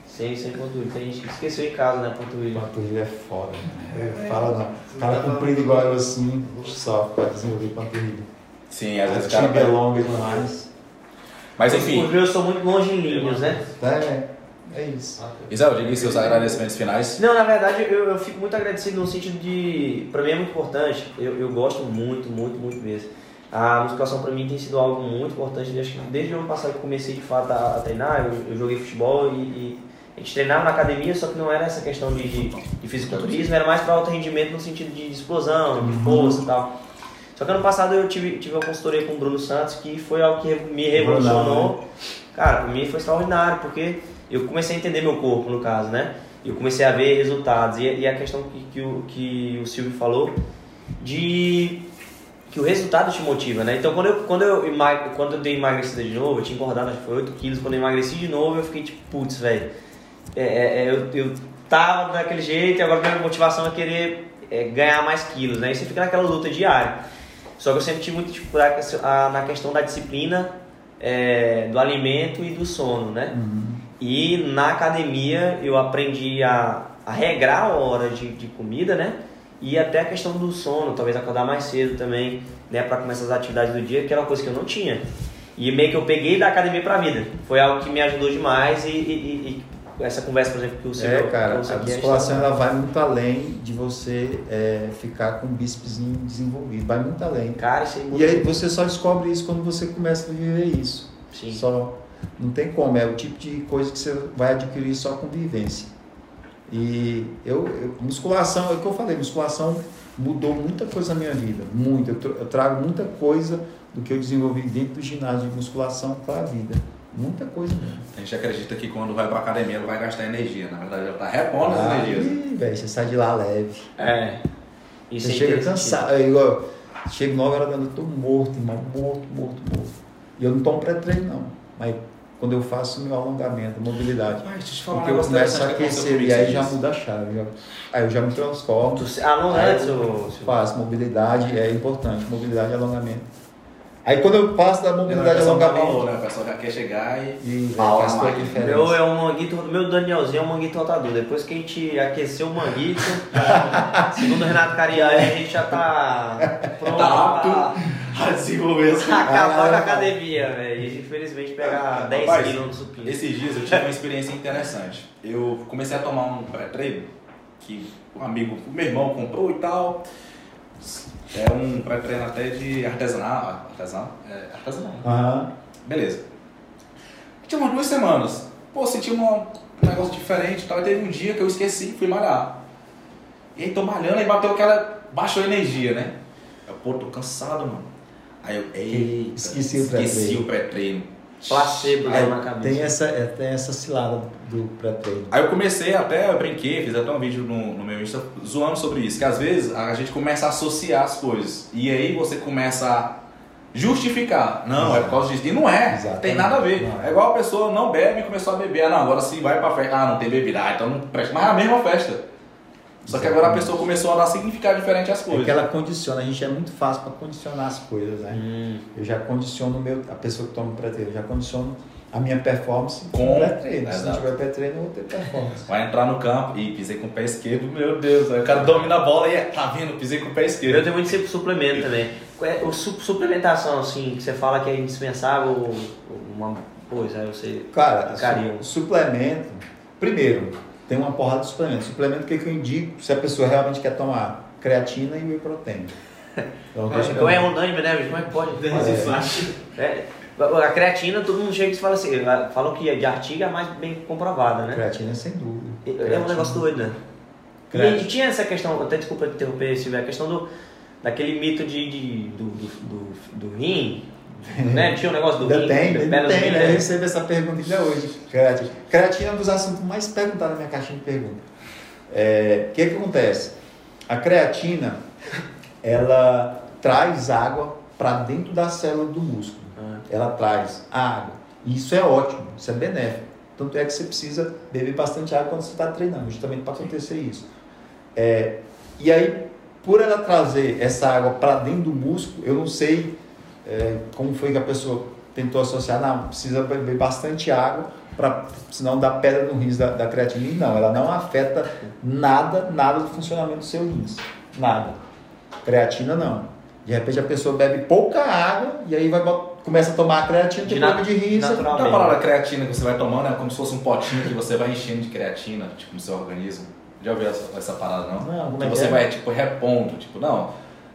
Sem, sem panturrilha. Tem gente que esqueceu em casa, né, panturrilha. Panturrilha é foda. Né? Fala não. O cara comprido igual eu assim, só para desenvolver panturrilha. Sim, às vezes o cara. é longa demais. Mas Os enfim, meus são muito longilíneos, né? É, é isso. Isabel, diga seus agradecimentos finais. Não, na verdade eu, eu fico muito agradecido no sentido de. Pra mim é muito importante, eu, eu gosto muito, muito, muito mesmo. A musculação pra mim tem sido algo muito importante. Desde, que- desde o ano passado que eu comecei de fato a, a treinar, eu, eu joguei futebol e, e a gente treinava na academia, só que não era essa questão de, de, de fisiculturismo, era mais para alto rendimento no sentido de explosão, de força e tal. Só que ano passado eu tive, tive uma consultoria com o Bruno Santos que foi algo que me revolucionou. Cara, pra mim foi extraordinário, porque eu comecei a entender meu corpo, no caso, né? Eu comecei a ver resultados. E, e a questão que, que, o, que o Silvio falou, de que o resultado te motiva, né? Então, quando eu, quando eu, quando eu dei emagrecida de novo, eu tinha engordado, acho que foi 8 quilos. Quando eu emagreci de novo, eu fiquei tipo, putz, velho. É, é, é, eu, eu tava daquele jeito e agora minha motivação é querer é, ganhar mais quilos, né? E você fica naquela luta diária. Só que eu sempre tive muita dificuldade a- na questão da disciplina é, do alimento e do sono, né? E na academia eu aprendi a, a regrar a hora de, de comida, né? E até a questão do sono, talvez acordar mais cedo também, né? Para começar as atividades do dia, que era uma coisa que eu não tinha. E meio que eu peguei da academia pra vida. Foi algo que me ajudou demais e, e- e essa conversa, por exemplo, que o Silvio É, cara, a musculação ela vai muito além de você é, ficar com o bícepszinho desenvolvido. Vai muito além. Cara, isso aí E mudou. aí você só descobre isso quando você começa a viver isso. Sim. Só não tem como, é o tipo de coisa que você vai adquirir só com vivência. E eu, eu- musculação, é o que eu falei, musculação mudou muita coisa na minha vida, muito. Eu, tra- eu trago muita coisa do que eu desenvolvi dentro do ginásio de musculação para a vida. Muita coisa mesmo. A gente acredita que quando vai pra academia ele vai gastar energia. Na verdade, ele tá repondo as energias. ih, velho, você sai de lá leve. É. Isso Você é chega cansado. É igual, chego 9 horas da noite, eu tô morto, irmão. Morto, morto, morto. E eu não tomo pré-treino, não. Mas quando eu faço meu alongamento, mobilidade. Pai, deixa eu te falar Porque eu começo a aquecer e aí já muda a chave. já- Aí eu já me transformo. Tu- Ah, não Aí é, seu- faço mobilidade, é importante. Mobilidade e alongamento. Aí quando eu passo da mobilidade o e pessoal dá valor, alongamento. né? O pessoal já quer chegar e. E faz toda a diferença. Meu é um manguito, meu Danielzinho é um manguito rotador. Depois que a gente aqueceu o manguito, segundo o Renato Cariani, a gente já tá pronto Tá apto pra a desenvolver essa. acabar com a Ah, academia, velho. E infelizmente pegar 10 Rapaz, quilos no supino. Esses dias eu tive uma experiência interessante. Eu comecei a tomar um pré-treino que um amigo, o meu irmão comprou e tal. É um pré-treino até de artesanal. Artesanal? É, artesanal. Aham. Beleza. Tinha umas duas semanas. Pô, senti uma- um negócio diferente e tal. E teve um dia que eu esqueci, fui malhar. E aí tô malhando e bateu aquela. baixou a energia, né? Eu, pô, tô cansado, mano. Aí eu, eita, Esqueci o esqueci pré-treino. o pré-treino. Placebo É, na cabeça. tem, essa, é, tem essa cilada do pré-treino. Aí eu comecei até, eu brinquei, fiz até um vídeo no, no meu Insta zoando sobre isso, que às vezes a gente começa a associar as coisas. E aí você começa a justificar. Não, é por causa disso. E não é, Exatamente. tem nada a ver. Não. É igual a pessoa não bebe e começou a beber. Ah, não, agora se vai pra festa, ah, não tem bebida, ah, então não presta. Mas é a mesma festa. Só que agora a pessoa começou a dar significado diferente às É coisas. que ela condiciona, a gente é muito fácil para condicionar as coisas, né? Hum. Eu já condiciono o meu, a pessoa que toma pré-treino, eu já condiciono a minha performance com pré-treino. Se não tiver pré-treino, eu vou ter performance. Vai entrar no campo e pisei com o pé esquerdo, meu Deus, aí o cara domina a bola e é, tá vendo, pisei com o pé Eu esquerdo. tenho muito sempre suplemento também. Qual é- O su- suplementação, assim, que você fala que é indispensável, uma coisa, aí você. Cara, suplemento, primeiro, tem uma porrada de suplemento. Suplemento, o que, que eu indico se a pessoa realmente quer tomar? Creatina e whey protein. Então, Então é eu- unânime, né? Como é que pode? É. É, a creatina, todo mundo chega e fala assim, falam que de artigo é a mais bem comprovada, né? Creatina, sem dúvida. É um Creatina. negócio doido, né? E Creatina. aí tinha essa questão, até desculpa interromper, Silvio, a questão do, daquele mito de, de- do, do, do, do rim, né? Tinha um negócio do Ainda rim, tem, ainda tem, rim, né? Eu recebo essa pergunta ainda hoje. Creatina. Creatina é um dos assuntos mais perguntados na minha caixinha de perguntas. É, O que, que acontece? A creatina, ela traz água para dentro da célula do músculo. Ah. Ela traz água. E isso é ótimo, isso é benéfico. Tanto é que você precisa beber bastante água quando você está treinando, justamente para acontecer isso. É, e aí, por ela trazer essa água para dentro do músculo, eu não sei é, como foi que a pessoa tentou associar, não, precisa beber bastante água, pra, senão dá pedra no rins da, da creatina. E não, ela não afeta nada, nada do funcionamento do seu rins. Nada. Creatina não. De repente a pessoa bebe pouca água e aí vai começa a tomar a creatina, De tem problema de rins. é a palavra creatina que você vai tomando, é como se fosse um potinho que você vai enchendo de creatina, tipo, no seu organismo. Já ouviu essa, essa parada, não? Não, como é que você é? vai, tipo, repondo, tipo, não.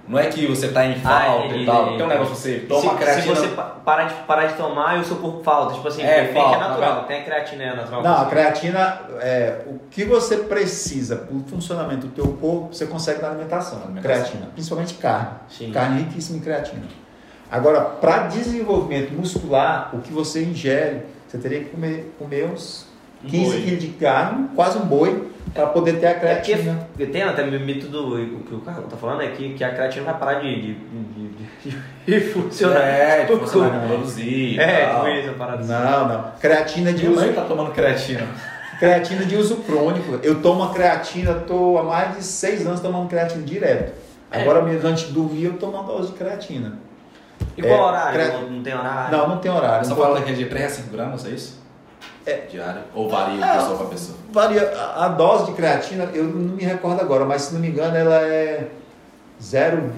Não é que você tá em falta entendi, e tal. Tem um negócio você toma se, creatina. se você pa- parar de, parar de tomar e o seu corpo falta, tipo assim, É, é, falta, é natural, tá tem a creatina é natural. Não, a creatina, é, o que você precisa para o funcionamento do teu corpo, você consegue na alimentação. Alimentação. Creatina, principalmente carne. Sim. Carne riquíssima em creatina. Agora, para desenvolvimento muscular, o que você ingere, você teria que comer, comer uns 15 boi. quilos de carne, quase um boi, para poder ter a É creatina. porque tem até o mito do o que o Carlos tá falando é que, que a creatina vai parar de, de, de, de- de funcionar. É, você Tipo, vai produzir. É, tal. tipo isso, parada assim. Não, não. Creatina de Minha uso, mãe tá tomando creatina. creatina de uso crônico. Eu tomo a creatina, estou há mais de seis anos tomando creatina direto. É. Agora, mesmo antes de dormir, eu tomo uma dose de creatina. E qual É, horário? cre- Não, não tem horário? Não, não tem horário. Não parada aqui é de 3 a 5 gramas, é isso? É. Diário? Ou varia de É. pessoa pra pessoa? Varia. A, a dose de creatina, eu não me recordo agora, mas se não me engano, ela é 0,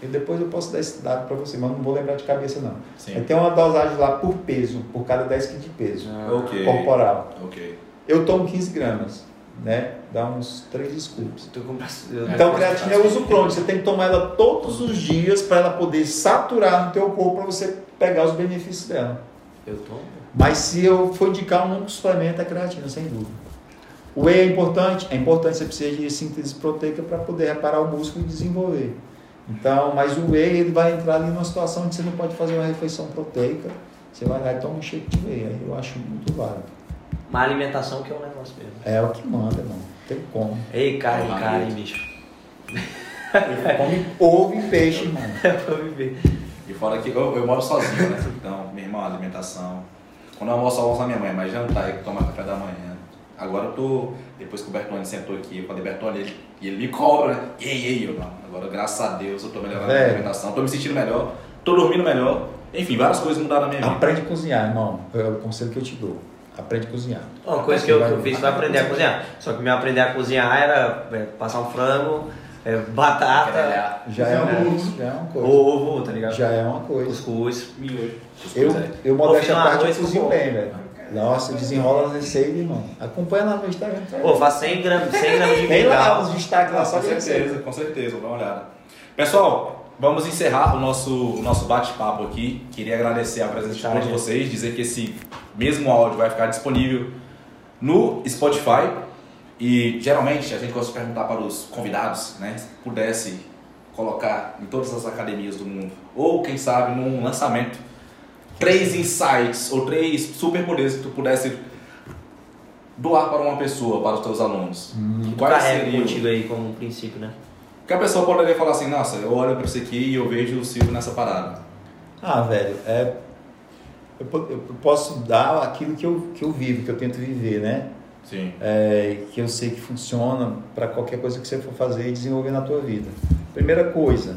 eu depois eu posso dar esse dado para você, mas não vou lembrar de cabeça não. Sim. Tem uma dosagem lá por peso, por cada 10 kg de peso Ah, Ok. corporal. Ok. Eu tomo 15 gramas, né? Dá uns 3 scoops. Eu- Então, creatina é uso crônico. Você tem que tomar ela todos os dias para ela poder saturar no teu corpo para você pegar os benefícios dela. Eu tomo. Mas se eu for indicar um único suplemento, é creatina, sem dúvida. O whey é importante? É importante, você precisa de síntese proteica para poder reparar o músculo e desenvolver. Então, mas o whey ele vai entrar ali numa situação onde você não pode fazer uma refeição proteica, você vai lá e toma um shake de whey. Aí eu acho muito válido. Mas a alimentação que é o negócio mesmo. É o que manda, irmão. Tem como. Ei, carne, Olá, carne, bicho. Come ovo e peixe, irmão. É pra viver. E fora que eu, eu moro sozinho, né? Então, minha irmã, alimentação. Quando eu almoço, eu almoço na minha mãe, mas jantar e tomar café da manhã. Agora eu tô, depois que o Bertone sentou aqui, eu falei, Bertone, ele, e ele me cobra, né? E aí, e aí, eu não. Agora, graças a Deus, eu tô melhorando a Velho. alimentação, tô me sentindo melhor, tô dormindo melhor. Enfim, várias coisas mudaram na minha vida. Aprende a cozinhar, irmão. É o conselho que eu te dou. Aprende a cozinhar. Uma coisa que eu, que eu fiz foi aprender a cozinhar. Só que meu aprender a cozinhar era é, passar um frango, é, batata, Grelhar. Já é, uma, já é uma coisa. ovo, tá ligado? Já é uma coisa. Cuscuz. Eu, eu modéstia à parte, eu cozinho bem, velho. Nossa, desenrola as receitas, irmão. Acompanha lá no Instagram. Pô, faz 100 gramas, 100 gramas de Tem lá os destaques lá, só com certeza, com certeza, vou dar uma olhada. Pessoal, vamos encerrar o nosso, o nosso bate-papo aqui. Queria agradecer a presença de todos vocês, dizer que esse mesmo áudio vai ficar disponível no Spotify. E geralmente a gente gosta de perguntar para os convidados, né, se pudesse colocar em todas as academias do mundo, ou quem sabe num lançamento, três insights ou três superpoderes que tu pudesse doar para uma pessoa, para os teus alunos. Tu Quais carrega seriam? contigo aí como um princípio, né? Que a pessoa poderia falar assim, nossa, eu olho para isso aqui e eu vejo o Silvio nessa parada. Ah, velho, é. Eu posso dar aquilo que eu, que eu vivo, que eu tento viver, né? Sim. é, que eu sei que funciona para qualquer coisa que você for fazer e desenvolver na tua vida. Primeira coisa,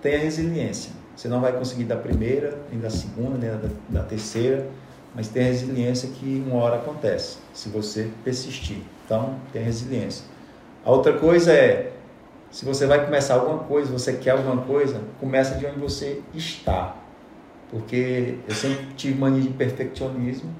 tenha resiliência. Você não vai conseguir da primeira, nem da segunda, nem da, da terceira, mas tenha resiliência que uma hora acontece, se você persistir. Então, tenha resiliência. A outra coisa é, se você vai começar alguma coisa, você quer alguma coisa, começa de onde você está. Porque eu sempre tive mania de perfeccionismo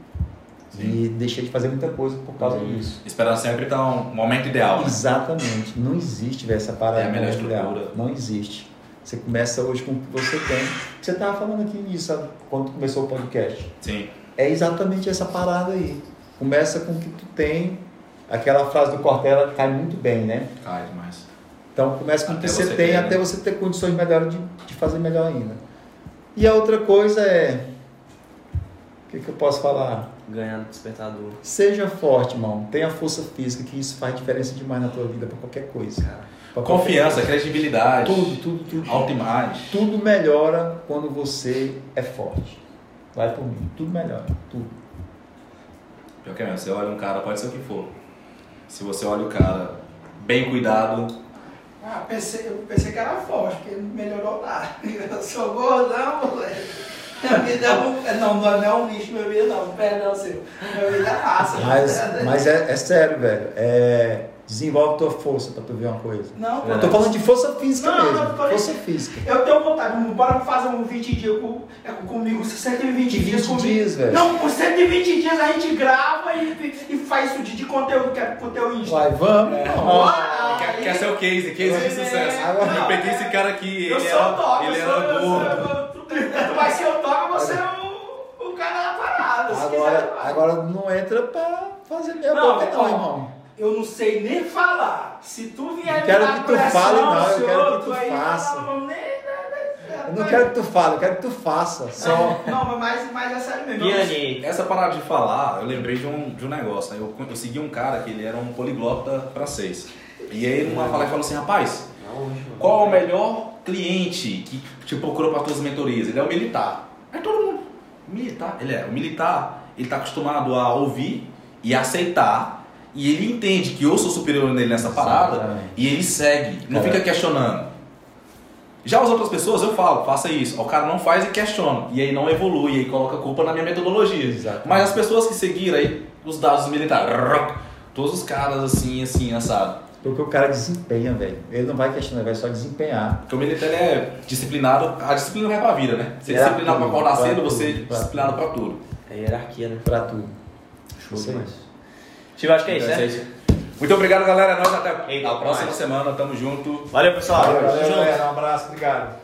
e deixei de fazer muita coisa por causa disso. Esperando sempre estar um momento ideal. né? Exatamente. Não existe véio, essa parada É a melhor de ideal. estrutura. Não existe. Você começa hoje com o que você tem. Você estava falando aqui nisso, sabe? Quando começou o podcast. Sim. É exatamente essa parada aí. Começa com o que tu tem. Aquela frase do Cortella cai muito bem, né? Cai demais. Então começa com o que você, você tem ter, até né? você ter condições melhores de, de fazer melhor ainda. E a outra coisa é. O que, que eu posso falar? Ganhar no despertador. Seja forte, irmão. Tenha força física, que isso faz diferença demais na tua vida, pra qualquer coisa. Pra qualquer Confiança, coisa. credibilidade. Tudo, tudo, tudo. Autoimagem. Tudo melhora quando você é forte. Vai por mim. Tudo melhora. Tudo. Pior que é mesmo, você olha um cara, pode ser o que for. Se você olha o cara bem cuidado, Ah, pensei, eu pensei que era forte, porque não melhorou nada. Eu sou gordão, moleque. Minha vida é um. é, Não, não é um lixo, minha vida não. Perdão, seu. Minha vida é massa. Mas, mas é, é sério, velho. É, desenvolve tua força pra tu ver uma coisa. Não, Eu tô falando de força física Não, mesmo. não, falei- força física. Eu tenho vontade, bora fazer um 20 dias com, é, comigo, 120 De dias 20 comigo. dias, velho. Não, por 120 dias a gente grava e, e faz isso de, de conteúdo que é Insta. Vai, vamos. irmão. Bora! quer, quer ser o case, case de É, sucesso. Eu peguei esse cara aqui, Eu ele sou era, toque, ele eu era sou, gordo. eu- tu, tu vai ser o toque, você é o, o cara da parada. se quiser, Agora, agora não entra pra fazer meia Não, boca, não, ó, irmão. Eu não sei nem falar. Se tu vier Não quero que tu pressão, fale, não, eu se quero que tu aí, faça. Não, não, nem, nem- Eu não quero que tu fale, eu quero que tu faça. Só. Não, mas, mas é sério mesmo. Piani. Essa parada de falar, eu lembrei de um, de um negócio. Né? Eu, eu segui um cara que ele era um poliglota francês. E aí numa palestra falou assim, rapaz, qual é o melhor cliente que te procurou para tuas mentorias? Ele é o militar. Aí todo mundo, militar? Ele é, o militar, ele tá acostumado a ouvir e aceitar. E ele entende que eu sou superior nele nessa parada Exatamente. e ele segue, não Cara. fica questionando. Já as outras pessoas eu falo, faça isso. O cara não faz e questiona. E aí não evolui, e aí coloca a culpa na minha metodologia. Exatamente. Mas as pessoas que seguiram aí, os dados militares, todos os caras assim, assim, assado. Porque o cara desempenha, velho. Ele não vai questionar, ele vai só desempenhar. Porque o militar é disciplinado, a disciplina vai pra vida, né? Você é disciplinado pra acordar cedo, você é disciplinado pra tudo. É hierarquia, né? Pra tudo. Show demais. Tive, acho que é isso, Então, né? é isso. Muito obrigado, galera. Nós até Eita, a próxima mais. semana. Tamo junto. Valeu, pessoal. Valeu, Tamo junto. galera.